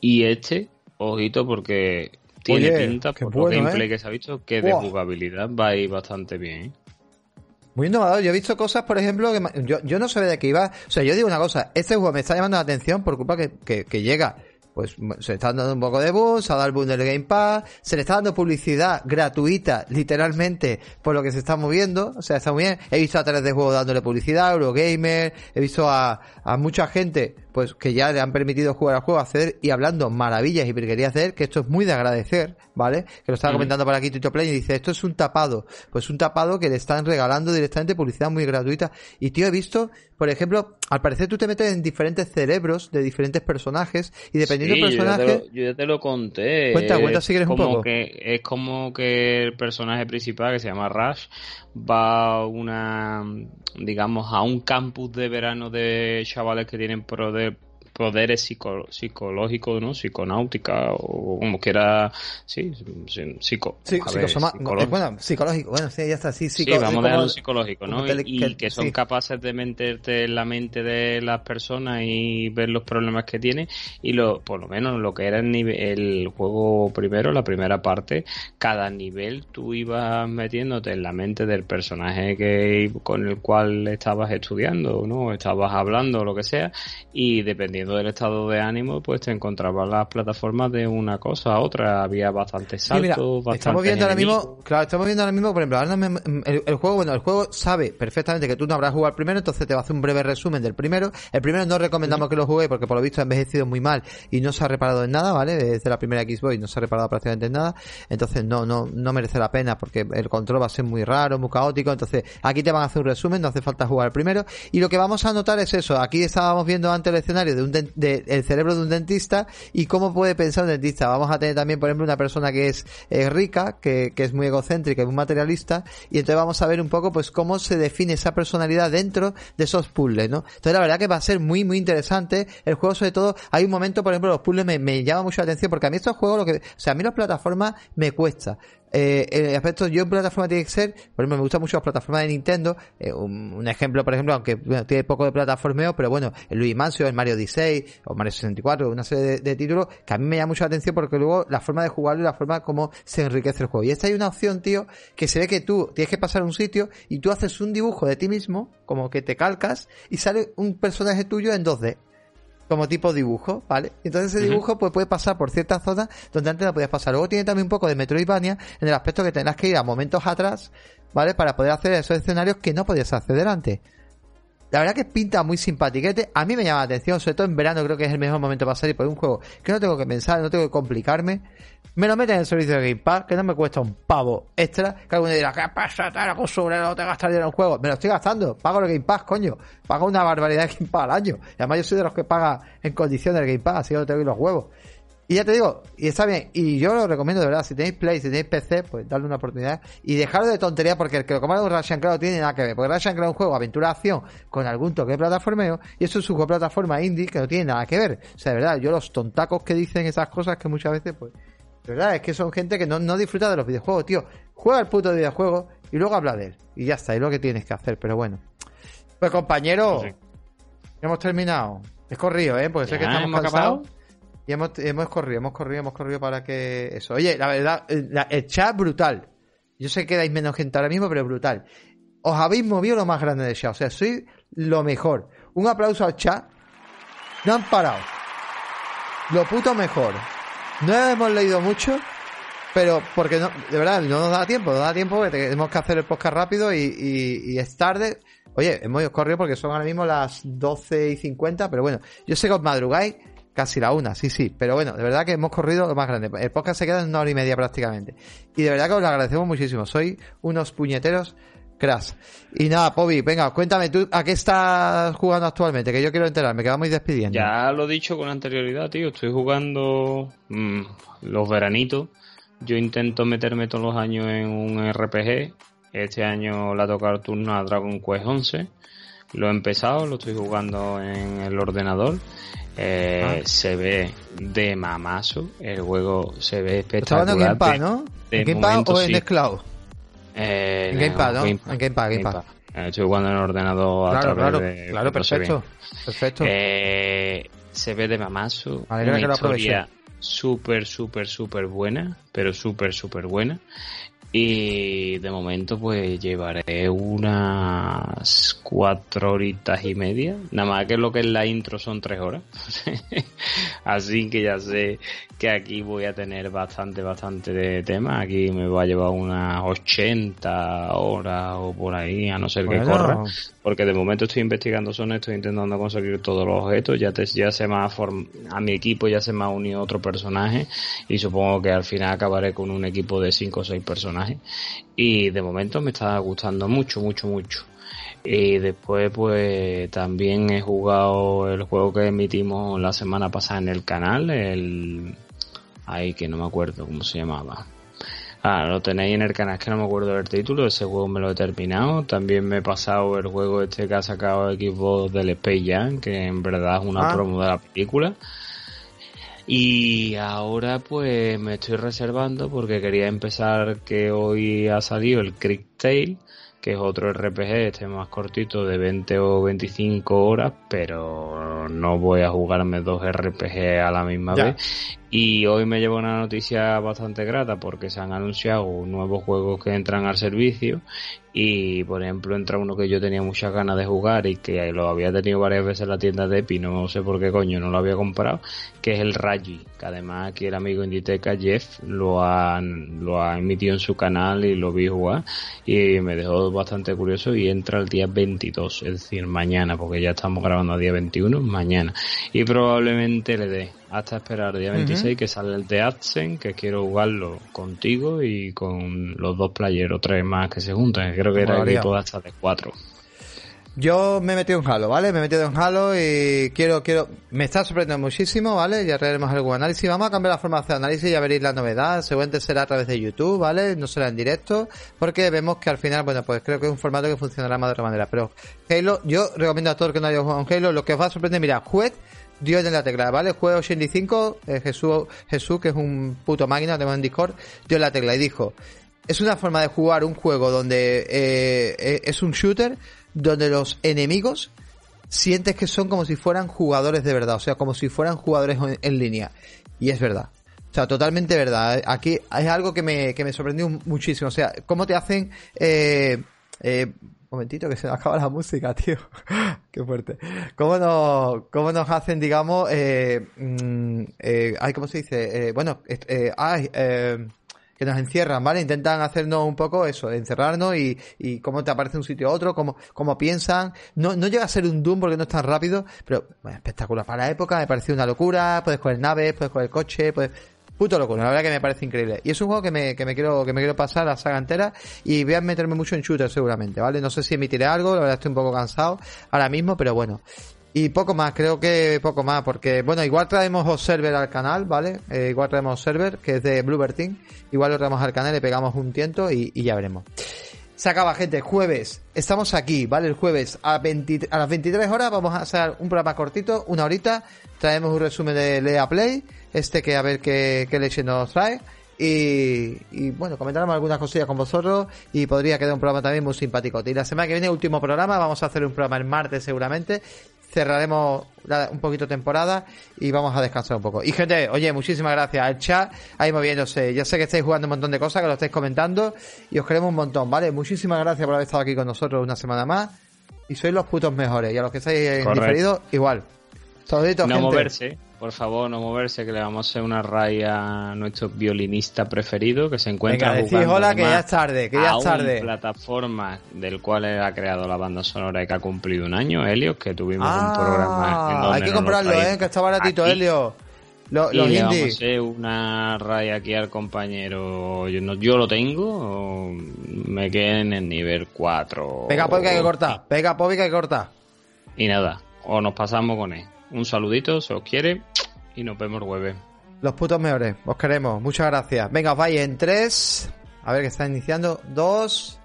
B: Y este, ojito porque tiene pinta, por gameplay ¿eh? que se ha visto, que de jugabilidad va a ir bastante bien. ¿eh?
A: Muy innovador. Yo he visto cosas, por ejemplo, que yo, yo no sabía de qué iba. O sea, yo digo una cosa, este juego me está llamando la atención por culpa que, que, llega pues se le está dando un poco de buzz, se ha dado el boom del Game Pass, se le está dando publicidad gratuita, literalmente, por lo que se está moviendo, o sea, está muy bien. He visto a través de juego dándole publicidad, Eurogamer, he visto a, a mucha gente pues que ya le han permitido jugar al juego, hacer y hablando maravillas y de él, que esto es muy de agradecer, ¿vale? Que lo estaba comentando por aquí Tito Play y dice, esto es un tapado, pues un tapado que le están regalando directamente publicidad muy gratuita. Y tío, he visto, por ejemplo, al parecer tú te metes en diferentes cerebros de diferentes personajes y dependiendo del personaje...
B: Yo ya, te lo, conté.
A: Cuenta, cuenta si quieres un poco.
B: Que, es como que el personaje principal, que se llama Rush, va a una, digamos, a un campus de verano de chavales que tienen poder poderes psicológicos, ¿no? Psiconáutica o como quiera, sí, psico,
A: sí, bueno, psicológico, bueno, sí, ya está, sí,
B: sí, vamos a dejarlo psicológico, ¿no? Y, que son capaces de meterte en la mente de las personas y ver los problemas que tienen y lo, por lo menos lo que era el, nivel, el juego primero, la primera parte, cada nivel tú ibas metiéndote en la mente del personaje que con el cual estabas estudiando, ¿no? Estabas hablando o lo que sea y dependiendo dependiendo del estado de ánimo, pues te encontrabas las plataformas de una cosa a otra. Había bastante saltos,
A: sí, Estamos viendo ahora mismo, claro, estamos viendo ahora mismo, por ejemplo, ahora el, juego, bueno, el juego sabe perfectamente que tú no habrás jugado el primero, entonces te va a hacer un breve resumen del primero. El primero no recomendamos que lo juguéis porque por lo visto ha envejecido muy mal y no se ha reparado en nada, ¿vale? Desde la primera Xbox no se ha reparado prácticamente en nada. Entonces no, no, no merece la pena porque el control va a ser muy raro, muy caótico. Entonces aquí te van a hacer un resumen, no hace falta jugar el primero. Y lo que vamos a notar es eso. Aquí estábamos viendo antes el escenario de un de, el cerebro de un dentista y cómo puede pensar un dentista. Vamos a tener también, por ejemplo, una persona que es rica, que, que es muy egocéntrica muy materialista. Y entonces vamos a ver un poco pues cómo se define esa personalidad dentro de esos puzzles, ¿no? Entonces la verdad que va a ser muy, muy interesante. El juego sobre todo, hay un momento, por ejemplo, los puzzles me, me llama mucho la atención porque a mí estos juegos, lo que, o sea, a mí las plataformas me cuesta. Eh, el aspecto, yo en plataforma tiene que ser, por ejemplo, me gustan mucho las plataformas de Nintendo. Eh, un, ejemplo, por ejemplo, aunque tiene poco de plataformeo, pero bueno, el Luigi Mansion, el Mario Odyssey o Mario 64, una serie de, títulos que a mí me llama mucho la atención porque luego la forma de jugarlo y la forma como se enriquece el juego. Y esta hay una opción, tío, que se ve que tú tienes que pasar un sitio y tú haces un dibujo de ti mismo, como que te calcas, y sale un personaje tuyo en 2D como tipo dibujo, ¿vale? Entonces ese dibujo pues puede pasar por ciertas zonas donde antes no podías pasar. Luego tiene también un poco de Metroidvania en el aspecto que tendrás que ir a momentos atrás, ¿vale? Para poder hacer esos escenarios que no podías acceder antes. La verdad que pinta muy simpatiquete. A mí me llama la atención, sobre todo en verano creo que es el mejor momento para salir por un juego que no tengo que pensar, no tengo que complicarme. Me lo meten en el servicio de Game Pass, que no me cuesta un pavo extra. Que alguno dirá, ¿qué pasa? Hago sobre, no te gastas en un juego. Me lo estoy gastando. Pago el Game Pass, coño. Pago una barbaridad de Game Pass al año. Y además yo soy de los que paga en condiciones el Game Pass, así que no te doy los huevos. Y ya te digo, y está bien, y yo lo recomiendo de verdad, si tenéis Play, si tenéis PC, pues darle una oportunidad y dejarlo de tontería porque el que lo compara un Russian Crown tiene nada que ver, porque Russian Crown es un juego aventura acción con algún toque de plataformeo y eso es un juego de plataforma indie que no tiene nada que ver. O sea, de verdad, yo los tontacos que dicen esas cosas que muchas veces, pues, verdad, es que son gente que no, no disfruta de los videojuegos, tío. Juega el puto videojuego y luego habla de él. Y ya está, es lo que tienes que hacer, pero bueno. Pues compañero, hemos terminado. Es corrido, ¿eh? Porque sé que estamos cansados. Y hemos, hemos corrido, hemos corrido, hemos corrido para que eso. Oye, la verdad, el chat brutal. Yo sé que dais menos gente ahora mismo, pero brutal. Os habéis movido lo más grande del chat. O sea, soy lo mejor. Un aplauso al chat. No han parado. Lo puto mejor. No hemos leído mucho, pero porque no, de verdad, no nos da tiempo, no da tiempo porque tenemos que hacer el podcast rápido y, y, es tarde. Oye, hemos corrido porque son ahora mismo las 12 y 50, pero bueno, yo sé que os madrugáis Casi la una, sí, sí. Pero bueno, de verdad que hemos corrido lo más grande. El podcast se queda en una hora y media prácticamente. Y de verdad que os lo agradecemos muchísimo. Soy unos puñeteros crash. Y nada, Pobi, venga, cuéntame tú a qué estás jugando actualmente, que yo quiero enterarme, que vamos despidiendo.
B: Ya lo he dicho con anterioridad, tío. Estoy jugando mm, los veranitos. Yo intento meterme todos los años en un RPG. Este año le ha tocado el turno a Dragon Quest 11. Lo he empezado, lo estoy jugando en el ordenador eh, se ve de mamazo, el juego se ve espectacular.
A: en Game Pass, ¿no? ¿En Game Pass o en Cloud?
B: Eh,
A: en Game Pass, ¿no? en Game Pass, Game Pass.
B: Eh, estoy jugando en el ordenador a través
A: claro,
B: de...
A: Claro, perfecto. Perfecto.
B: Eh, se ve de mamazo. una historia súper, súper, súper buena, pero súper, súper buena. Y de momento pues llevaré unas cuatro horitas y media. Nada más que lo que es la intro son tres horas. Así que ya sé que aquí voy a tener bastante, bastante de tema. Aquí me va a llevar unas 80 horas o por ahí, a no ser que corra. Porque de momento estoy investigando zona, estoy intentando conseguir todos los objetos. Ya, te, ya se me ha a mi equipo ya se me ha unido otro personaje. Y supongo que al final acabaré con un equipo de 5 o 6 personajes. Y de momento me está gustando mucho, mucho, mucho. Y después pues también he jugado el juego que emitimos la semana pasada en el canal, el Ay, que no me acuerdo cómo se llamaba. Ah, lo tenéis en el canal, que no me acuerdo del título, ese juego me lo he terminado. También me he pasado el juego este que ha sacado Xbox del Space Jam, que en verdad es una ah. promo de la película. Y ahora pues me estoy reservando porque quería empezar que hoy ha salido el Crick Tale que es otro RPG, este más cortito de 20 o 25 horas, pero no voy a jugarme dos RPG a la misma vez. Y hoy me llevo una noticia bastante grata porque se han anunciado nuevos juegos que entran al servicio y por ejemplo entra uno que yo tenía muchas ganas de jugar y que lo había tenido varias veces en la tienda de Epi, no sé por qué coño no lo había comprado, que es el Raji, que además aquí el amigo Inditeca Jeff lo ha, lo ha emitido en su canal y lo vi jugar y me dejó bastante curioso y entra el día 22, es decir, mañana, porque ya estamos grabando a día 21, mañana. Y probablemente le dé hasta esperar el día 26 que sale el de Adsen, que quiero jugarlo contigo y con los dos players o tres más que se juntan, creo que era el equipo hasta de cuatro.
A: Yo me he metido en Halo, ¿vale? Me he metido en Halo y quiero, quiero, me está sorprendiendo muchísimo, ¿vale? Ya haremos algún análisis. Vamos a cambiar la forma de hacer análisis y ya veréis la novedad. Seguramente será a través de YouTube, ¿vale? No será en directo, porque vemos que al final, bueno, pues creo que es un formato que funcionará más de otra manera. Pero Halo, yo recomiendo a todos que no hayan jugado en Halo, lo que os va a sorprender, mira, juez Dios en la tecla, ¿vale? Juego 85, eh, Jesús, Jesús, que es un puto máquina, tenemos en Discord, dio en la tecla y dijo, es una forma de jugar un juego donde eh, eh, es un shooter, donde los enemigos sientes que son como si fueran jugadores de verdad, o sea, como si fueran jugadores en, línea. Y es verdad. O sea, totalmente verdad. Aquí es algo que me, que me sorprendió muchísimo. O sea, cómo te hacen... Eh, eh, momentito que se me acaba la música, tío. Qué fuerte. ¿Cómo nos, cómo nos hacen, digamos, eh, mm, eh, ay, ¿cómo se dice? Eh, bueno, eh, ay, que nos encierran, ¿vale? Intentan hacernos un poco eso, encerrarnos y, y cómo te aparece un sitio a otro, cómo, cómo piensan. No, no llega a ser un Doom porque no es tan rápido, pero bueno, espectacular. Para la época me pareció una locura, puedes coger naves, puedes coger coche, puedes... Puto locura, la verdad que me parece increíble. Y es un juego que me, que me quiero, que me quiero pasar la saga entera y voy a meterme mucho en shooter seguramente, ¿vale? No sé si emitiré algo, la verdad estoy un poco cansado ahora mismo, pero bueno. Y poco más, creo que poco más, porque bueno, igual traemos Observer al canal, ¿vale? Eh, igual traemos Observer, que es de Bluebird Team. Igual lo traemos al canal, le pegamos un tiento y, ya veremos. Se acaba, gente. Jueves. Estamos aquí, ¿vale? El jueves a, 20, a las 23 horas vamos a hacer un programa cortito, una horita. Traemos un resumen de Lea Play. Este que a ver qué, qué leche nos trae. Y, y, bueno, comentaremos algunas cosillas con vosotros y podría quedar un programa también muy simpático. Y la semana que viene, último programa, vamos a hacer un programa el martes seguramente cerraremos un poquito temporada y vamos a descansar un poco. Y gente, oye, muchísimas gracias. El chat ahí moviéndose. Ya sé que estáis jugando un montón de cosas, que lo estáis comentando y os queremos un montón, ¿vale? Muchísimas gracias por haber estado aquí con nosotros una semana más. Y sois los putos mejores. Y a los que estáis en diferido, igual.
B: Saluditos, no moverse, por favor, no moverse, que le vamos a hacer una raya a nuestro violinista preferido que se encuentra
A: Venga, jugando hola, que ya es tarde, que ya es tarde.
B: plataforma del cual él ha creado la banda sonora y que ha cumplido un año, Helios, que tuvimos un programa
A: en donde Hay que comprarlo, eh, que está baratito, Helio.
B: Lo, y le vamos a hacer una raya aquí al compañero. Yo, no, yo lo tengo, me quedé en el nivel 4.
A: Pega, pues que hay que cortar. Pega, pues que hay que cortar.
B: Y nada, o nos pasamos con él. Un saludito, se os quiere y nos vemos jueves.
A: Los putos mejores, os queremos. Muchas gracias. Venga, os en 3. A ver que está iniciando. 2.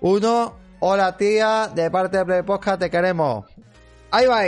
A: 1. Hola tía, de parte de Play te queremos. Ahí va